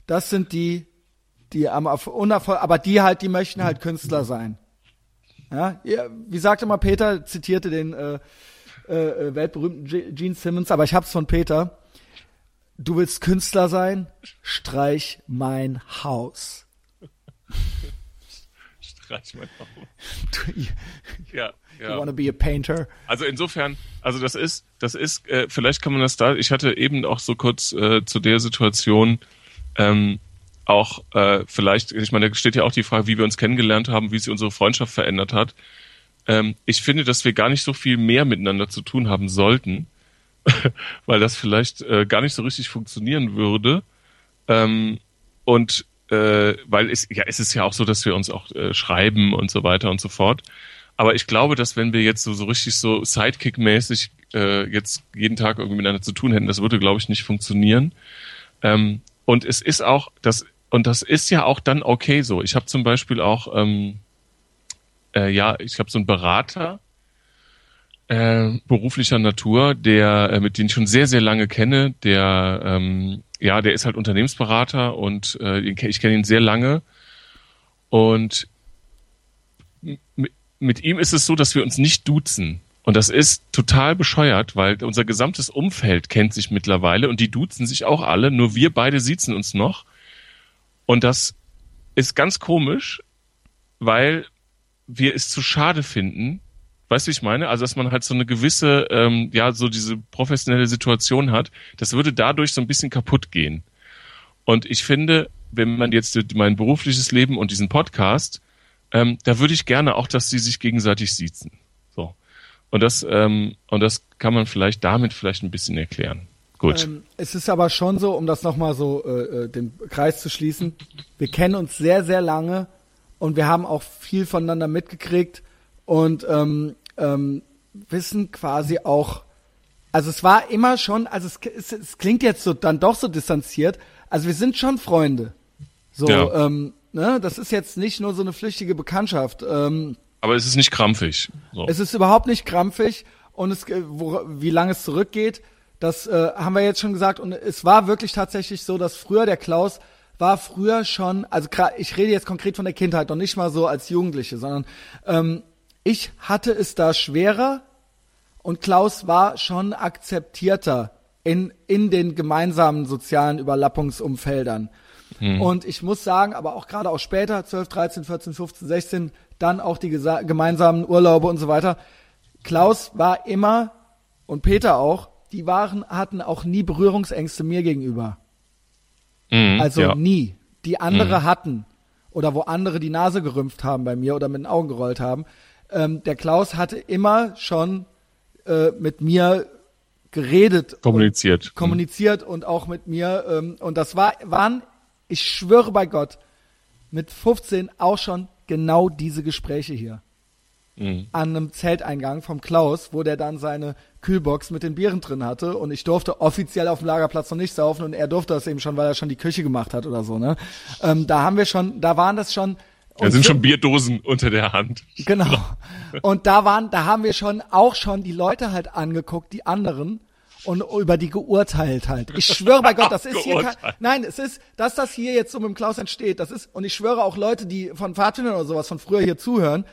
das sind die, die am Erf- unerfolg, aber die halt, die möchten halt Künstler sein. Ja, wie sagte mal Peter, zitierte den äh, äh, äh, weltberühmten Gene Simmons, aber ich hab's von Peter. Du willst Künstler sein? Streich mein Haus. (laughs) Streich mein. Du, you, (laughs) Ja, you ja. wanna be a painter? Also insofern, also das ist, das ist, äh, vielleicht kann man das da, ich hatte eben auch so kurz äh, zu der Situation ähm, auch äh, vielleicht, ich meine, da steht ja auch die Frage, wie wir uns kennengelernt haben, wie sich unsere Freundschaft verändert hat. Ähm, ich finde, dass wir gar nicht so viel mehr miteinander zu tun haben sollten, (laughs) weil das vielleicht äh, gar nicht so richtig funktionieren würde. Ähm, und äh, weil es ja es ist ja auch so, dass wir uns auch äh, schreiben und so weiter und so fort. Aber ich glaube, dass wenn wir jetzt so, so richtig so Sidekick-mäßig äh, jetzt jeden Tag irgendwie miteinander zu tun hätten, das würde, glaube ich, nicht funktionieren. Ähm, und es ist auch, das, und das ist ja auch dann okay so. Ich habe zum Beispiel auch, ähm, äh, ja, ich habe so einen Berater äh, beruflicher Natur, der, äh, mit dem ich schon sehr, sehr lange kenne, der, ähm, ja, der ist halt Unternehmensberater und äh, ich kenne ihn sehr lange. Und mit ihm ist es so, dass wir uns nicht duzen. Und das ist total bescheuert, weil unser gesamtes Umfeld kennt sich mittlerweile und die duzen sich auch alle, nur wir beide siezen uns noch. Und das ist ganz komisch, weil wir es zu schade finden, weißt du, wie ich meine? Also, dass man halt so eine gewisse, ähm, ja, so diese professionelle Situation hat, das würde dadurch so ein bisschen kaputt gehen. Und ich finde, wenn man jetzt mein berufliches Leben und diesen Podcast, ähm, da würde ich gerne auch, dass sie sich gegenseitig siezen. So. Und das, ähm, und das kann man vielleicht damit vielleicht ein bisschen erklären. Gut. Ähm, es ist aber schon so, um das nochmal so äh, äh, den Kreis zu schließen, wir kennen uns sehr, sehr lange und wir haben auch viel voneinander mitgekriegt und ähm, ähm, wissen quasi auch, also es war immer schon, also es, es, es klingt jetzt so dann doch so distanziert, also wir sind schon Freunde. So, Ja. ähm, ne, das ist jetzt nicht nur so eine flüchtige Bekanntschaft. Ähm, Aber es ist nicht krampfig. So. es ist überhaupt nicht krampfig und es, äh, wo, wie lange es zurückgeht, das äh, haben wir jetzt schon gesagt. Und es war wirklich tatsächlich so, dass früher der Klaus war früher schon, also ich rede jetzt konkret von der Kindheit, noch nicht mal so als Jugendliche, sondern ähm, ich hatte es da schwerer und Klaus war schon akzeptierter in, in den gemeinsamen sozialen Überlappungsumfeldern. Und ich muss sagen, aber auch gerade auch später, 12, 13, 14, 15, 16, dann auch die gemeinsamen Urlaube und so weiter. Klaus war immer und Peter auch, die waren, hatten auch nie Berührungsängste mir gegenüber. Mhm, Also ja. nie. Die andere hatten oder wo andere die Nase gerümpft haben bei mir oder mit den Augen gerollt haben. Ähm, der Klaus hatte immer schon äh, mit mir geredet, kommuniziert. kommuniziert und auch mit mir. Ähm, und das war, waren, ich schwöre bei Gott, mit 15 auch schon genau diese Gespräche hier. Mhm. An einem Zelteingang vom Klaus, wo der dann seine Kühlbox mit den Bieren drin hatte und ich durfte offiziell auf dem Lagerplatz noch nicht saufen und er durfte das eben schon, weil er schon die Küche gemacht hat oder so, ne? Ähm, da haben wir schon, da waren das schon. Da sind schon Bierdosen unter der Hand. Genau. Und da waren, da haben wir schon auch schon die Leute halt angeguckt, die anderen und über die geurteilt halt. Ich schwöre bei Gott, das ist hier kein, nein, es ist, dass das hier jetzt so mit dem Klaus entsteht, das ist, und ich schwöre auch Leute, die von Pfadfindern oder sowas von früher hier zuhören,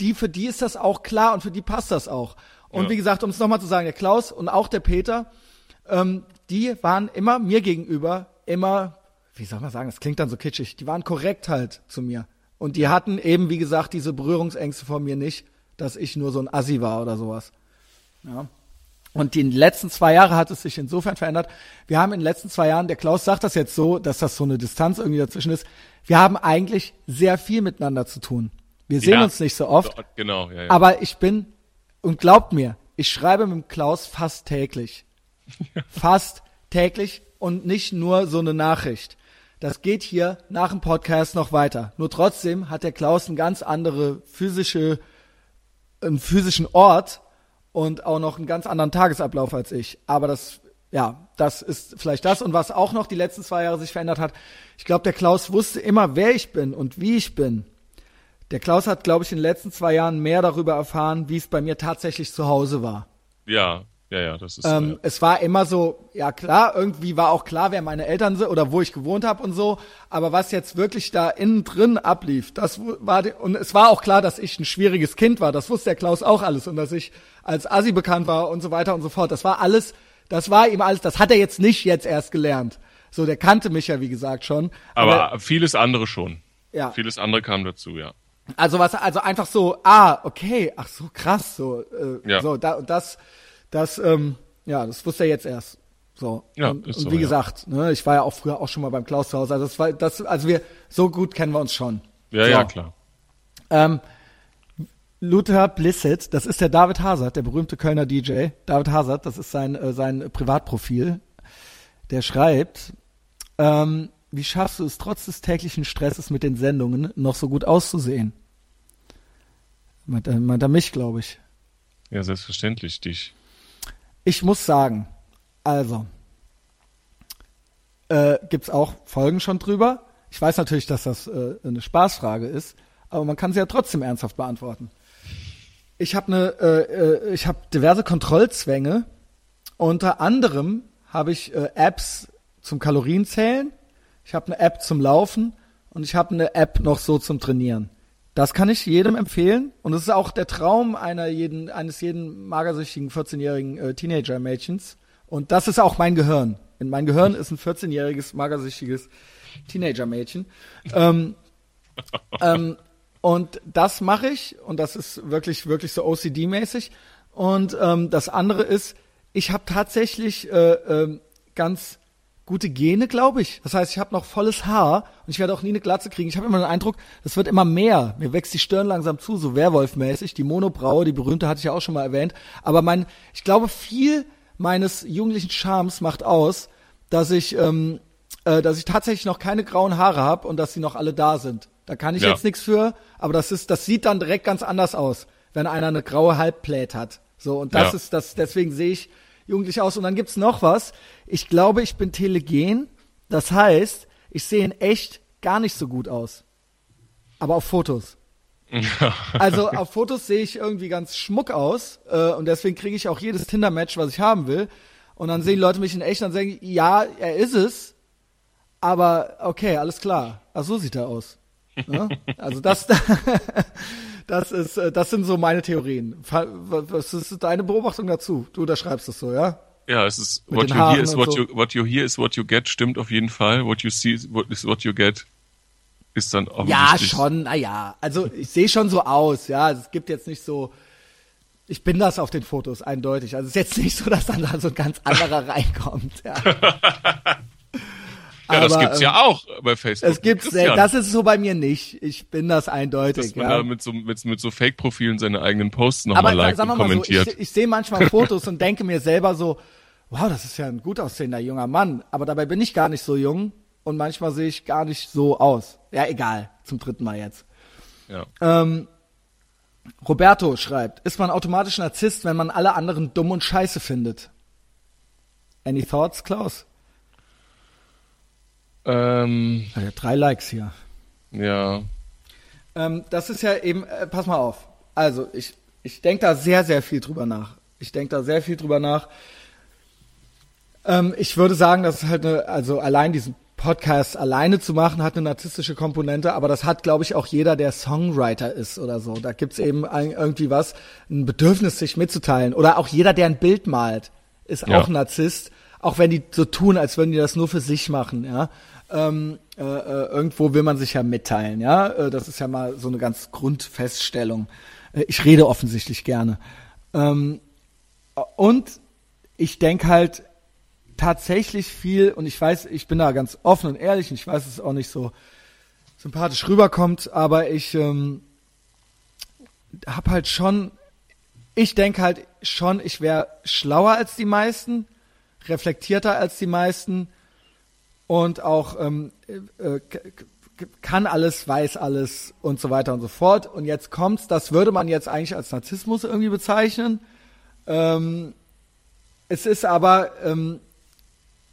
die, für die ist das auch klar und für die passt das auch. Und Ja. wie gesagt, um es nochmal zu sagen, der Klaus und auch der Peter, ähm, die waren immer mir gegenüber immer wie soll man sagen, das klingt dann so kitschig, die waren korrekt halt zu mir. Und die hatten eben, wie gesagt, diese Berührungsängste von mir nicht, dass ich nur so ein Assi war oder sowas. Ja. Und die letzten zwei Jahre hat es sich insofern verändert. Wir haben in den letzten zwei Jahren, der Klaus sagt das jetzt so, dass das so eine Distanz irgendwie dazwischen ist. Wir haben eigentlich sehr viel miteinander zu tun. Wir sehen Ja. uns nicht so oft, Genau, ja, ja. aber ich bin, und glaubt mir, ich schreibe mit dem Klaus fast täglich. (laughs) Fast täglich und nicht nur so eine Nachricht. Das geht hier nach dem Podcast noch weiter. Nur trotzdem hat der Klaus eine ganz andere physische, einen physischen Ort und auch noch einen ganz anderen Tagesablauf als ich. Aber das, ja, das ist vielleicht das. Und was auch noch die letzten zwei Jahre sich verändert hat, ich glaube, der Klaus wusste immer, wer ich bin und wie ich bin. Der Klaus hat, glaube ich, in den letzten zwei Jahren mehr darüber erfahren, wie es bei mir tatsächlich zu Hause war. ja, ja, ja, das ist. Ähm, ja. Es war immer so, ja klar, irgendwie war auch klar, wer meine Eltern sind oder wo ich gewohnt habe und so. Aber was jetzt wirklich da innen drin ablief, das war und es war auch klar, dass ich ein schwieriges Kind war. Das wusste der Klaus auch alles und dass ich als Assi bekannt war und so weiter und so fort. Das war alles, das war ihm alles. Das hat er jetzt nicht jetzt erst gelernt. So, der kannte mich ja wie gesagt schon. Aber vieles andere schon. ja. Vieles andere kam dazu, ja. Also was, also einfach so, ah, okay, ach so krass, so, äh, Ja. so, da, und das, das, ähm, ja, das wusste er jetzt erst. So. Ja, und, ist und so, wie ja. gesagt, ne, ich war ja auch früher auch schon mal beim Klaus zu Hause. Also das war, das, also wir, so gut kennen wir uns schon. Ja, so. ja, klar. Ähm, Luther Blissett, das ist der David Hazard, der berühmte Kölner DJ. David Hazard, das ist sein, äh, sein Privatprofil. Der schreibt, ähm, wie schaffst du es trotz des täglichen Stresses mit den Sendungen noch so gut auszusehen? Meint er, meint er mich, glaube ich. Ja, selbstverständlich, dich. Ich muss sagen, also, äh, gibt's auch Folgen schon drüber. Ich weiß natürlich, dass das äh, eine Spaßfrage ist, aber man kann sie ja trotzdem ernsthaft beantworten. Ich habe eine, äh, äh, ich habe diverse Kontrollzwänge. Unter anderem habe ich äh, Apps zum Kalorienzählen. Ich habe eine App zum Laufen und ich habe eine App noch so zum Trainieren. Das kann ich jedem empfehlen und es ist auch der Traum einer jeden, eines jeden magersüchtigen 14-jährigen äh, Teenager-Mädchens. Und das ist auch mein Gehirn. In mein Gehirn ist ein 14-jähriges magersüchtiges Teenager-Mädchen. Ähm, ähm, und das mache ich und das ist wirklich, wirklich so OCD-mäßig. Und ähm, das andere ist, ich habe tatsächlich äh, ähm, ganz gute Gene, glaube ich. Das heißt, ich habe noch volles Haar und ich werde auch nie eine Glatze kriegen. Ich habe immer den Eindruck, das wird immer mehr. Mir wächst die Stirn langsam zu, so Werwolf-mäßig. Die Monobraue, die berühmte hatte ich ja auch schon mal erwähnt. Aber mein, ich glaube, viel meines jugendlichen Charmes macht aus, dass ich, ähm, äh, dass ich tatsächlich noch keine grauen Haare habe und dass sie noch alle da sind. Da kann ich Ja. jetzt nichts für, aber das ist, das sieht dann direkt ganz anders aus, wenn einer eine graue Halbplät hat. So, und das Ja. ist das, deswegen sehe ich jugendlich aus. Und dann gibt's noch was. Ich glaube, ich bin telegen. Das heißt, ich sehe in echt gar nicht so gut aus. Aber auf Fotos. (laughs) Also auf Fotos sehe ich irgendwie ganz schmuck aus äh, und deswegen kriege ich auch jedes Tinder-Match, was ich haben will. Und dann sehen Leute mich in echt und sagen, ja, er ist es, aber okay, alles klar. Ach, so sieht er aus. Ne? Also das, (laughs) (laughs) das ist, äh, das sind so meine Theorien. Was ist deine Beobachtung dazu? Du, da schreibst es so, ja? Ja, es ist Mit what you hear is what so. you what you hear is what you get stimmt auf jeden Fall. What you see is what, is what you get ist dann Ja, offensichtlich. schon, naja. Also ich sehe schon so aus, ja. Es gibt jetzt nicht so. Ich bin das auf den Fotos, eindeutig. Also es ist jetzt nicht so, dass dann da so ein ganz anderer (laughs) reinkommt. Ja. (laughs) Ja, das Aber, gibt's ähm, ja auch bei Facebook. Es gibt's, Christian, das ist so bei mir nicht. Ich bin das eindeutig. dass man ja. da mit so, mit, mit so Fake-Profilen seine eigenen Posts nochmal liked und mal so, kommentiert. ich, ich sehe manchmal Fotos und denke mir selber so, wow, das ist ja ein gut aussehender junger Mann. Aber dabei bin ich gar nicht so jung und manchmal sehe ich gar nicht so aus. Ja, egal. Zum dritten Mal jetzt. ja. Ähm, Roberto schreibt, ist man automatisch Narzisst, wenn man alle anderen dumm und scheiße findet? Any thoughts, Klaus? Ähm, Ja, drei Likes hier. ja. Ähm, das ist ja eben, äh, pass mal auf. Also, ich, ich denke da sehr, sehr viel drüber nach. Ich denke da sehr viel drüber nach. Ähm, ich würde sagen, das ist halt eine, also allein diesen Podcast alleine zu machen, hat eine narzisstische Komponente, aber das hat, glaube ich, auch jeder, der Songwriter ist oder so. Da gibt's eben ein, irgendwie was, ein Bedürfnis, sich mitzuteilen. Oder auch jeder, der ein Bild malt, ist Ja. auch ein Narzisst. auch wenn die so tun, als würden die das nur für sich machen, ja. Ähm, äh, äh, irgendwo will man sich ja mitteilen, ja. Äh, das ist ja mal so eine ganz Grundfeststellung. Äh, ich rede offensichtlich gerne. Ähm, und ich denke halt tatsächlich viel, und ich weiß, ich bin da ganz offen und ehrlich, und ich weiß, dass es auch nicht so sympathisch rüberkommt, aber ich ähm, habe halt schon, ich denke halt schon, ich wäre schlauer als die meisten, reflektierter als die meisten und auch ähm, äh, kann alles, weiß alles und so weiter und so fort. Und jetzt kommt's, das würde man jetzt eigentlich als Narzissmus irgendwie bezeichnen. Ähm, es ist aber, ähm,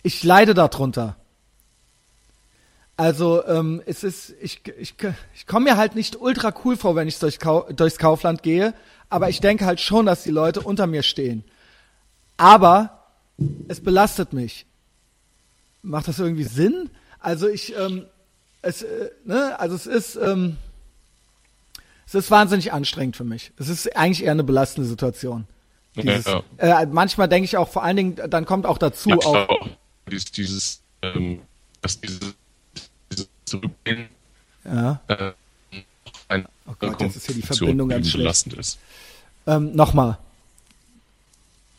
ich leide darunter. Also ähm, es ist, ich, ich, ich komme mir halt nicht ultra cool vor, wenn ich durch Kau durchs Kaufland gehe, aber ich denke halt schon, dass die Leute unter mir stehen. Aber es belastet mich. Macht das irgendwie Sinn? Also ich, ähm, es, äh, ne, also es ist, ähm, es ist wahnsinnig anstrengend für mich. Es ist eigentlich eher eine belastende Situation. Dieses, ja, ja. Äh, manchmal denke ich auch, vor allen Dingen, dann kommt auch dazu ja, auch, auch dieses, dieses ähm, dass dieses, dieses Zurückgehen ja. äh, ein oh Gott, jetzt ist hier die Verbindung ganz schlecht. Ist. Ähm, Nochmal.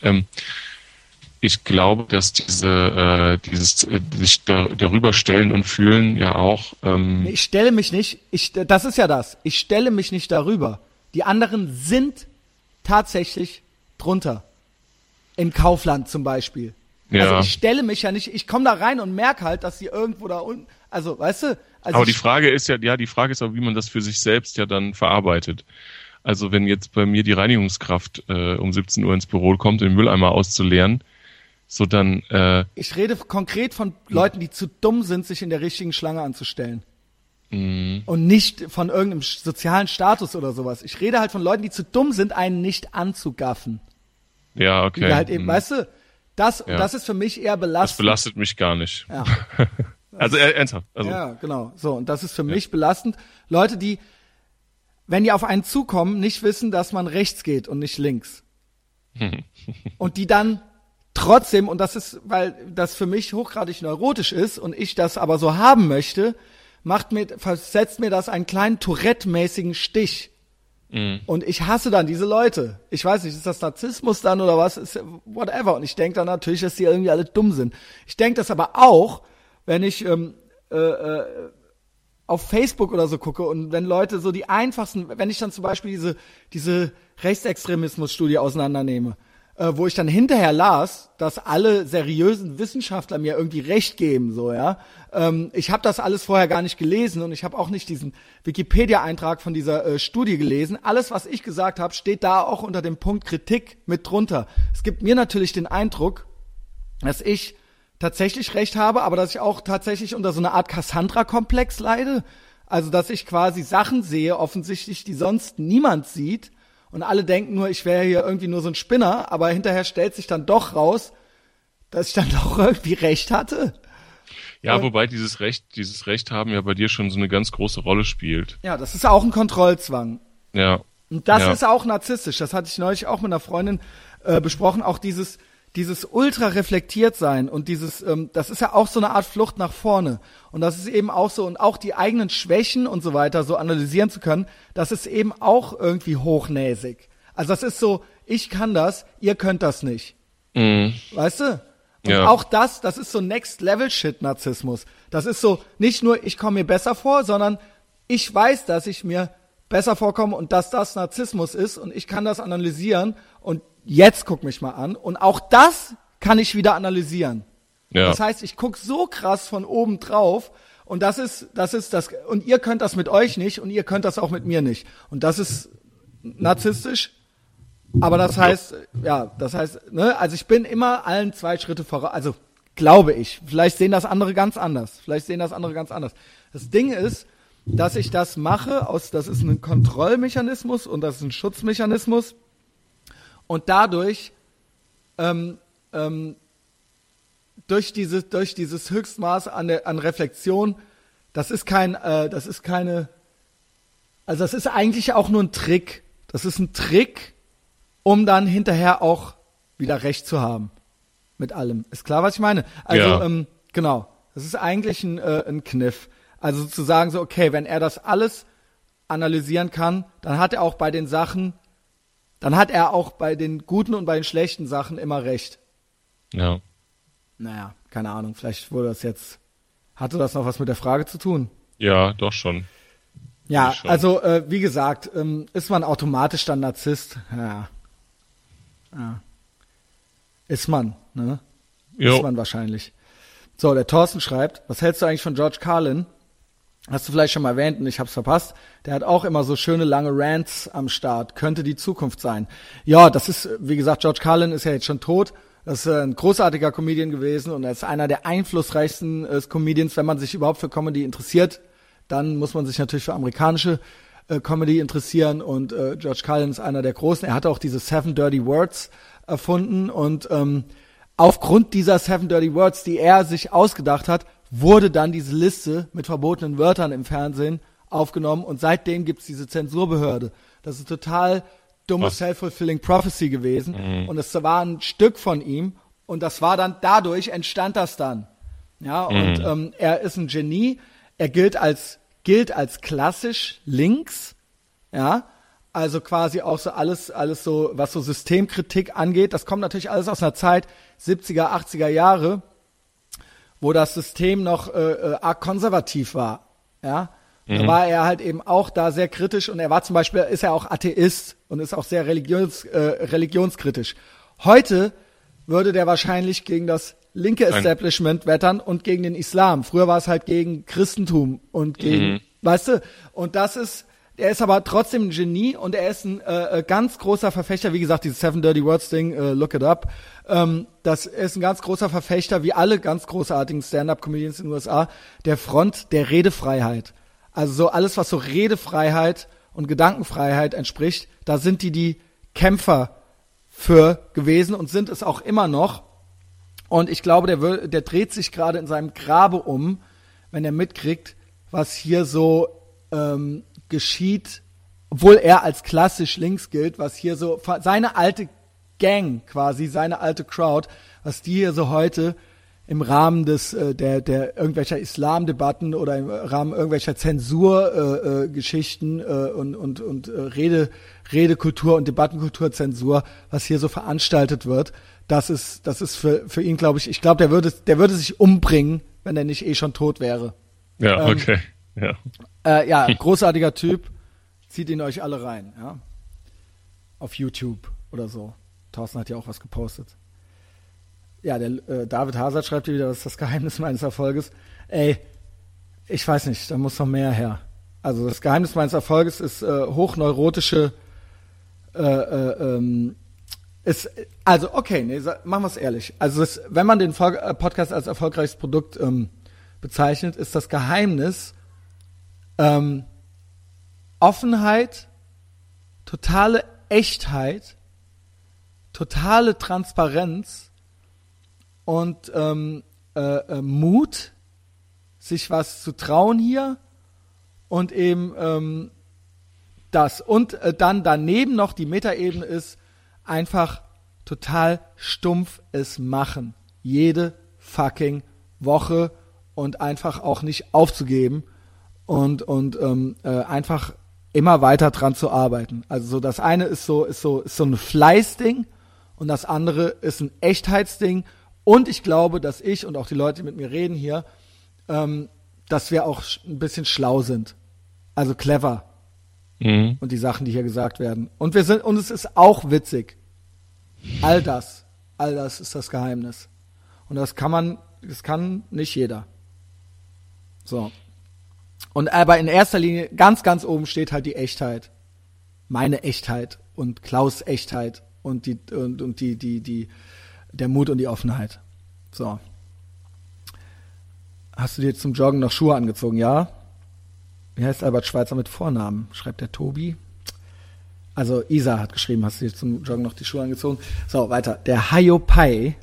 Ähm, ich glaube, dass diese äh, dieses äh, sich da, darüber stellen und fühlen ja auch. Ähm ich stelle mich nicht. Ich, das ist ja das. Ich stelle mich nicht darüber. Die anderen sind tatsächlich drunter. Im Kaufland zum Beispiel. Ja. Also ich stelle mich ja nicht, ich komme da rein und merke halt, dass sie irgendwo da unten, also weißt du? Also Aber die Frage ist ja, ja, die Frage ist auch, wie man das für sich selbst ja dann verarbeitet. Also wenn jetzt bei mir die Reinigungskraft äh, um 17 Uhr ins Büro kommt, den Mülleimer auszuleeren, so dann. Äh, ich rede konkret von Leuten, die zu dumm sind, sich in der richtigen Schlange anzustellen. Mhm. Und nicht von irgendeinem sozialen Status oder sowas. Ich rede halt von Leuten, die zu dumm sind, einen nicht anzugaffen. Ja, okay. Die halt eben, mhm. weißt du, das, ja. das ist für mich eher belastend. Das belastet mich gar nicht. Ja. (laughs) also äh, ernsthaft. Also. Ja, genau. So, und das ist für ja. mich belastend. Leute, die, wenn die auf einen zukommen, nicht wissen, dass man rechts geht und nicht links. (laughs) und die dann trotzdem, und das ist, weil das für mich hochgradig neurotisch ist und ich das aber so haben möchte, macht mir, versetzt mir das einen kleinen Tourette-mäßigen Stich. Mhm. Und ich hasse dann diese Leute. Ich weiß nicht, ist das Narzissmus dann oder was? Ist whatever. Und ich denke dann natürlich, dass die irgendwie alle dumm sind. Ich denke das aber auch, wenn ich ähm, äh, äh, auf Facebook oder so gucke und wenn Leute so die einfachsten, wenn ich dann zum Beispiel diese diese Rechtsextremismus-Studie auseinandernehme äh, wo ich dann hinterher las, dass alle seriösen Wissenschaftler mir irgendwie recht geben, so ja. Ähm, ich habe das alles vorher gar nicht gelesen und ich habe auch nicht diesen Wikipedia-Eintrag von dieser äh, Studie gelesen. Alles, was ich gesagt habe, steht da auch unter dem Punkt Kritik mit drunter. Es gibt mir natürlich den Eindruck, dass ich tatsächlich recht habe, aber dass ich auch tatsächlich unter so einer Art Cassandra-Komplex leide. Also, dass ich quasi Sachen sehe, offensichtlich, die sonst niemand sieht und alle denken nur, ich wäre hier irgendwie nur so ein Spinner, aber hinterher stellt sich dann doch raus, dass ich dann (laughs) doch irgendwie recht hatte. Ja, wobei dieses Recht, dieses Recht haben ja bei dir schon so eine ganz große Rolle spielt. Ja, das ist auch ein Kontrollzwang. Ja. Und das ja. ist auch narzisstisch. Das hatte ich neulich auch mit einer Freundin äh, besprochen. Auch dieses, dieses ultra reflektiert sein und dieses, ähm, das ist ja auch so eine Art Flucht nach vorne. Und das ist eben auch so, und auch die eigenen Schwächen und so weiter so analysieren zu können, das ist eben auch irgendwie hochnäsig. Also das ist so, ich kann das, ihr könnt das nicht. Mhm. Weißt du? Und ja. auch das, das ist so Next Level Shit Narzissmus. Das ist so nicht nur ich komme mir besser vor, sondern ich weiß, dass ich mir besser vorkomme und dass das Narzissmus ist und ich kann das analysieren und jetzt guck mich mal an. Und auch das kann ich wieder analysieren. Ja. Das heißt, ich guck so krass von oben drauf und das ist, das ist das, und ihr könnt das mit euch nicht und ihr könnt das auch mit mir nicht. Und das ist narzisstisch. Aber das heißt, ja, das heißt, ne, also ich bin immer allen zwei Schritte voraus, also glaube ich. Vielleicht sehen das andere ganz anders. Vielleicht sehen das andere ganz anders. Das Ding ist, dass ich das mache aus, das ist ein Kontrollmechanismus und das ist ein Schutzmechanismus und dadurch ähm, ähm, durch dieses durch dieses Höchstmaß an, der, an Reflexion, das ist kein, äh, das ist keine, also das ist eigentlich auch nur ein Trick. Das ist ein Trick, um dann hinterher auch wieder recht zu haben mit allem. Ist klar, was ich meine? Also, Ja. ähm, genau. Das ist eigentlich ein, äh, ein Kniff. Also zu sagen so, okay, wenn er das alles analysieren kann, dann hat er auch bei den Sachen, dann hat er auch bei den guten und bei den schlechten Sachen immer recht. Ja. Naja, keine Ahnung, vielleicht wurde das jetzt, hatte das noch was mit der Frage zu tun? Ja, doch schon. Ja, schon. also äh, wie gesagt, ähm, ist man automatisch dann Narzisst? Ja. ja. Ist man, ne? Jo. Ist man wahrscheinlich. So, der Thorsten schreibt, was hältst du eigentlich von George Carlin? Hast du vielleicht schon mal erwähnt und ich hab's verpasst. Der hat auch immer so schöne lange Rants am Start. Könnte die Zukunft sein. Ja, das ist, wie gesagt, George Carlin ist ja jetzt schon tot. Das ist ein großartiger Comedian gewesen und er ist einer der einflussreichsten äh, Comedians, wenn man sich überhaupt für Comedy interessiert. Dann muss man sich natürlich für amerikanische äh, Comedy interessieren und äh, George Carlin ist einer der großen. Er hatte auch diese Seven Dirty Words erfunden und ähm, aufgrund dieser Seven Dirty Words, die er sich ausgedacht hat, wurde dann diese Liste mit verbotenen Wörtern im Fernsehen aufgenommen und seitdem gibt's diese Zensurbehörde. Das ist total dumme Was? Self-Fulfilling Prophecy gewesen und es war ein Stück von ihm und das war dann, dadurch entstand das dann. Ja, und ähm, er ist ein Genie, er gilt als, gilt als klassisch links, ja, also quasi auch so alles, alles so, was so Systemkritik angeht. Das kommt natürlich alles aus einer Zeit 70er, 80er Jahre, wo das System noch äh, äh, arg konservativ war. Ja, da war er halt eben auch da sehr kritisch und er war zum Beispiel, ist er auch Atheist und ist auch sehr religions, äh, religionskritisch. Heute würde der wahrscheinlich gegen das linke Establishment wettern und gegen den Islam. Früher war es halt gegen Christentum und gegen, weißt du, und das ist, er ist aber trotzdem ein Genie und er ist ein äh, äh, ganz großer Verfechter, wie gesagt, dieses Seven Dirty Words Ding, äh, look it up. Ähm, das ist ein ganz großer Verfechter, wie alle ganz großartigen Stand-up-Comedians in den USA, der Front der Redefreiheit. Also so alles, was so Redefreiheit und Gedankenfreiheit entspricht, da sind die die Kämpfer für gewesen und sind es auch immer noch. Und ich glaube, der, der dreht sich gerade in seinem Grabe um, wenn er mitkriegt, was hier so ähm, geschieht, obwohl er als klassisch links gilt, was hier so seine alte Gang quasi, seine alte Crowd, was die hier so heute im Rahmen des äh, der der irgendwelcher Islamdebatten oder im Rahmen irgendwelcher Zensurgeschichten äh, äh, äh, und und und äh, Rede Redekultur und Debattenkulturzensur, was hier so veranstaltet wird, das ist das ist für für ihn glaube ich, ich glaube, der würde der würde sich umbringen, wenn er nicht eh schon tot wäre. Ja, Ähm, okay. Ja. Äh, ja, (laughs) großartiger Typ. Zieht ihn euch alle rein, ja. Auf YouTube oder so. Thorsten hat ja auch was gepostet. Ja, der äh, David Hazard schreibt hier wieder, das ist das Geheimnis (laughs) meines Erfolges. Ey, ich weiß nicht, da muss noch mehr her. Also das Geheimnis meines Erfolges ist äh, hochneurotische äh, äh, ähm, ist, also okay, nee, machen wir es ehrlich. Also es, wenn man den äh, Podcast als erfolgreiches Produkt ähm, bezeichnet, ist das Geheimnis ähm, Offenheit, totale Echtheit, totale Transparenz und ähm, äh, äh, Mut, sich was zu trauen hier und eben ähm, das. Und äh, dann daneben noch die Metaebene ist einfach total stumpf es machen. Jede fucking Woche und einfach auch nicht aufzugeben und und ähm, äh, einfach immer weiter dran zu arbeiten. Also so das eine ist so ist so ist so ein Fleißding und das andere ist ein Echtheitsding und ich glaube, dass ich und auch die Leute, die mit mir reden hier, ähm, dass wir auch ein bisschen schlau sind, also clever Mhm. und die Sachen, die hier gesagt werden. Und wir sind und es ist auch witzig. All das, all das ist das Geheimnis. Und das kann man, das kann nicht jeder. So. Und aber in erster Linie ganz, ganz oben steht halt die Echtheit. Meine Echtheit und Klaus Echtheit und die und, und die die die der Mut und die Offenheit. So. Hast du dir zum Joggen noch Schuhe angezogen? Ja. Wie heißt Albert Schweitzer mit Vornamen? Schreibt der Tobi. Also Isa hat geschrieben, hast du dir zum Joggen noch die Schuhe angezogen? So, weiter. Der Hayopai.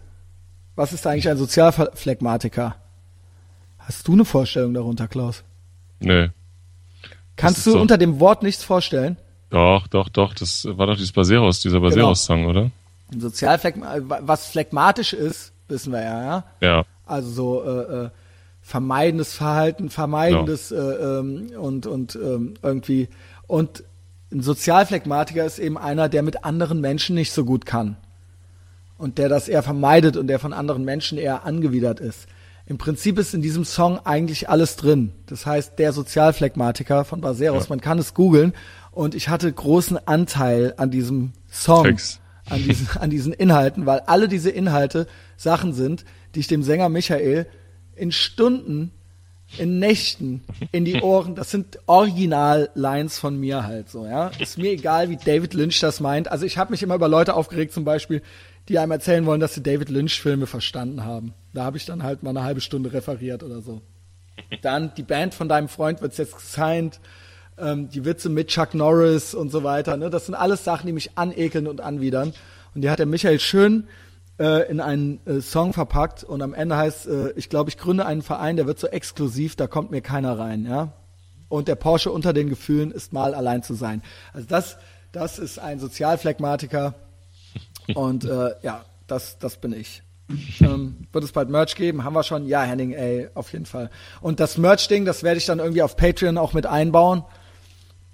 Was ist eigentlich ein Sozialphlegmatiker? Hast du eine Vorstellung darunter, Klaus? Nee. Kannst du so. unter dem Wort nichts vorstellen? Doch, doch, doch. Das war doch dieses Baseros, dieser Genau. Baseros-Song, oder? Ein Sozialphlegma was phlegmatisch ist, wissen wir ja, ja. Ja. Also so äh, äh, vermeidendes Verhalten, vermeidendes äh, ähm, und und ähm, irgendwie und ein Sozialphlegmatiker ist eben einer, der mit anderen Menschen nicht so gut kann und der das eher vermeidet und der von anderen Menschen eher angewidert ist. Im Prinzip ist in diesem Song eigentlich alles drin. Das heißt, der Sozialphlegmatiker von Baseros, Ja. man kann es googeln und ich hatte großen Anteil an diesem Song, Text. an diesen, an diesen Inhalten, weil alle diese Inhalte Sachen sind, die ich dem Sänger Michael in Stunden, in Nächten in die Ohren, das sind Original-Lines von mir halt so, ja. Ist mir egal, wie David Lynch das meint. Also ich habe mich immer über Leute aufgeregt, zum Beispiel, die einem erzählen wollen, dass sie David Lynch-Filme verstanden haben. Da habe ich dann halt mal eine halbe Stunde referiert oder so. Dann die Band von deinem Freund wird jetzt gesigned, ähm, die Witze mit Chuck Norris und so weiter. Ne? Das sind alles Sachen, die mich anekeln und anwidern. Und die hat der Michael schön äh, in einen äh, Song verpackt und am Ende heißt, äh, ich glaube, ich gründe einen Verein, der wird so exklusiv, da kommt mir keiner rein, ja. Und der Porsche unter den Gefühlen ist mal allein zu sein. Also das, das ist ein Sozialphlegmatiker und äh, ja, das, das bin ich. Ähm, wird es bald Merch geben? Haben wir schon? Ja, Henning, ey, auf jeden Fall. Und das Merch-Ding, das werde ich dann irgendwie auf Patreon auch mit einbauen.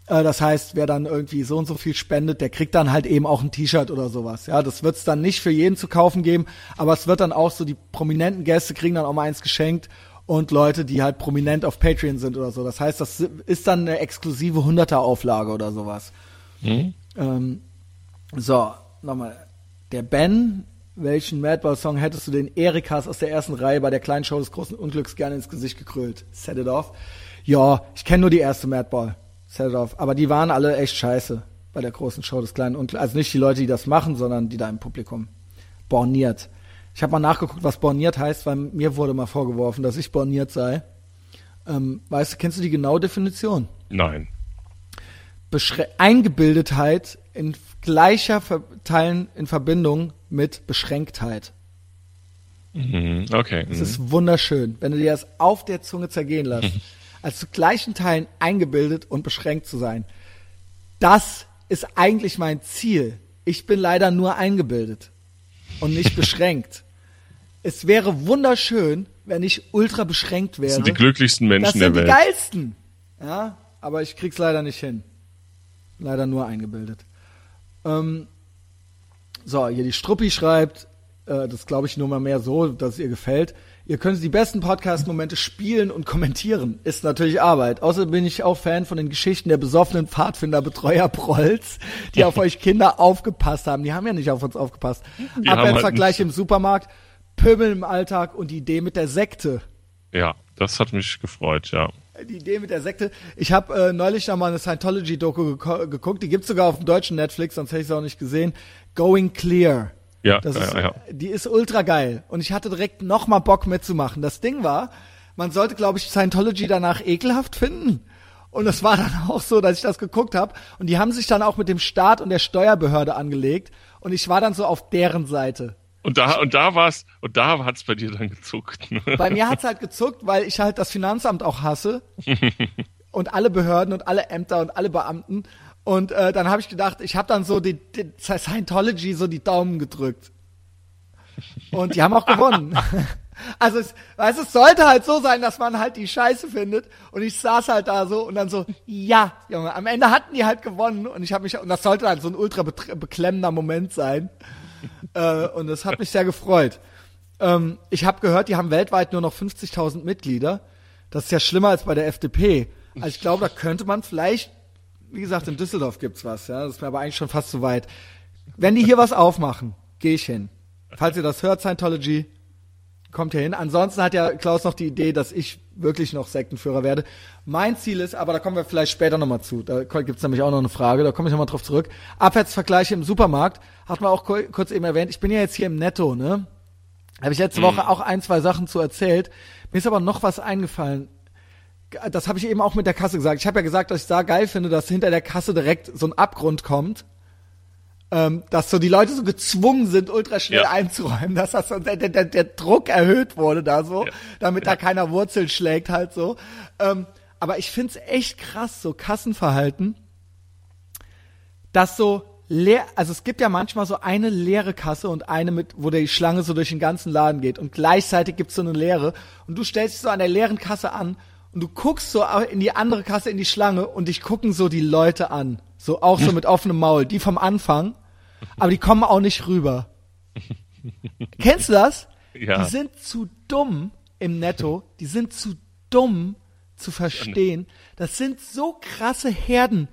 Äh, das heißt, wer dann irgendwie so und so viel spendet, der kriegt dann halt eben auch ein T-Shirt oder sowas. Ja, das wird es dann nicht für jeden zu kaufen geben, aber es wird dann auch so, die prominenten Gäste kriegen dann auch mal eins geschenkt und Leute, die halt prominent auf Patreon sind oder so. Das heißt, das ist dann eine exklusive 100er Auflage oder sowas. Mhm. Ähm, so, nochmal. Der Ben, welchen Madball-Song hättest du den Erikas aus der ersten Reihe bei der kleinen Show des großen Unglücks gerne ins Gesicht gekrölt? Set it off. Ja, ich kenne nur die erste Madball. Set it off. Aber die waren alle echt scheiße bei der großen Show des kleinen Unglücks. Also nicht die Leute, die das machen, sondern die da im Publikum. Borniert. Ich habe mal nachgeguckt, was borniert heißt, weil mir wurde mal vorgeworfen, dass ich borniert sei. Ähm, weißt du, kennst du die genaue Definition? Nein. Beschrä Eingebildetheit in gleicher Teilen in Verbindung mit Beschränktheit. Mhm. Okay. Das Mhm. ist wunderschön, wenn du dir das auf der Zunge zergehen lässt. (laughs) als zu gleichen Teilen eingebildet und beschränkt zu sein. Das ist eigentlich mein Ziel. Ich bin leider nur eingebildet und nicht (laughs) beschränkt. Es wäre wunderschön, wenn ich ultra beschränkt Das wäre. sind die glücklichsten Das Menschen sind der die Welt. geilsten. Ja, aber ich krieg's leider nicht hin. Leider nur eingebildet. Ähm, so, hier die Struppi schreibt, äh, das glaube ich nur mal mehr so, dass es ihr gefällt. Ihr könnt die besten Podcast-Momente spielen und kommentieren. Ist natürlich Arbeit. Außerdem bin ich auch Fan von den Geschichten der besoffenen Pfadfinder-Betreuer Prolls, die auf (laughs) euch Kinder aufgepasst haben. Die haben ja nicht auf uns aufgepasst. Die halt Abwärtsvergleich nicht- im Supermarkt, Pöbel im Alltag und die Idee mit der Sekte. Ja, das hat mich gefreut, ja. Die Idee mit der Sekte. Ich habe äh, neulich noch mal eine Scientology-Doku geko- geguckt. Die gibt's sogar auf dem deutschen Netflix, sonst hätte ich es auch nicht gesehen. Going Clear. Ja, Das ja, ist, ja. Die ist ultra geil. Und ich hatte direkt noch mal Bock mitzumachen. Das Ding war, man sollte, glaube ich, Scientology danach ekelhaft finden. Und es war dann auch so, dass ich das geguckt habe. Und die haben sich dann auch mit dem Staat und der Steuerbehörde angelegt. Und ich war dann so auf deren Seite. Und da, und da war's, und da hat's bei dir dann gezuckt. ne? Bei mir hat's halt gezuckt, weil ich halt das Finanzamt auch hasse (laughs) und alle Behörden und alle Ämter und alle Beamten. Und äh, dann habe ich gedacht, ich habe dann so die, die Scientology so die Daumen gedrückt. Und die haben auch gewonnen. (laughs) Also es, weißt, es sollte halt so sein, dass man halt die Scheiße findet. Und ich saß halt da so und dann so, ja, Junge, am Ende hatten die halt gewonnen. Und ich habe mich, und das sollte halt so ein ultra beklemmender Moment sein. Äh, und das hat mich sehr gefreut. Ähm, ich habe gehört, die haben weltweit nur noch 50.000 Mitglieder. Das ist ja schlimmer als bei der FDP. Also ich glaube, da könnte man vielleicht, wie gesagt, in Düsseldorf gibt's was. Ja, das ist mir aber eigentlich schon fast zu weit. Wenn die hier was aufmachen, gehe ich hin. Falls ihr das hört, Scientology, kommt hier hin. Ansonsten hat ja Klaus noch die Idee, dass ich wirklich noch Sektenführer werde. Mein Ziel ist, aber da kommen wir vielleicht später nochmal zu. Da gibt's nämlich auch noch eine Frage, da komme ich nochmal drauf zurück. Abwärtsvergleiche im Supermarkt, hatten wir auch ku- kurz eben erwähnt. Ich bin ja jetzt hier im Netto, ne? Habe ich letzte Woche auch ein, zwei Sachen zu erzählt. Mir ist aber noch was eingefallen. Das habe ich eben auch mit der Kasse gesagt. Ich habe ja gesagt, dass ich da geil finde, dass hinter der Kasse direkt so ein Abgrund kommt. Ähm, dass so die Leute so gezwungen sind, ultra schnell Ja. einzuräumen, dass das so, der, der, der Druck erhöht wurde da so, Ja. damit da keiner Wurzeln schlägt halt so. Ähm, aber ich find's echt krass, so Kassenverhalten, dass so leer, also es gibt ja manchmal so eine leere Kasse und eine mit, wo die Schlange so durch den ganzen Laden geht und gleichzeitig gibt's so eine leere und du stellst dich so an der leeren Kasse an und du guckst so in die andere Kasse in die Schlange und dich gucken so die Leute an, so auch so mit offenem Maul, die vom Anfang, aber die kommen auch nicht rüber. (laughs) Kennst du das? Ja. Die sind zu dumm im Netto, die sind zu dumm zu verstehen. Das sind so krasse Herden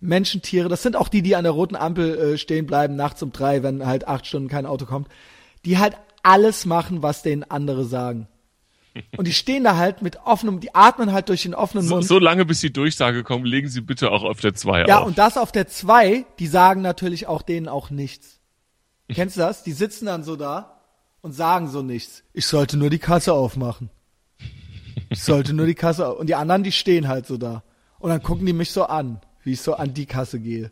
Menschentiere, das sind auch die, die an der roten Ampel äh, stehen bleiben, nachts um drei, wenn halt acht Stunden kein Auto kommt, die halt alles machen, was denen andere sagen. Und die stehen da halt mit offenem, die atmen halt durch den offenen So, Mund. so lange, bis die Durchsage kommt, legen Sie bitte auch auf der 2 ja, auf. und das auf der zwei, die sagen natürlich auch denen auch nichts. Kennst du das? Die sitzen dann so da und sagen so nichts. Ich sollte nur die Kasse aufmachen. Ich sollte nur die Kasse auf. Und die anderen, die stehen halt so da. Und dann gucken die mich so an, wie ich so an die Kasse gehe.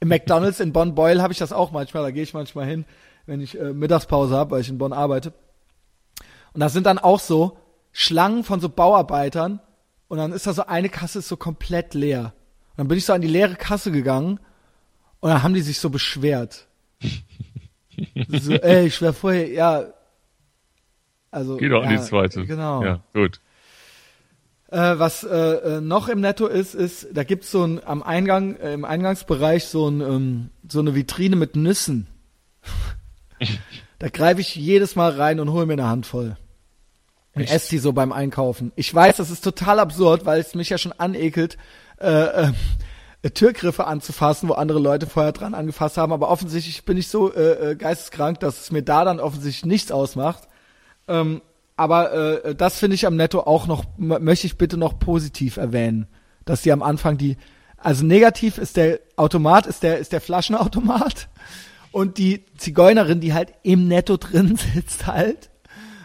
Im McDonalds in Bonn-Beuel habe ich das auch manchmal. Da gehe ich manchmal hin, wenn ich äh, Mittagspause habe, weil ich in Bonn arbeite. Und da sind dann auch so Schlangen von so Bauarbeitern. Und dann ist da so eine Kasse ist so komplett leer. Und dann bin ich so an die leere Kasse gegangen. Und dann haben die sich so beschwert. so, (laughs) ey, ich wäre vorher, ja. Also, Geh doch ja, in die zweite. Genau. Ja, gut. Äh, was äh, äh, noch im Netto ist, ist, da gibt's so ein am Eingang, äh, im Eingangsbereich so ein ähm, so eine Vitrine mit Nüssen. (laughs) da greife ich jedes Mal rein und hole mir eine Handvoll. Und esse die so beim Einkaufen. Ich weiß, das ist total absurd, weil es mich ja schon anekelt, äh, äh, Türgriffe anzufassen, wo andere Leute vorher dran angefasst haben. Aber offensichtlich bin ich so äh, äh, geisteskrank, dass es mir da dann offensichtlich nichts ausmacht. Ähm, aber äh, das finde ich am Netto auch noch, möchte ich bitte noch positiv erwähnen, dass die am Anfang die, also negativ ist der Automat, ist der, ist der Flaschenautomat und die Zigeunerin, die halt im Netto drin (laughs) sitzt halt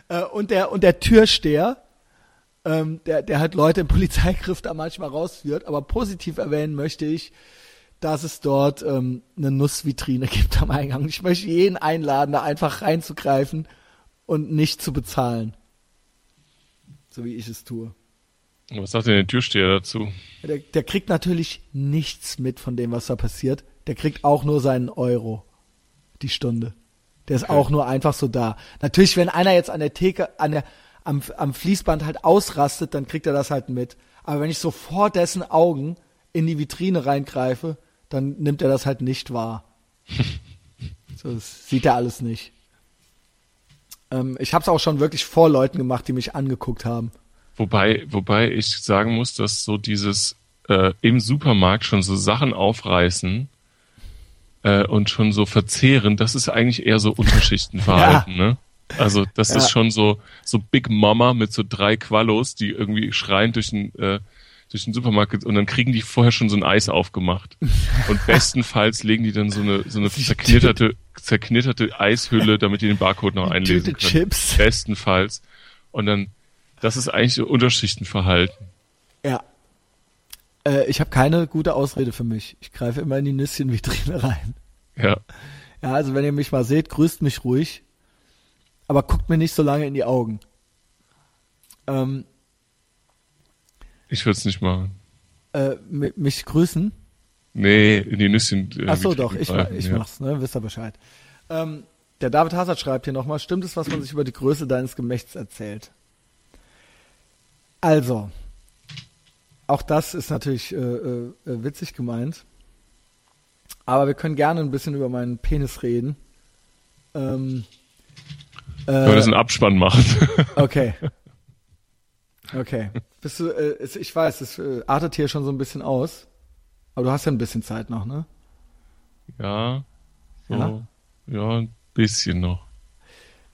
äh, und der und der Türsteher, ähm, der, der halt Leute im (laughs) Polizeigriff da manchmal rausführt. Aber positiv erwähnen möchte ich, dass es dort ähm, eine Nussvitrine (laughs) gibt am Eingang. Ich möchte jeden einladen, da einfach reinzugreifen und nicht zu bezahlen. So wie ich es tue. Was sagt denn der Türsteher dazu? Der, der kriegt natürlich nichts mit von dem, was da passiert. Der kriegt auch nur seinen Euro die Stunde. Der ist Okay. auch nur einfach so da. Natürlich, wenn einer jetzt an der Theke, an der, am, am Fließband halt ausrastet, dann kriegt er das halt mit. Aber wenn ich so vor dessen Augen in die Vitrine reingreife, dann nimmt er das halt nicht wahr. (laughs) so, das sieht er alles nicht. Ähm, ich habe es auch schon wirklich vor Leuten gemacht, die mich angeguckt haben. Wobei, wobei ich sagen muss, dass so dieses äh, im Supermarkt schon so Sachen aufreißen äh, und schon so verzehren, das ist eigentlich eher so Unterschichtenverhalten, ne? Also das Ja. ist schon so so Big Mama mit so drei Quallos, die irgendwie schreien durch den äh, durch den Supermarkt und dann kriegen die vorher schon so ein Eis aufgemacht und (laughs) bestenfalls legen die dann so eine so eine zerknitterte zerknitterte Eishülle, damit die den Barcode noch einlesen können. Chips. Bestenfalls und dann das ist eigentlich so Unterschichtenverhalten. Ja. Äh, ich habe keine gute Ausrede für mich. Ich greife immer in die Nüsschenvitrine (laughs) rein. Ja. Ja, also wenn ihr mich mal seht, grüßt mich ruhig. Aber guckt mir nicht so lange in die Augen. Ähm, Ich würde es nicht machen. äh, mi- mich grüßen? Nee, in die Nüsschen. äh, Ach so, doch, ich, ich ja. mach's, ne? Wisst ihr Bescheid. Ähm, der David Hazard schreibt hier nochmal, stimmt es, was man sich über die Größe deines Gemächts erzählt? Also, auch das ist natürlich äh, äh, äh, witzig gemeint. Aber wir können gerne ein bisschen über meinen Penis reden. Ähm, Können wir äh, das einen Abspann machen? (laughs) Okay. Okay. Bist du, äh, ich weiß, es äh, artet hier schon so ein bisschen aus. Aber du hast ja ein bisschen Zeit noch, ne? ja. So, Ja? ja. ein bisschen noch.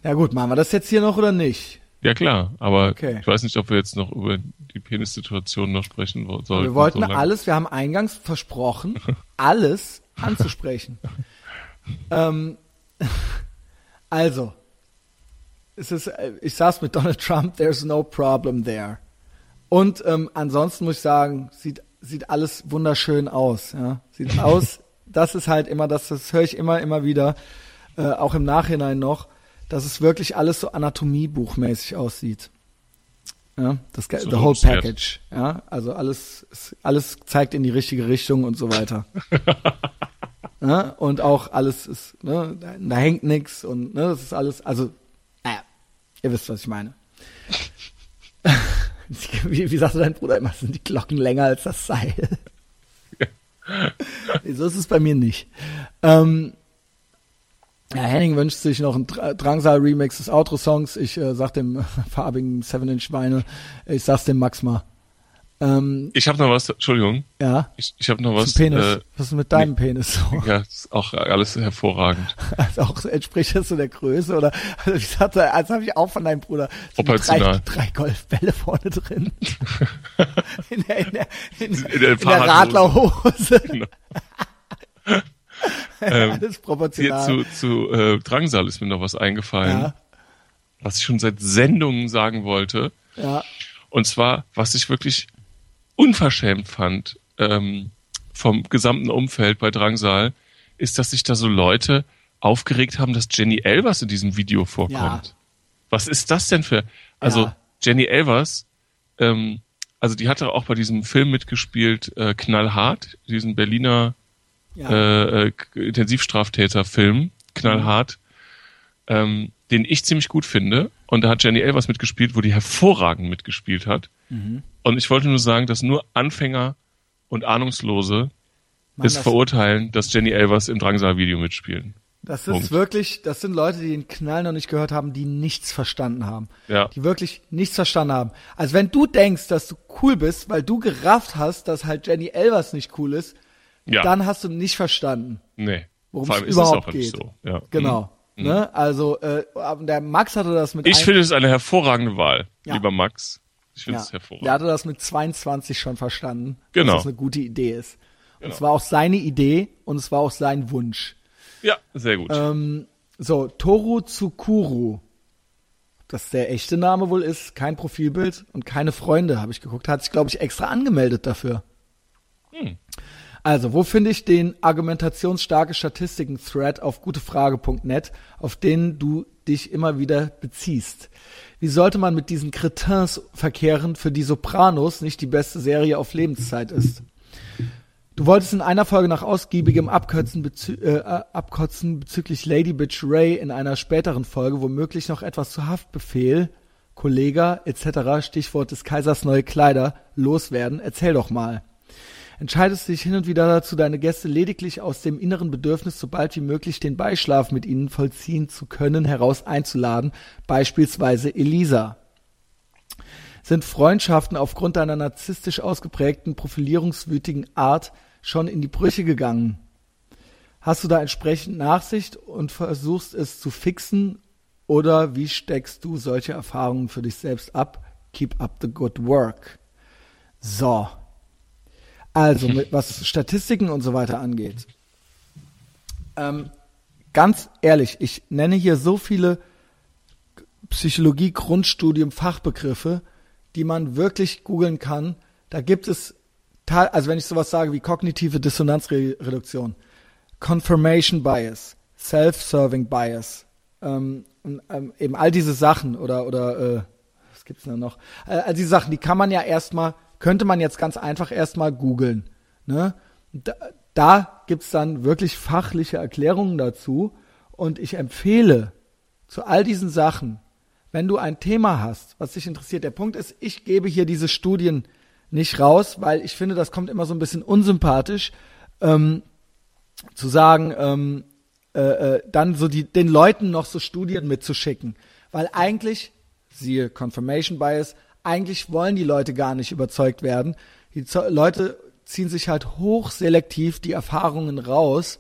Ja gut, machen wir das jetzt hier noch oder nicht? Ja klar, aber Okay. ich weiß nicht, ob wir jetzt noch über die Penissituation noch sprechen sollten. Wir wollten so alles, wir haben eingangs versprochen, (laughs) alles anzusprechen. (laughs) ähm, also, es ist, äh, ich saß mit Donald Trump, there's no problem there. Und ähm, ansonsten muss ich sagen, sieht, sieht alles wunderschön aus. Ja? Sieht (laughs) aus, das ist halt immer, das, das höre ich immer, immer wieder, äh, auch im Nachhinein noch, dass es wirklich alles so anatomiebuchmäßig aussieht. Ja, das So the whole package. Ja, also alles, es- alles zeigt in die richtige Richtung und so weiter. (laughs) Ne? Und auch alles ist, ne? da, da hängt nix und ne, das ist alles, also, naja, ihr wisst, was ich meine. (laughs) wie, wie sagte dein Bruder immer, sind die Glocken länger als das Seil? (laughs) so ist es bei mir nicht. Ähm, ja, Henning wünscht sich noch ein Drangsal-Remix des Outro-Songs. Ich äh, sag dem (laughs) farbigen 7-Inch-Weine, ich sag's dem Max mal. Ähm, ich habe noch was, Entschuldigung. Ja. Ich, ich habe noch was. Penis. Äh, was ist mit deinem nee, Penis so? Ja, ist auch alles hervorragend. (laughs) Also auch entspricht das so der Größe oder also ich sagte, als habe ich auch von deinem Bruder drei, drei Golfbälle vorne drin. (laughs) in der, in der, in, in der, in der Radlerhose. Genau. (laughs) ähm, Alles proportional. Hier zu, zu äh, Drangsal ist mir noch was eingefallen, ja. was ich schon seit Sendungen sagen wollte. Ja. Und zwar, was ich wirklich unverschämt fand ähm, vom gesamten Umfeld bei Drangsal, ist, dass sich da so Leute aufgeregt haben, dass Jenny Elvers in diesem Video vorkommt. Ja. Was ist das denn für? Also ja. Jenny Elvers, ähm, also die hatte auch bei diesem Film mitgespielt, äh, Knallhart, diesen Berliner ja. äh, äh, Intensivstraftäter-Film, Knallhart, ähm, den ich ziemlich gut finde. Und da hat Jenny Elvers mitgespielt, wo die hervorragend mitgespielt hat. Mhm. Und ich wollte nur sagen, dass nur Anfänger und Ahnungslose Mann, es das verurteilen, dass Jenny Elvers im Drangsal-Video mitspielen. Das ist Punkt. wirklich, das sind Leute, die den Knall noch nicht gehört haben, die nichts verstanden haben. Ja. Die wirklich nichts verstanden haben. Also wenn du denkst, dass du cool bist, weil du gerafft hast, dass halt Jenny Elvers nicht cool ist, ja. dann hast du nicht verstanden. Nee. Worum es überhaupt geht. So. Ja. Genau. Mhm. Ne? Also äh, der Max hatte das mit. Ich finde es eine hervorragende Wahl, ja. lieber Max. Ich finde es ja. hervorragend. Der hatte das mit 22 schon verstanden, genau. dass das eine gute Idee ist. Genau. Und es war auch seine Idee und es war auch sein Wunsch. Ja, sehr gut. Ähm, so, Toru Tsukuru. Dass der echte Name wohl ist, kein Profilbild und keine Freunde, habe ich geguckt. Hat sich, glaube ich, extra angemeldet dafür. Hm. Also, wo finde ich den argumentationsstarke Statistiken-Thread auf gutefrage.net, auf den du dich immer wieder beziehst? Wie sollte man mit diesen Cretins verkehren, für die Sopranos nicht die beste Serie auf Lebenszeit ist? Du wolltest in einer Folge nach ausgiebigem Abkürzen, bezü äh, Abkotzen bezüglich Lady Bitch Ray in einer späteren Folge womöglich noch etwas zu Haftbefehl, Kollega etc. Stichwort des Kaisers neue Kleider loswerden. Erzähl doch mal entscheidest du dich hin und wieder dazu, deine Gäste lediglich aus dem inneren Bedürfnis, so bald wie möglich den Beischlaf mit ihnen vollziehen zu können, heraus einzuladen, beispielsweise Elisa. Sind Freundschaften aufgrund deiner narzisstisch ausgeprägten, profilierungswütigen Art schon in die Brüche gegangen? Hast du da entsprechend Nachsicht und versuchst es zu fixen oder wie steckst du solche Erfahrungen für dich selbst ab? Keep up the good work. So, also, (laughs) mit, was Statistiken und so weiter angeht. Ähm, ganz ehrlich, ich nenne hier so viele Psychologie-Grundstudium-Fachbegriffe, die man wirklich googeln kann. Da gibt es, also wenn ich sowas sage wie kognitive Dissonanzreduktion, Confirmation Bias, Self-Serving Bias, ähm, ähm, eben all diese Sachen oder, oder äh, was gibt's denn noch? Äh, all diese Sachen, die kann man ja erstmal könnte man jetzt ganz einfach erstmal googeln. Ne? Da, da gibt's dann wirklich fachliche Erklärungen dazu. Und ich empfehle zu all diesen Sachen, wenn du ein Thema hast, was dich interessiert, der Punkt ist, ich gebe hier diese Studien nicht raus, weil ich finde, das kommt immer so ein bisschen unsympathisch, ähm, zu sagen, ähm, äh, äh, dann so die, den Leuten noch so Studien mitzuschicken. Weil eigentlich, siehe Confirmation Bias, eigentlich wollen die Leute gar nicht überzeugt werden. Die Leute ziehen sich halt hochselektiv die Erfahrungen raus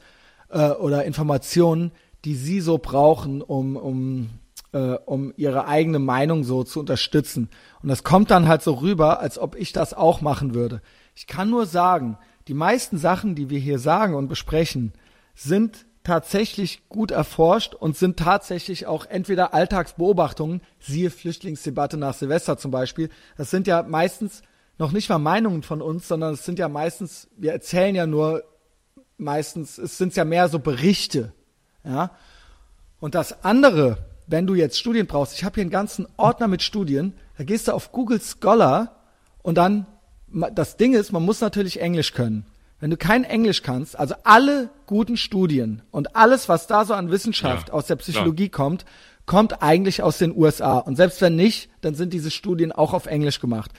äh, oder Informationen, die sie so brauchen, um, um, äh, um ihre eigene Meinung so zu unterstützen. Und das kommt dann halt so rüber, als ob ich das auch machen würde. Ich kann nur sagen, die meisten Sachen, die wir hier sagen und besprechen, sind tatsächlich gut erforscht und sind tatsächlich auch entweder Alltagsbeobachtungen, siehe Flüchtlingsdebatte nach Silvester zum Beispiel. Das sind ja meistens noch nicht mal Meinungen von uns, sondern es sind ja meistens, wir erzählen ja nur meistens, es sind ja mehr so Berichte, ja. Und das andere, wenn du jetzt Studien brauchst, ich habe hier einen ganzen Ordner mit Studien, da gehst du auf Google Scholar und dann, das Ding ist, man muss natürlich Englisch können. Wenn du kein Englisch kannst, also alle guten Studien und alles, was da so an Wissenschaft Ja, aus der Psychologie kommt, kommt eigentlich aus den USA. Und selbst wenn nicht, dann sind diese Studien auch auf Englisch gemacht.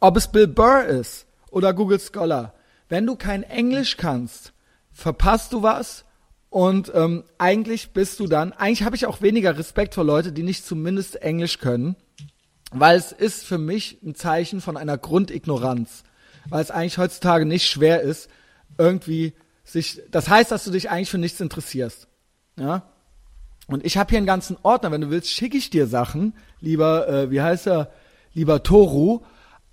Ob es Bill Burr ist oder Google Scholar, wenn du kein Englisch kannst, verpasst du was und ähm, eigentlich bist du dann, eigentlich habe ich auch weniger Respekt vor Leute, die nicht zumindest Englisch können, weil es ist für mich ein Zeichen von einer Grundignoranz, weil es eigentlich heutzutage nicht schwer ist, irgendwie sich, das heißt, dass du dich eigentlich für nichts interessierst, ja. Und ich habe hier einen ganzen Ordner, wenn du willst, schicke ich dir Sachen, lieber, äh, wie heißt er, lieber Toru,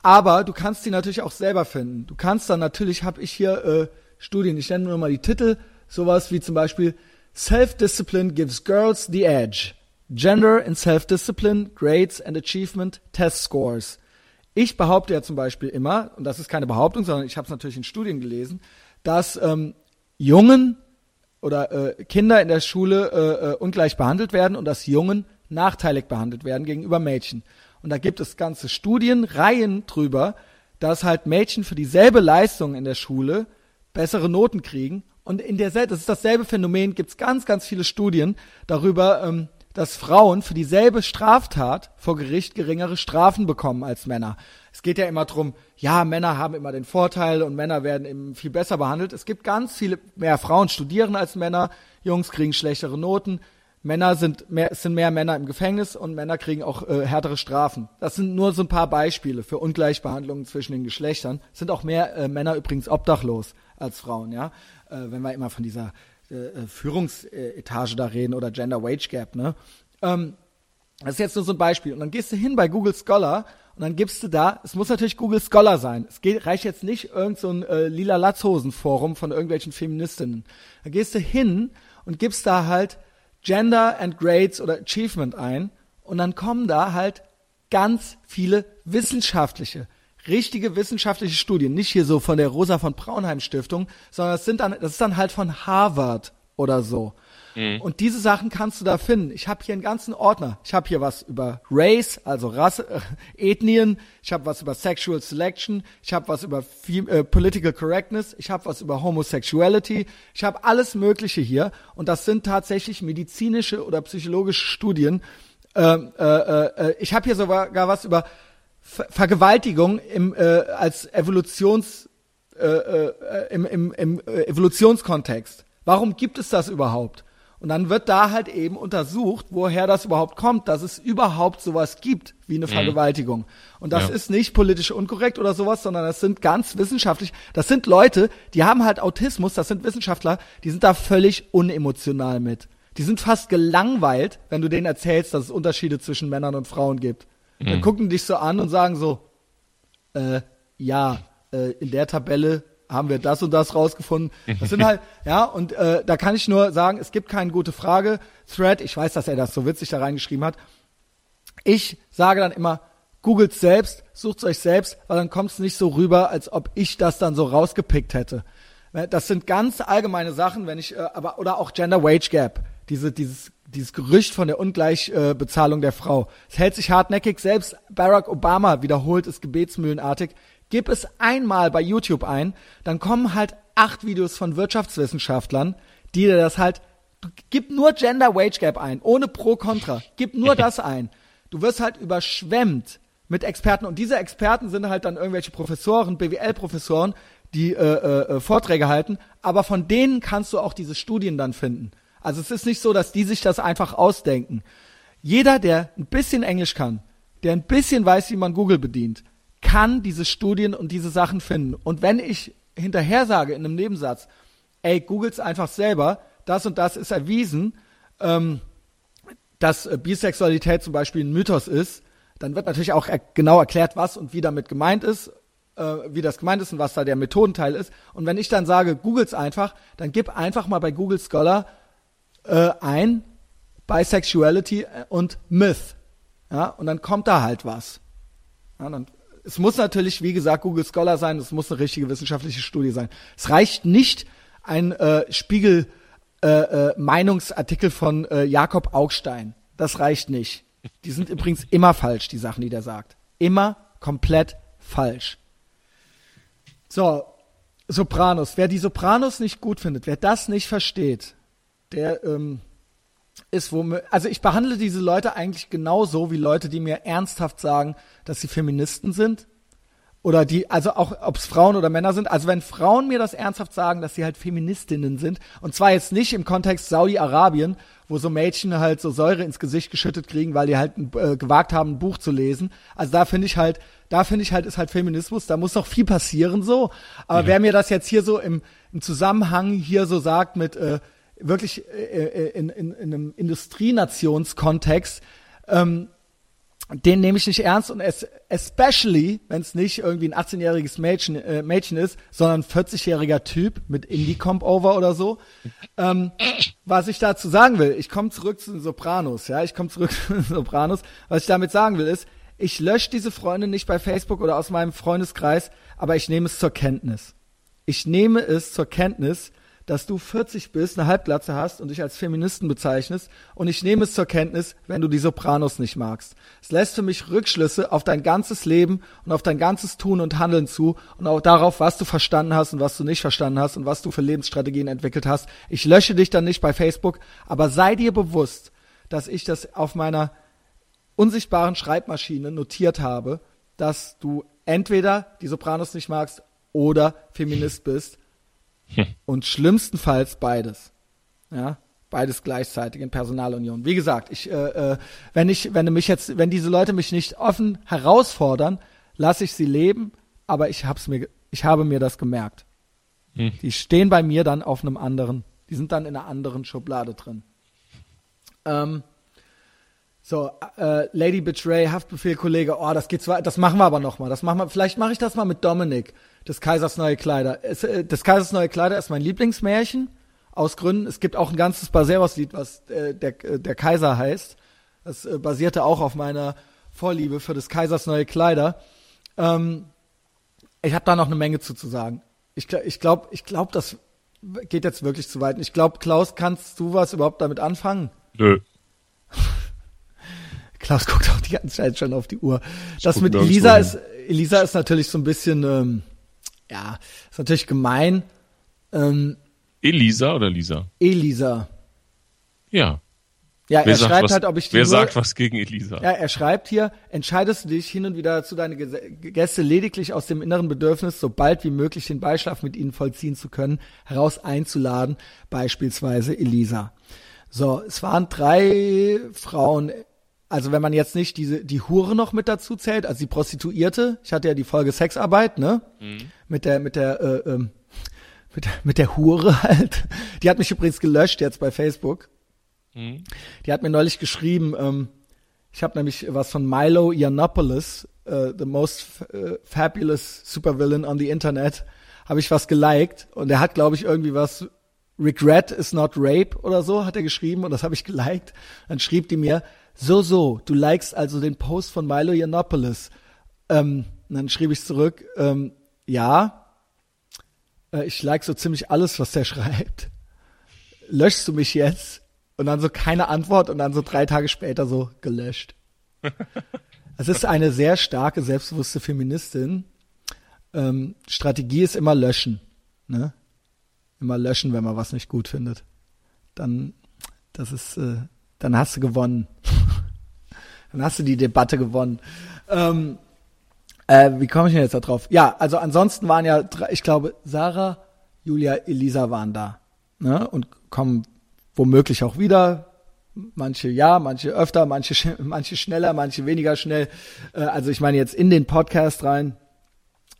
aber du kannst die natürlich auch selber finden. Du kannst dann natürlich, habe ich hier äh, Studien, ich nenne nur mal die Titel, sowas wie zum Beispiel Self-Discipline gives girls the edge. Gender in Self-Discipline, Grades and Achievement, Test Scores. Ich behaupte ja zum Beispiel immer, und das ist keine Behauptung, sondern ich habe es natürlich in Studien gelesen, dass ähm, Jungen oder äh, Kinder in der Schule äh, äh, ungleich behandelt werden und dass Jungen nachteilig behandelt werden gegenüber Mädchen. Und da gibt es ganze Studien, Reihen drüber, dass halt Mädchen für dieselbe Leistung in der Schule bessere Noten kriegen. Und in der das ist dasselbe Phänomen, gibt es ganz, ganz viele Studien darüber, ähm, dass Frauen für dieselbe Straftat vor Gericht geringere Strafen bekommen als Männer. Es geht ja immer drum, ja, Männer haben immer den Vorteil und Männer werden eben viel besser behandelt. Es gibt ganz viele mehr Frauen studieren als Männer, Jungs kriegen schlechtere Noten, Männer sind mehr, es sind mehr Männer im Gefängnis und Männer kriegen auch äh, härtere Strafen. Das sind nur so ein paar Beispiele für Ungleichbehandlungen zwischen den Geschlechtern. Es sind auch mehr äh, Männer übrigens obdachlos als Frauen, ja. Äh, wenn wir immer von dieser äh, Führungsetage da reden oder Gender Wage Gap, ne? Ähm, das ist jetzt nur so ein Beispiel. Und dann gehst du hin bei Google Scholar und dann gibst du da, es muss natürlich Google Scholar sein. Es geht, reicht jetzt nicht irgend so ein äh, lila Latzhosen-Forum von irgendwelchen Feministinnen. Da gehst du hin und gibst da halt Gender and Grades oder Achievement ein und dann kommen da halt ganz viele wissenschaftliche, richtige wissenschaftliche Studien, nicht hier so von der Rosa von Braunheim Stiftung, sondern das sind dann, das ist dann halt von Harvard oder so. Und diese Sachen kannst du da finden. Ich habe hier einen ganzen Ordner. Ich habe hier was über Race, also Rasse, äh, Ethnien. Ich habe was über Sexual Selection. Ich habe was über äh, Political Correctness. Ich habe was über Homosexuality. Ich habe alles Mögliche hier. Und das sind tatsächlich medizinische oder psychologische Studien. Ähm, äh, äh, ich habe hier sogar was über Ver Vergewaltigung im, äh, als Evolutions äh, äh, im, im, im äh, Evolutionskontext. Warum gibt es das überhaupt? Und dann wird da halt eben untersucht, woher das überhaupt kommt, dass es überhaupt sowas gibt wie eine Vergewaltigung. Und das Ja. ist nicht politisch unkorrekt oder sowas, sondern das sind ganz wissenschaftlich, das sind Leute, die haben halt Autismus, das sind Wissenschaftler, die sind da völlig unemotional mit. Die sind fast gelangweilt, wenn du denen erzählst, dass es Unterschiede zwischen Männern und Frauen gibt. Dann gucken die dich so an und sagen so, äh, ja, äh, in der Tabelle haben wir das und das rausgefunden. Das sind halt, (laughs) ja, und äh, da kann ich nur sagen, es gibt keine gute Frage. Thread, ich weiß, dass er das so witzig da reingeschrieben hat. Ich sage dann immer, googelt selbst, sucht euch selbst, weil dann kommt es nicht so rüber, als ob ich das dann so rausgepickt hätte. Das sind ganz allgemeine Sachen, wenn ich, äh, aber oder auch Gender Wage Gap, diese, dieses, dieses Gerücht von der Ungleichbezahlung äh, der Frau. Es hält sich hartnäckig, selbst Barack Obama wiederholt es gebetsmühlenartig. Gib es einmal bei YouTube ein, dann kommen halt acht Videos von Wirtschaftswissenschaftlern, die dir das halt, gib nur Gender Wage Gap ein, ohne Pro Contra, gib nur das (laughs) ein. Du wirst halt überschwemmt mit Experten und diese Experten sind halt dann irgendwelche Professoren, BWL-Professoren, die äh, äh, Vorträge halten, aber von denen kannst du auch diese Studien dann finden. Also es ist nicht so, dass die sich das einfach ausdenken. Jeder, der ein bisschen Englisch kann, der ein bisschen weiß, wie man Google bedient, kann diese Studien und diese Sachen finden. Und wenn ich hinterher sage in einem Nebensatz, ey, googles einfach selber, das und das ist erwiesen, ähm, dass äh, Bisexualität zum Beispiel ein Mythos ist, dann wird natürlich auch er genau erklärt, was und wie damit gemeint ist, äh, wie das gemeint ist und was da der Methodenteil ist. Und wenn ich dann sage, googles einfach, dann gib einfach mal bei Google Scholar äh, ein Bisexuality und Myth. Ja, und dann kommt da halt was. Ja, dann, es muss natürlich, wie gesagt, Google Scholar sein, es muss eine richtige wissenschaftliche Studie sein. Es reicht nicht ein äh, Spiegel äh, äh, Meinungsartikel von äh, Jakob Augstein. Das reicht nicht. Die sind übrigens immer falsch, die Sachen, die der sagt. Immer komplett falsch. So, Sopranos. Wer die Sopranos nicht gut findet, wer das nicht versteht, der ähm, ist wo also ich behandle diese Leute eigentlich genauso wie Leute, die mir ernsthaft sagen, dass sie Feministen sind oder die, also auch, ob es Frauen oder Männer sind. Also wenn Frauen mir das ernsthaft sagen, dass sie halt Feministinnen sind, und zwar jetzt nicht im Kontext Saudi-Arabien, wo so Mädchen halt so Säure ins Gesicht geschüttet kriegen, weil die halt äh, gewagt haben, ein Buch zu lesen. Also da finde ich halt, da finde ich halt, ist halt Feminismus, da muss noch viel passieren so. Aber mhm. wer mir das jetzt hier so im, im Zusammenhang hier so sagt mit äh, wirklich äh, äh in, in, in einem Industrienationskontext, ähm, den nehme ich nicht ernst und es, especially, wenn es nicht irgendwie ein 18-jähriges Mädchen, äh, Mädchen ist, sondern ein 40-jähriger Typ mit Indie-Comp-Over oder so. Ähm, was ich dazu sagen will, ich komme zurück zu den Sopranos, ja, ich komme zurück (laughs) zu den Sopranos. Was ich damit sagen will, ist, ich lösche diese Freunde nicht bei Facebook oder aus meinem Freundeskreis, aber ich nehme es zur Kenntnis. Ich nehme es zur Kenntnis, dass du 40 bist, eine Halbglatze hast und dich als Feministen bezeichnest und ich nehme es zur Kenntnis, wenn du die Sopranos nicht magst. Es lässt für mich Rückschlüsse auf dein ganzes Leben und auf dein ganzes Tun und Handeln zu und auch darauf, was du verstanden hast und was du nicht verstanden hast und was du für Lebensstrategien entwickelt hast. Ich lösche dich dann nicht bei Facebook, aber sei dir bewusst, dass ich das auf meiner unsichtbaren Schreibmaschine notiert habe, dass du entweder die Sopranos nicht magst oder Feminist bist und schlimmstenfalls beides. Ja, beides gleichzeitig in Personalunion. Wie gesagt, ich, äh, äh, wenn ich, wenn mich jetzt, wenn diese Leute mich nicht offen herausfordern, lasse ich sie leben, aber ich hab's mir, ich habe mir das gemerkt. Hm. Die stehen bei mir dann auf einem anderen, die sind dann in einer anderen Schublade drin. Ähm, so, äh, Lady Betray, Haftbefehl, Kollege, oh, das geht zwar, das machen wir aber nochmal. Das machen wir, vielleicht mache ich das mal mit Dominik des Kaisers neue Kleider. Es, äh, des Kaisers neue Kleider ist mein Lieblingsmärchen aus Gründen. Es gibt auch ein ganzes Barceros-Lied, was äh, der, äh, der Kaiser heißt. Das äh, basierte auch auf meiner Vorliebe für des Kaisers neue Kleider. Ähm, ich habe da noch eine Menge zu, zu sagen. Ich, ich glaube, ich glaub, das geht jetzt wirklich zu weit. Ich glaube, Klaus, kannst du was überhaupt damit anfangen? Nö. (laughs) Klaus guckt auch die ganze Zeit schon auf die Uhr. Das mit Elisa ist, Elisa ist natürlich so ein bisschen, ähm, ja, ist natürlich gemein. Ähm, Elisa oder Lisa? Elisa. Ja. Ja, wer er schreibt was, halt, ob ich die Wer sagt was gegen Elisa? Ja, er schreibt hier, entscheidest du dich hin und wieder zu deine Gäste lediglich aus dem inneren Bedürfnis, so bald wie möglich den Beischlaf mit ihnen vollziehen zu können, heraus einzuladen, beispielsweise Elisa. So, es waren drei Frauen also wenn man jetzt nicht diese die Hure noch mit dazu zählt, also die Prostituierte, ich hatte ja die Folge Sexarbeit, ne? Mhm. Mit der mit der äh, ähm, mit der mit der Hure halt. Die hat mich übrigens gelöscht jetzt bei Facebook. Mhm. Die hat mir neulich geschrieben, ähm, ich habe nämlich was von Milo Yiannopoulos, uh, the most uh, fabulous supervillain on the internet, habe ich was geliked und er hat glaube ich irgendwie was Regret is not rape oder so hat er geschrieben und das habe ich geliked. Dann schrieb die mir, so, so, du likest also den Post von Milo Yiannopoulos. Ähm, dann schrieb ich zurück, ähm, ja, äh, ich like so ziemlich alles, was der (laughs) schreibt. Löschst du mich jetzt? Und dann so keine Antwort und dann so drei Tage später so gelöscht. (laughs) Es ist eine sehr starke, selbstbewusste Feministin. Ähm, Strategie ist immer löschen. Ne? Immer löschen, wenn man was nicht gut findet. Dann, das ist, äh, dann hast du gewonnen. (laughs) dann hast du die Debatte gewonnen. Ähm, äh, wie komme ich denn jetzt da drauf? Ja, also ansonsten waren ja, ich glaube, Sarah, Julia, Elisa waren da. Ne? Und kommen womöglich auch wieder. Manche ja, manche öfter, manche, (laughs) manche schneller, manche weniger schnell. Äh, also ich meine jetzt in den Podcast rein.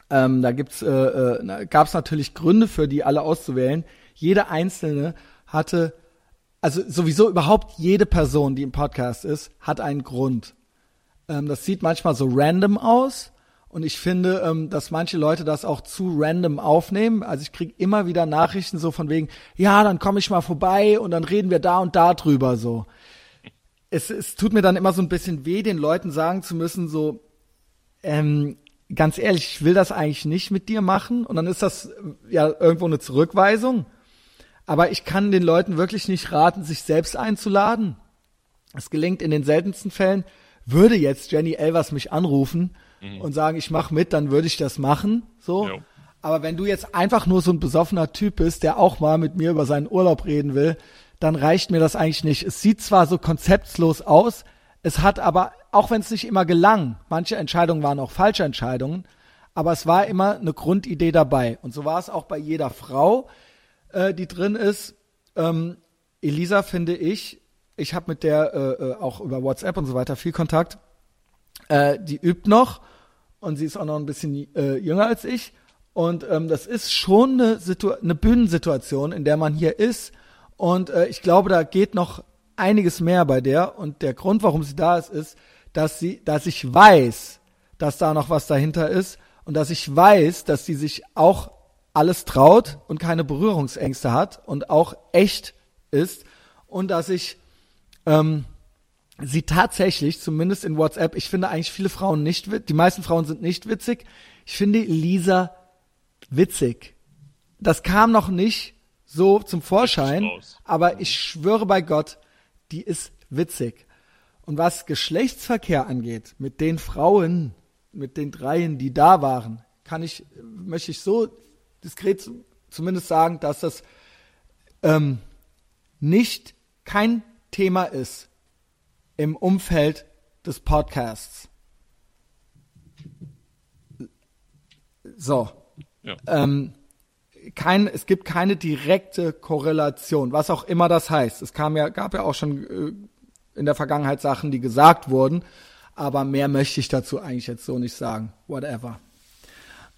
Ähm, da gibt's, äh, äh, gab es natürlich Gründe für die alle auszuwählen. Jede einzelne hatte also sowieso überhaupt jede Person, die im Podcast ist, hat einen Grund. Ähm, das sieht manchmal so random aus und ich finde, ähm, dass manche Leute das auch zu random aufnehmen. Also ich kriege immer wieder Nachrichten so von wegen, ja, dann komme ich mal vorbei und dann reden wir da und da drüber so. Es, es tut mir dann immer so ein bisschen weh, den Leuten sagen zu müssen, so, ähm, ganz ehrlich, ich will das eigentlich nicht mit dir machen und dann ist das ja irgendwo eine Zurückweisung. Aber ich kann den Leuten wirklich nicht raten, sich selbst einzuladen. Es gelingt in den seltensten Fällen. Würde jetzt Jenny Elvers mich anrufen mhm. und sagen, ich mache mit, dann würde ich das machen. So. Jo. Aber wenn du jetzt einfach nur so ein besoffener Typ bist, der auch mal mit mir über seinen Urlaub reden will, dann reicht mir das eigentlich nicht. Es sieht zwar so konzeptlos aus, es hat aber, auch wenn es nicht immer gelang, manche Entscheidungen waren auch falsche Entscheidungen, aber es war immer eine Grundidee dabei. Und so war es auch bei jeder Frau, äh, die drin ist. Ähm, Elisa finde ich, ich habe mit der äh, äh, auch über WhatsApp und so weiter viel Kontakt. Äh, die übt noch und sie ist auch noch ein bisschen äh, jünger als ich. Und ähm, das ist schon eine, eine Bühnensituation, in der man hier ist. Und äh, ich glaube, da geht noch einiges mehr bei der. Und der Grund, warum sie da ist, ist, dass sie, dass ich weiß, dass da noch was dahinter ist und dass ich weiß, dass sie sich auch alles traut und keine Berührungsängste hat und auch echt ist und dass ich ähm, sie tatsächlich, zumindest in WhatsApp, ich finde eigentlich viele Frauen nicht, die meisten Frauen sind nicht witzig. Ich finde Lisa witzig. Das kam noch nicht so zum Vorschein, aber ich schwöre bei Gott, die ist witzig. Und was Geschlechtsverkehr angeht, mit den Frauen, mit den dreien, die da waren, kann ich, möchte ich so diskret zumindest sagen, dass das ähm, nicht kein Thema ist im Umfeld des Podcasts. So. Ja. Ähm, kein, es gibt keine direkte Korrelation, was auch immer das heißt. Es kam ja, gab ja auch schon äh, in der Vergangenheit Sachen, die gesagt wurden, aber mehr möchte ich dazu eigentlich jetzt so nicht sagen. Whatever.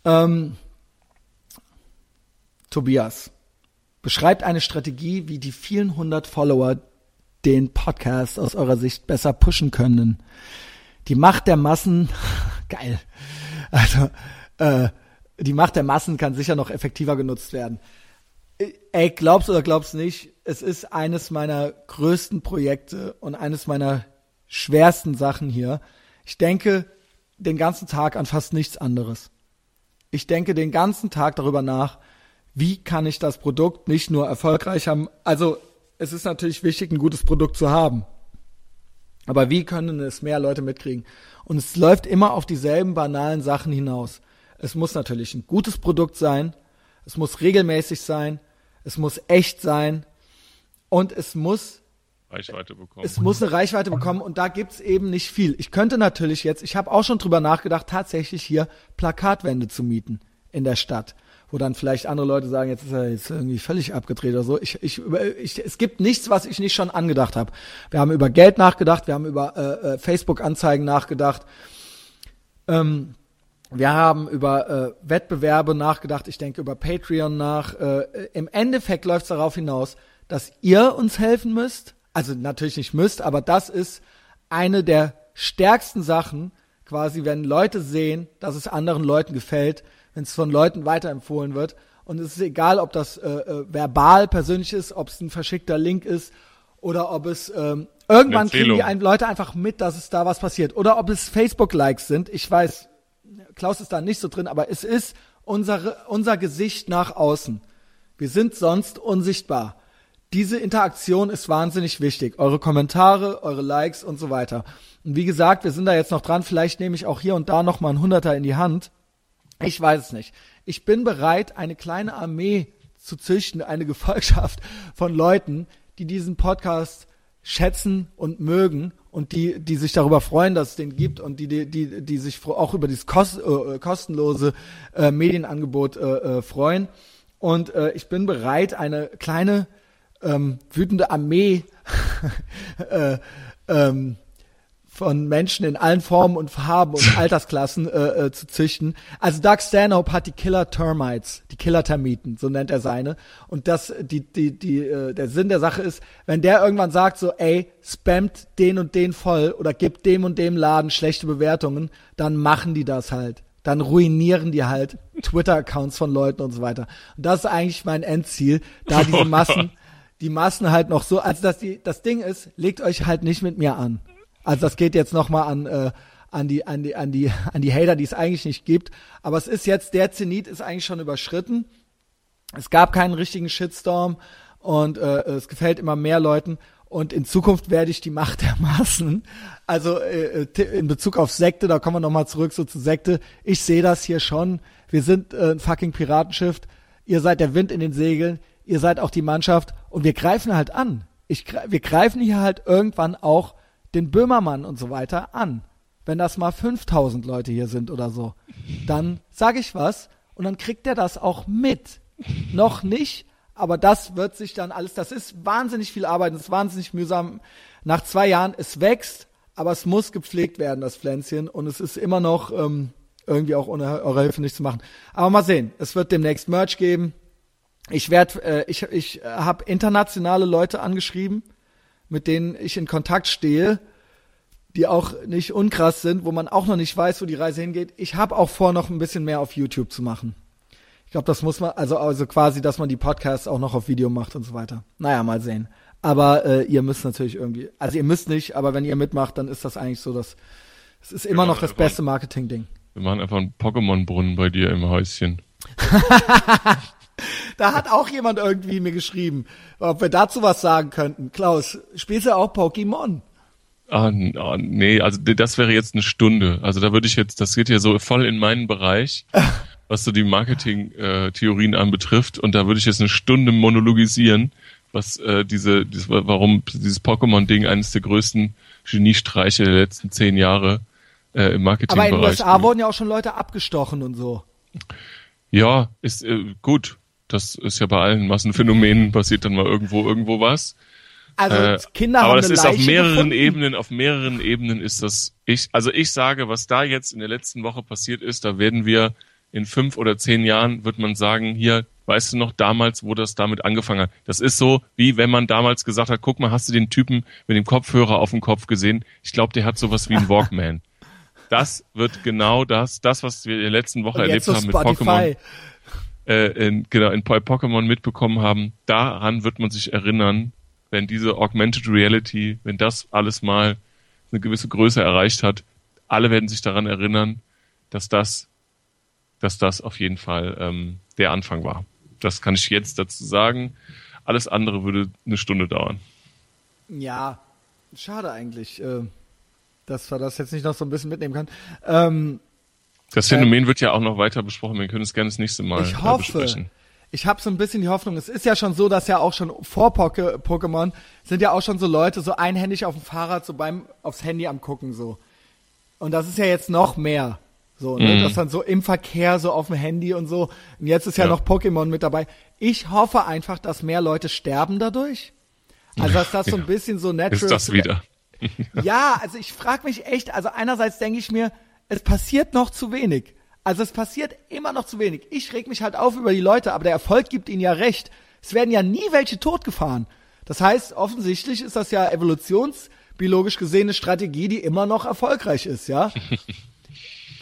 Ähm, Tobias, beschreibt eine Strategie, wie die vielen hundert Follower den Podcast aus eurer Sicht besser pushen können. Die Macht der Massen, (laughs) geil. Also, äh, die Macht der Massen kann sicher noch effektiver genutzt werden. Ey, glaubst oder glaubst nicht, es ist eines meiner größten Projekte und eines meiner schwersten Sachen hier. Ich denke den ganzen Tag an fast nichts anderes. Ich denke den ganzen Tag darüber nach, wie kann ich das Produkt nicht nur erfolgreich haben. Also es ist natürlich wichtig, ein gutes Produkt zu haben. Aber wie können es mehr Leute mitkriegen? Und es läuft immer auf dieselben banalen Sachen hinaus. Es muss natürlich ein gutes Produkt sein, es muss regelmäßig sein, es muss echt sein und es muss Reichweite bekommen. Es muss eine Reichweite bekommen und da gibt's eben nicht viel. Ich könnte natürlich jetzt, ich habe auch schon drüber nachgedacht, tatsächlich hier Plakatwände zu mieten in der Stadt wo dann vielleicht andere Leute sagen, jetzt ist er jetzt irgendwie völlig abgedreht oder so. Ich, ich, ich, es gibt nichts, was ich nicht schon angedacht habe. Wir haben über Geld nachgedacht, wir haben über äh, äh, Facebook-Anzeigen nachgedacht. Ähm, wir haben über äh, Wettbewerbe nachgedacht, ich denke über Patreon nach. Äh, Im Endeffekt läuft es darauf hinaus, dass ihr uns helfen müsst. Also natürlich nicht müsst, aber das ist eine der stärksten Sachen, quasi, wenn Leute sehen, dass es anderen Leuten gefällt, wenn es von Leuten weiterempfohlen wird. Und es ist egal, ob das äh, äh, verbal persönlich ist, ob es ein verschickter Link ist oder ob es ähm, irgendwann kriegen die ein, Leute einfach mit, dass es da was passiert. Oder ob es Facebook-Likes sind. Ich weiß, Klaus ist da nicht so drin, aber es ist unsere, unser Gesicht nach außen. Wir sind sonst unsichtbar. Diese Interaktion ist wahnsinnig wichtig. Eure Kommentare, eure Likes und so weiter. Und wie gesagt, wir sind da jetzt noch dran. Vielleicht nehme ich auch hier und da noch mal ein Hunderter in die Hand ich weiß es nicht. Ich bin bereit, eine kleine Armee zu züchten, eine (laughs) Gefolgschaft von Leuten, die diesen Podcast schätzen und mögen und die, die sich darüber freuen, dass es den gibt und die, die, die, die sich auch über dieses kost, äh, kostenlose äh, Medienangebot äh, äh, freuen. Und äh, ich bin bereit, eine kleine ähm, wütende Armee (laughs) äh, ähm, von Menschen in allen Formen und Farben und (laughs) Altersklassen äh, äh, zu züchten. Also Doug Stanhope hat die Killer Termites, die Killer Termiten, so nennt er seine. Und das, die, die, die, äh, der Sinn der Sache ist, wenn der irgendwann sagt so, ey, spammt den und den voll oder gibt dem und dem Laden schlechte Bewertungen, dann machen die das halt. Dann ruinieren die halt Twitter-Accounts von Leuten und so weiter. Und das ist eigentlich mein Endziel, da (laughs) diese Massen, die Massen halt noch so, also dass die, das Ding ist, legt euch halt nicht mit mir an. Also das geht jetzt nochmal an, äh, an die, an die, an die, an die Hater, die es eigentlich nicht gibt. Aber es ist jetzt, der Zenit ist eigentlich schon überschritten. Es gab keinen richtigen Shitstorm und äh, es gefällt immer mehr Leuten. Und in Zukunft werde ich die Macht (laughs) der Massen, also äh, äh in Bezug auf Sekte, da kommen wir nochmal zurück so zu Sekte. Ich sehe das hier schon. Wir sind äh, ein fucking Piratenschiff. Ihr seid der Wind in den Segeln. Ihr seid auch die Mannschaft. Und wir greifen halt an. Ich, wir greifen hier halt irgendwann auch den Böhmermann und so weiter an. Wenn das mal 5000 Leute hier sind oder so, dann sage ich was und dann kriegt er das auch mit. Noch nicht, aber das wird sich dann alles, das ist wahnsinnig viel Arbeit, das ist wahnsinnig mühsam. Nach zwei Jahren, es wächst, aber es muss gepflegt werden, das Pflänzchen. Und es ist immer noch ähm, irgendwie auch ohne eure Hilfe nicht zu machen. Aber mal sehen, es wird demnächst Merch geben. Ich werde, äh, ich, ich habe internationale Leute angeschrieben, mit denen ich in Kontakt stehe, die auch nicht unkrass sind, wo man auch noch nicht weiß, wo die Reise hingeht. Ich habe auch vor, noch ein bisschen mehr auf YouTube zu machen glaube, das muss man, also, also quasi, dass man die Podcasts auch noch auf Video macht und so weiter. Naja, mal sehen. Aber äh, ihr müsst natürlich irgendwie, also ihr müsst nicht, aber wenn ihr mitmacht, dann ist das eigentlich so, dass es ist immer noch das beste Marketing-Ding. Wir machen einfach einen Pokémon-Brunnen bei dir im Häuschen. (laughs) da hat auch jemand irgendwie mir geschrieben, ob wir dazu was sagen könnten. Klaus, spielst du auch Pokémon? Ah, ah, nee, also das wäre jetzt eine Stunde. Also da würde ich jetzt, das geht ja so voll in meinen Bereich. (laughs) was so die Marketing-Theorien anbetrifft. Und da würde ich jetzt eine Stunde monologisieren, was äh, diese, dieses, warum dieses Pokémon-Ding eines der größten Geniestreiche der letzten zehn Jahre äh, im Marketingbereich. Aber in den USA wurden ja auch schon Leute abgestochen und so. Ja, ist äh, gut. Das ist ja bei allen Massenphänomenen passiert dann mal irgendwo irgendwo was. Also äh, Kinder aber haben das eine ist Leiche auf mehreren gefunden. Ebenen, auf mehreren Ebenen ist das ich, also ich sage, was da jetzt in der letzten Woche passiert ist, da werden wir in fünf oder zehn Jahren wird man sagen, hier, weißt du noch damals, wo das damit angefangen hat? Das ist so, wie wenn man damals gesagt hat, guck mal, hast du den Typen mit dem Kopfhörer auf dem Kopf gesehen? Ich glaube, der hat sowas wie ein (laughs) Walkman. das wird genau das, das, was wir in der letzten Woche erlebt so haben mit Pokémon. Äh, in, genau, in Pokémon mitbekommen haben, daran wird man sich erinnern, wenn diese Augmented Reality, wenn das alles mal eine gewisse Größe erreicht hat, alle werden sich daran erinnern, dass das dass das auf jeden Fall ähm, der Anfang war. Das kann ich jetzt dazu sagen. Alles andere würde eine Stunde dauern. Ja, schade eigentlich, äh, dass wir das jetzt nicht noch so ein bisschen mitnehmen können. Ähm, das Phänomen äh, wird ja auch noch weiter besprochen. Wir können es gerne das nächste Mal ich äh, hoffe, besprechen. Ich habe so ein bisschen die Hoffnung. Es ist ja schon so, dass ja auch schon vor Pokémon sind ja auch schon so Leute so einhändig auf dem Fahrrad so beim aufs Handy am gucken so. Und das ist ja jetzt noch mehr. So, ne? Mhm. Das dann so im Verkehr, so auf dem Handy und so. Und jetzt ist ja, ja. noch Pokémon mit dabei. Ich hoffe einfach, dass mehr Leute sterben dadurch. Also, dass das (laughs) so ein bisschen so natural ist. das wieder? (laughs) ja, also ich frage mich echt, also einerseits denke ich mir, es passiert noch zu wenig. Also es passiert immer noch zu wenig. Ich reg mich halt auf über die Leute, aber der Erfolg gibt ihnen ja recht. Es werden ja nie welche totgefahren. Das heißt, offensichtlich ist das ja evolutionsbiologisch gesehen eine Strategie, die immer noch erfolgreich ist, ja. (laughs)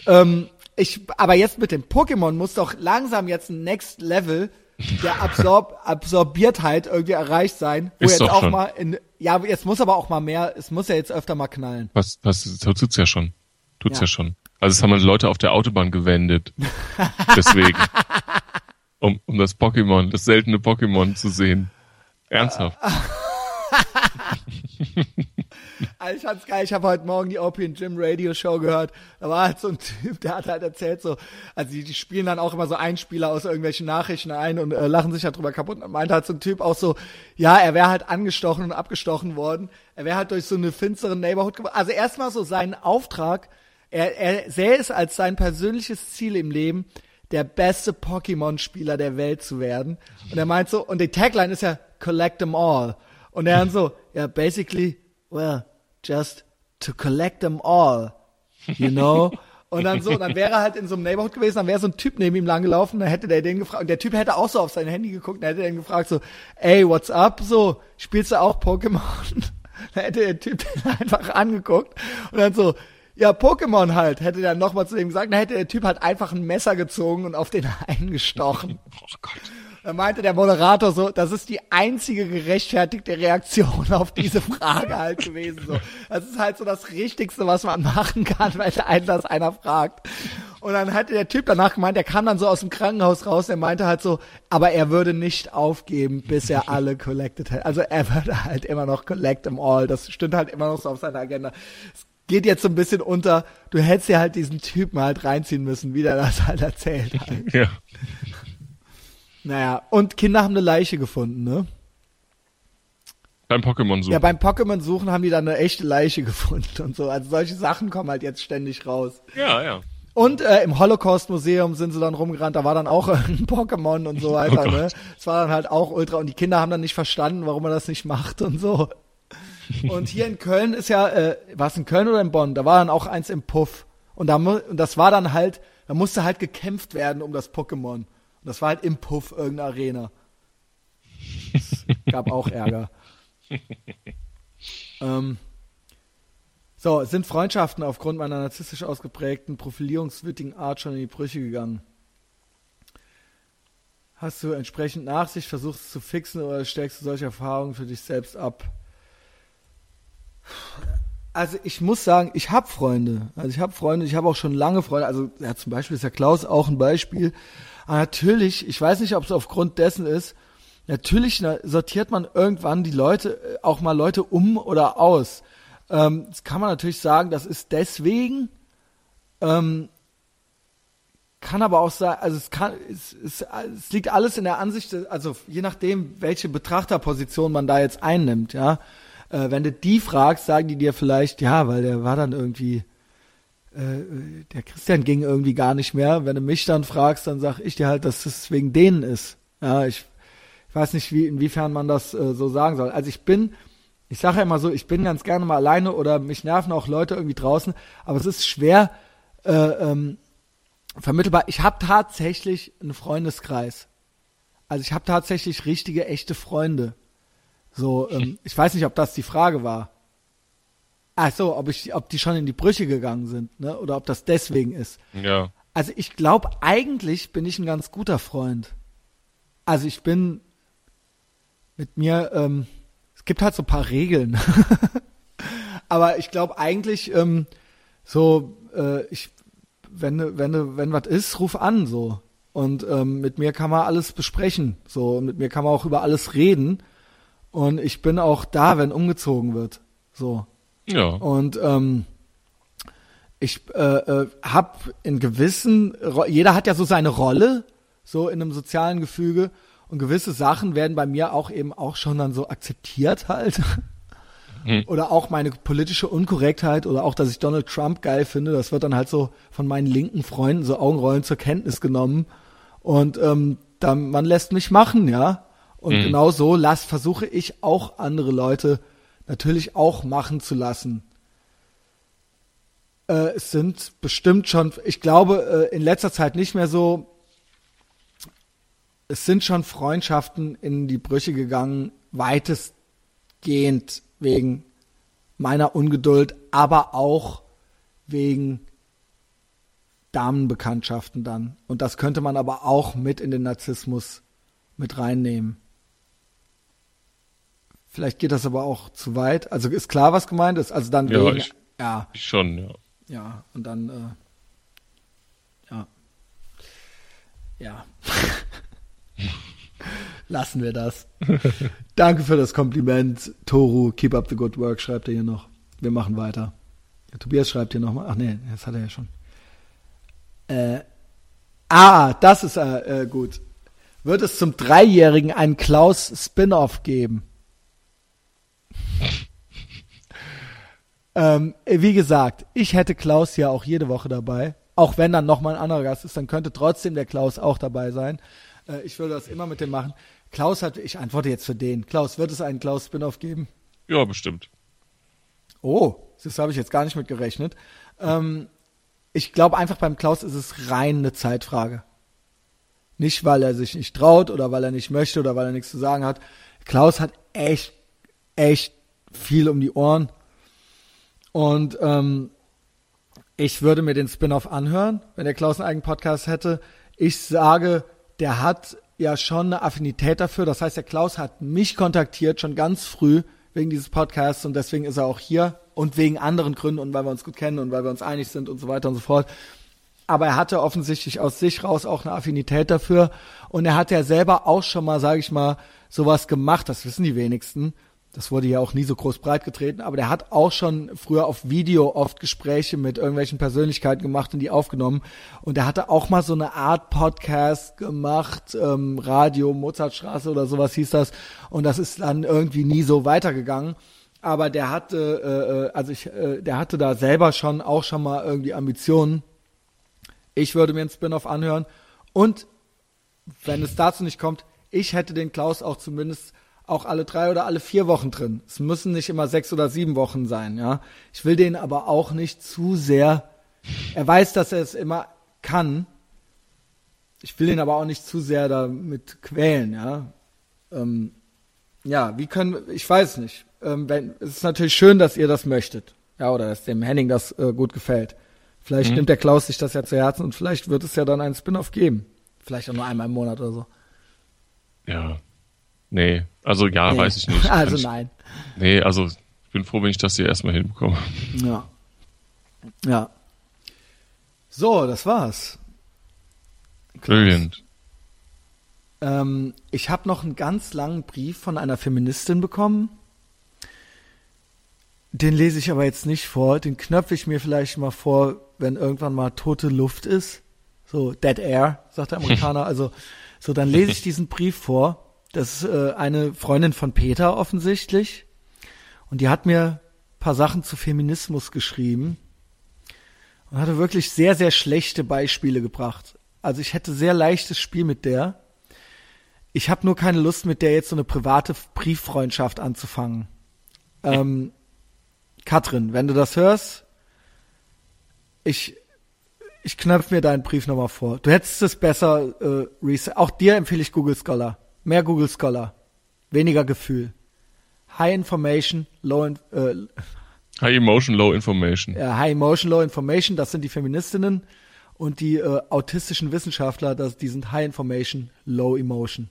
Ähm, ich, aber jetzt mit dem Pokémon muss doch langsam jetzt ein Next Level der Absorb (laughs) Absorbiertheit irgendwie erreicht sein. Wo Ist jetzt auch schon. mal in, ja, jetzt muss aber auch mal mehr, es muss ja jetzt öfter mal knallen. Was, was, tut's ja schon. Tut's ja, ja schon. Also es haben halt Leute auf der Autobahn gewendet. Deswegen. (laughs) Um, um das Pokémon, das seltene Pokémon zu sehen. Ernsthaft. (laughs) Also ich fand's geil, ich habe heute Morgen die Opium Gym Radio Show gehört. Da war halt so ein Typ, der hat halt erzählt so, also die, die spielen dann auch immer so Einspieler aus irgendwelchen Nachrichten ein und äh, lachen sich halt drüber kaputt. Und meinte halt so ein Typ auch so, ja, er wäre halt angestochen und abgestochen worden. Er wäre halt durch so eine finstere Neighborhood geworden. Also erstmal so sein Auftrag, er, er sähe es als sein persönliches Ziel im Leben, der beste Pokémon-Spieler der Welt zu werden. Und er meint so, und die Tagline ist ja Collect them all. Und er dann so, ja, basically, well, just to collect them all, you know? Und dann so, dann wäre er halt in so einem Neighborhood gewesen, dann wäre so ein Typ neben ihm langgelaufen, dann hätte der den gefragt, und der Typ hätte auch so auf sein Handy geguckt, dann hätte er den gefragt so, ey, what's up, so, spielst du auch Pokémon? (laughs) dann hätte der Typ den einfach angeguckt und dann so, ja, Pokémon halt, hätte er nochmal zu dem gesagt, dann hätte der Typ halt einfach ein Messer gezogen und auf den (laughs) eingestochen. (laughs) Oh Gott. Da meinte der Moderator so, das ist die einzige gerechtfertigte Reaktion auf diese (laughs) Frage halt gewesen. So. Das ist halt so das Richtigste, was man machen kann, weil einen das einer fragt. Und dann hat der Typ danach gemeint, der kam dann so aus dem Krankenhaus raus, der meinte halt so, aber er würde nicht aufgeben, bis er alle collected hätte. Also er würde halt immer noch collect them all. Das stimmt halt immer noch so auf seiner Agenda. Es geht jetzt so ein bisschen unter, du hättest ja halt diesen Typen halt reinziehen müssen, wie der das halt erzählt halt. (laughs) Ja. Naja, und Kinder haben eine Leiche gefunden, ne? Beim Pokémon suchen. Ja, beim Pokémon suchen haben die dann eine echte Leiche (laughs) gefunden und so. Also solche Sachen kommen halt jetzt ständig raus. ja, ja. Und äh, im Holocaust-Museum sind sie dann rumgerannt, da war dann auch (laughs) ein Pokémon und so weiter, Oh ne? Es war dann halt auch ultra und die Kinder haben dann nicht verstanden, warum man das nicht macht und so. Und hier in Köln ist ja, äh, war es in Köln oder in Bonn? Da war dann auch eins im Puff. Und, da, und das war dann halt, da musste halt gekämpft werden um das Pokémon. Und das war halt im Puff, irgendeine Arena. Es gab auch Ärger. (laughs) ähm, so, sind Freundschaften aufgrund meiner narzisstisch ausgeprägten, profilierungswütigen Art schon in die Brüche gegangen? Hast du entsprechend Nachsicht, versuchst es zu fixen oder stellst du solche Erfahrungen für dich selbst ab? Also ich muss sagen, ich habe Freunde. Also ich habe Freunde, ich habe auch schon lange Freunde. Also ja, zum Beispiel ist ja Klaus auch ein Beispiel. Aber natürlich, ich weiß nicht, ob es aufgrund dessen ist, natürlich na, sortiert man irgendwann die Leute, äh, auch mal Leute um oder aus. Ähm, das kann man natürlich sagen, das ist deswegen, ähm, kann aber auch sein, also es kann, es, es, es liegt alles in der Ansicht, also je nachdem, welche Betrachterposition man da jetzt einnimmt, ja. Äh, wenn du die fragst, sagen die dir vielleicht, ja, weil der war dann irgendwie, äh, der Christian ging irgendwie gar nicht mehr. Wenn du mich dann fragst, dann sag ich dir halt, dass es wegen denen ist. Ja, ich, ich weiß nicht, wie, inwiefern man das äh, so sagen soll. Also ich bin, ich sage ja immer so, ich bin ganz gerne mal alleine oder mich nerven auch Leute irgendwie draußen, aber es ist schwer äh, ähm, vermittelbar. Ich habe tatsächlich einen Freundeskreis. Also ich habe tatsächlich richtige, echte Freunde. So, ähm, ich weiß nicht, ob das die Frage war. Ach so, ob ich, ob die schon in die Brüche gegangen sind, ne? Oder ob das deswegen ist. Ja. Also ich glaube, eigentlich bin ich ein ganz guter Freund. Also ich bin mit mir, ähm, es gibt halt so ein paar Regeln. (laughs) Aber ich glaube eigentlich, ähm, so, äh, ich, wenn, wenn, wenn was ist, ruf an, so. Und ähm, mit mir kann man alles besprechen, so. Und mit mir kann man auch über alles reden. Und ich bin auch da, wenn umgezogen wird, so. Ja. Und ähm, ich äh, äh, habe in gewissen, jeder hat ja so seine Rolle, so in einem sozialen Gefüge. Und gewisse Sachen werden bei mir auch eben auch schon dann so akzeptiert halt. Hm. Oder auch meine politische Unkorrektheit oder auch, dass ich Donald Trump geil finde, das wird dann halt so von meinen linken Freunden so Augenrollen zur Kenntnis genommen. Und ähm, dann, man lässt mich machen, ja. Und Mhm. genau so lass, versuche ich auch andere Leute natürlich auch machen zu lassen. Äh, es sind bestimmt schon, ich glaube, äh, in letzter Zeit nicht mehr so. Es sind schon Freundschaften in die Brüche gegangen, weitestgehend wegen meiner Ungeduld, aber auch wegen Damenbekanntschaften dann. Und das könnte man aber auch mit in den Narzissmus mit reinnehmen. Vielleicht geht das aber auch zu weit. Also ist klar, was gemeint ist. Also dann Ja, wegen, ich- ja, Ich schon, ja. ja, und dann, äh, ja. Ja. (laughs) Lassen wir das. (laughs) Danke für das Kompliment, Toru. Keep up the good work, schreibt er hier noch. Wir machen weiter. Der Tobias schreibt hier nochmal. Ach nee, das hat er ja schon. Äh, ah, das ist äh, äh, gut. Wird es zum Dreijährigen einen Klaus-Spin-Off geben? Ähm, wie gesagt, ich hätte Klaus ja auch jede Woche dabei. Auch wenn dann nochmal ein anderer Gast ist, dann könnte trotzdem der Klaus auch dabei sein. Äh, ich würde das immer mit dem machen. Klaus hat, ich antworte jetzt für den. Klaus, wird es einen Klaus-Spin-Off geben? Ja, bestimmt. Oh, das habe ich jetzt gar nicht mit gerechnet. Ähm, ich glaube einfach beim Klaus ist es rein eine Zeitfrage. Nicht, weil er sich nicht traut oder weil er nicht möchte oder weil er nichts zu sagen hat. Klaus hat echt, echt viel um die Ohren. Und ähm, ich würde mir den Spin-off anhören, wenn der Klaus einen eigenen Podcast hätte. Ich sage, der hat ja schon eine Affinität dafür. Das heißt, der Klaus hat mich kontaktiert schon ganz früh wegen dieses Podcasts und deswegen ist er auch hier und wegen anderen Gründen und weil wir uns gut kennen und weil wir uns einig sind und so weiter und so fort. aber er hatte offensichtlich aus sich raus auch eine Affinität dafür und er hat ja selber auch schon mal, sage ich mal, sowas gemacht, das wissen die wenigsten. Das wurde ja auch nie so groß breit getreten, aber der hat auch schon früher auf Video oft Gespräche mit irgendwelchen Persönlichkeiten gemacht und die aufgenommen. Und er hatte auch mal so eine Art Podcast gemacht, ähm, Radio, Mozartstraße oder sowas hieß das. Und das ist dann irgendwie nie so weitergegangen. Aber der hatte, äh, äh also ich, äh, der hatte da selber schon auch schon mal irgendwie Ambitionen. Ich würde mir einen Spin-off anhören. Und wenn es dazu nicht kommt, ich hätte den Klaus auch zumindest auch alle drei oder alle vier Wochen drin. Es müssen nicht immer sechs oder sieben Wochen sein, ja. Ich will den aber auch nicht zu sehr. Er weiß, dass er es immer kann. Ich will ihn aber auch nicht zu sehr damit quälen, ja. Ähm, ja, wie können, ich weiß nicht. Ähm, wenn, es ist natürlich schön, dass ihr das möchtet. Ja, oder dass dem Henning das äh, gut gefällt. Vielleicht mhm. nimmt der Klaus sich das ja zu Herzen und vielleicht wird es ja dann einen Spin-off geben. Vielleicht auch nur einmal im Monat oder so. Ja. Nee, also ja, nee. weiß ich nicht. (laughs) also ich, nein. Nee, also ich bin froh, wenn ich das hier erstmal hinbekomme. Ja. Ja. So, das war's. Brilliant. Ähm, ich habe noch einen ganz langen Brief von einer Feministin bekommen. Den lese ich aber jetzt nicht vor. Den knöpfe ich mir vielleicht mal vor, wenn irgendwann mal tote Luft ist. So, Dead Air, sagt der Amerikaner. (laughs) Also, so, dann lese ich diesen Brief vor. Das ist äh, eine Freundin von Peter offensichtlich. Und die hat mir paar Sachen zu Feminismus geschrieben. Und hatte wirklich sehr, sehr schlechte Beispiele gebracht. Also ich hätte sehr leichtes Spiel mit der. Ich habe nur keine Lust, mit der jetzt so eine private Brieffreundschaft anzufangen. Ähm, Katrin, wenn du das hörst, ich ich knöpfe mir deinen Brief nochmal vor. Du hättest es besser äh, reset. Auch dir empfehle ich Google Scholar. Mehr Google Scholar. Weniger Gefühl. High Information, Low in, äh, High Emotion, Low Information. Ja, High Emotion, Low Information, das sind die Feministinnen. Und die äh, autistischen Wissenschaftler, das, die sind High Information, Low Emotion.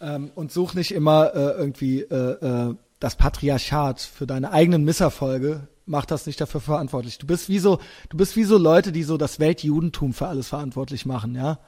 Ähm, und such nicht immer äh, irgendwie äh, äh, das Patriarchat für deine eigenen Misserfolge mach das nicht dafür verantwortlich. Du bist wie so, du bist wie so Leute, die so das Weltjudentum für alles verantwortlich machen, ja.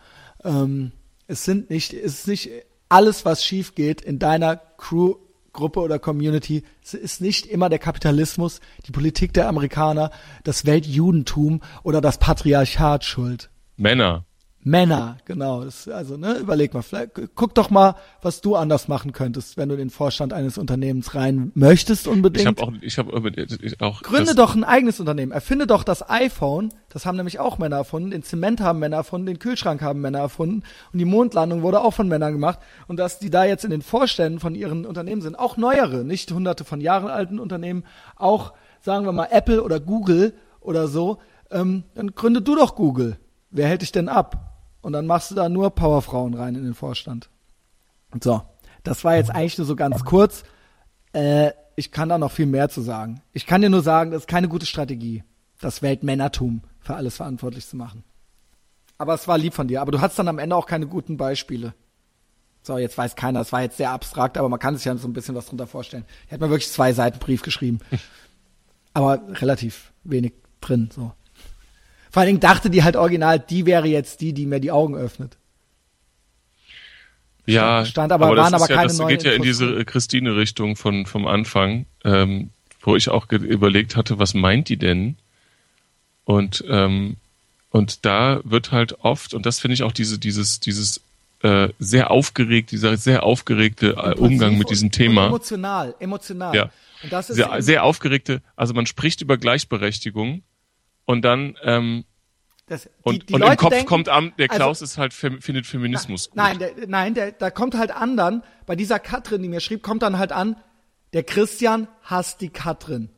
Ähm, es sind nicht, es ist nicht alles, was schief geht in deiner Crew, Gruppe oder Community. Es ist nicht immer der Kapitalismus, die Politik der Amerikaner, das Weltjudentum oder das Patriarchat schuld. Männer. Männer, genau. Das, also, ne, überleg mal, vielleicht, guck doch mal, was du anders machen könntest, wenn du den Vorstand eines Unternehmens rein möchtest unbedingt. Ich habe auch, ich habe auch. Gründe doch ein eigenes Unternehmen. Erfinde doch das iPhone. Das haben nämlich auch Männer erfunden. Den Zement haben Männer erfunden. Den Kühlschrank haben Männer erfunden. Und die Mondlandung wurde auch von Männern gemacht. Und dass die da jetzt in den Vorständen von ihren Unternehmen sind, auch neuere, nicht hunderte von Jahren alten Unternehmen, auch, sagen wir mal, Apple oder Google oder so, ähm, dann gründe du doch Google. Wer hält dich denn ab? Und dann machst du da nur Powerfrauen rein in den Vorstand. So, das war jetzt eigentlich nur so ganz kurz. Äh, ich kann da noch viel mehr zu sagen. Ich kann dir nur sagen, das ist keine gute Strategie, das Weltmännertum für alles verantwortlich zu machen. Aber es war lieb von dir. Aber du hattest dann am Ende auch keine guten Beispiele. So, jetzt weiß keiner, es war jetzt sehr abstrakt, aber man kann sich ja so ein bisschen was drunter vorstellen. Er hat mir wirklich zwei Seiten Brief geschrieben. (laughs) aber relativ wenig drin, so. Vor allen Dingen dachte die halt original, die wäre jetzt die, die mir die Augen öffnet. Ja, stand aber, aber waren aber ja, keine das geht ja in diese Christine-Richtung von vom Anfang, ähm, wo ich auch überlegt hatte, was meint die denn? Und ähm, und da wird halt oft und das finde ich auch diese dieses dieses äh, sehr aufgeregt dieser sehr aufgeregte äh, Umgang mit diesem Thema emotional emotional ja und das ist sehr, sehr aufgeregte also man spricht über Gleichberechtigung und dann ähm, das, die, und, die und im Kopf denken, kommt an, der also Klaus also, ist halt findet Feminismus na, gut. Nein, der, nein, der, da kommt halt an dann, bei dieser Katrin, die mir schrieb, kommt dann halt an, der Christian hasst die Katrin.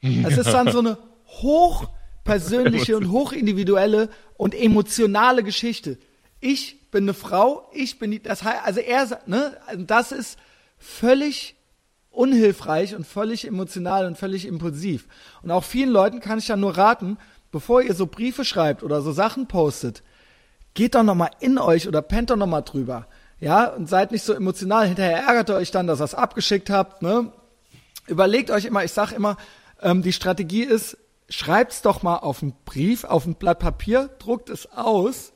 Es ist dann so eine hochpersönliche und hochindividuelle und emotionale Geschichte. Ich bin eine Frau, ich bin die, das heißt, also er, ne, das ist völlig unhilfreich und völlig emotional und völlig impulsiv. Und auch vielen Leuten kann ich ja nur raten, bevor ihr so Briefe schreibt oder so Sachen postet, geht doch nochmal in euch oder pennt doch nochmal drüber. Ja, und seid nicht so emotional. Hinterher ärgert ihr euch dann, dass ihr es abgeschickt habt. Ne? Überlegt euch immer, ich sag immer, ähm, die Strategie ist, schreibt's doch mal auf einen Brief, auf ein Blatt Papier, druckt es aus,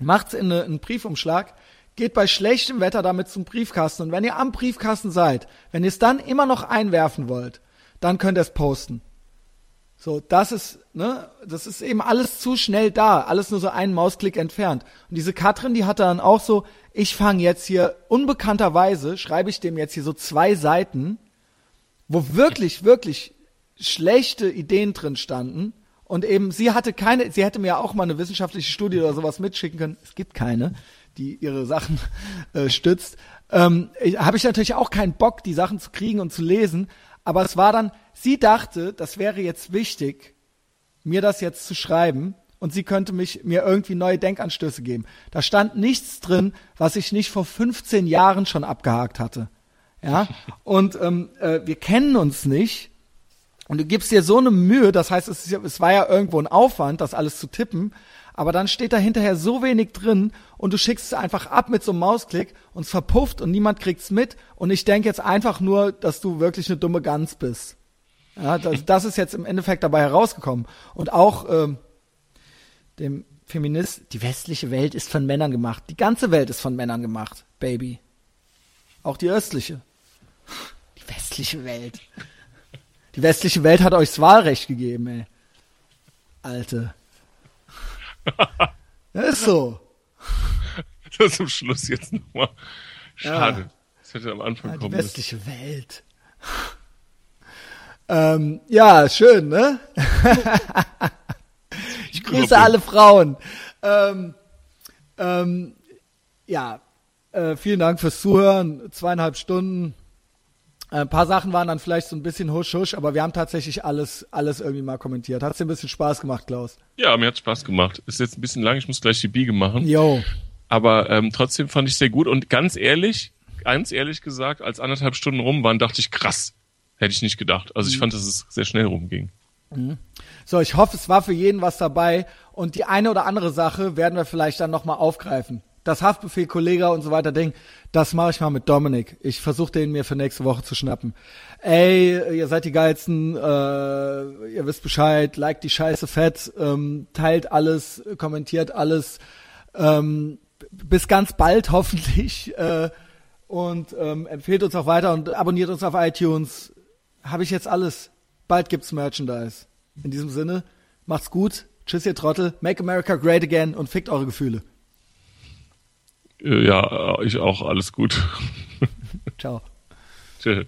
macht's in eine, einen Briefumschlag, geht bei schlechtem Wetter damit zum Briefkasten und wenn ihr am Briefkasten seid, wenn ihr es dann immer noch einwerfen wollt, dann könnt ihr es posten. So, das ist, ne, das ist eben alles zu schnell da, alles nur so einen Mausklick entfernt. Und diese Katrin, die hatte dann auch so, ich fange jetzt hier unbekannterweise, schreibe ich dem jetzt hier so zwei Seiten, wo wirklich, wirklich schlechte Ideen drin standen. Und eben, sie hatte keine, sie hätte mir auch mal eine wissenschaftliche Studie oder sowas mitschicken können. Es gibt keine, die ihre Sachen (laughs) äh, stützt. Ähm, Habe ich natürlich auch keinen Bock, die Sachen zu kriegen und zu lesen. Aber es war dann, sie dachte, das wäre jetzt wichtig, mir das jetzt zu schreiben und sie könnte mich, mir irgendwie neue Denkanstöße geben. Da stand nichts drin, was ich nicht vor 15 Jahren schon abgehakt hatte. Ja, (laughs) und ähm, äh, wir kennen uns nicht. Und du gibst dir so eine Mühe, das heißt, es, ist es war ja irgendwo ein Aufwand, das alles zu tippen, aber dann steht da hinterher so wenig drin und du schickst es einfach ab mit so einem Mausklick und es verpufft und niemand kriegt's mit und ich denke jetzt einfach nur, dass du wirklich eine dumme Gans bist. Ja, das, (laughs) das ist jetzt im Endeffekt dabei herausgekommen. Und auch ähm, dem Feminist, die westliche Welt ist von Männern gemacht. Die ganze Welt ist von Männern gemacht, Baby. Auch die östliche. Die westliche Welt. (laughs) Die westliche Welt hat euch das Wahlrecht gegeben, ey. Alte. Das ist so. Das zum Schluss jetzt nochmal. Schade. Ja. Das hätte am Anfang ja, kommen Die westliche müssen. Welt. ähm, ja, schön, ne? (laughs) ich grüße alle Frauen. Ähm, ähm, ja, äh, vielen Dank fürs Zuhören. Zweieinhalb Stunden. Ein paar Sachen waren dann vielleicht so ein bisschen husch husch, aber wir haben tatsächlich alles, alles irgendwie mal kommentiert. Hat es dir ein bisschen Spaß gemacht, Klaus? Ja, mir hat Spaß gemacht. Ist jetzt ein bisschen lang, ich muss gleich die Biege machen. Jo. Aber ähm, trotzdem fand ich sehr gut und ganz ehrlich, ganz ehrlich gesagt, als anderthalb Stunden rum waren, dachte ich, krass. Hätte ich nicht gedacht. Also ich mhm. fand, dass es sehr schnell rumging. Mhm. So, ich hoffe, es war für jeden was dabei und die eine oder andere Sache werden wir vielleicht dann nochmal aufgreifen das Haftbefehl, Kollege und so weiter Ding, das mache ich mal mit Dominik. Ich versuche den mir für nächste Woche zu schnappen. Ey, ihr seid die geilsten, äh, ihr wisst Bescheid, liked die Scheiße fett, ähm, teilt alles, kommentiert alles. Ähm, bis ganz bald (laughs) hoffentlich äh, und ähm, empfehlt uns auch weiter und abonniert uns auf iTunes. Habe ich jetzt alles. Bald gibt's Merchandise. In diesem Sinne, macht's gut. Tschüss, ihr Trottel. Make America great again und fickt eure Gefühle. Äh, ja, ich auch. Alles gut. Ciao. (laughs) Tschüss.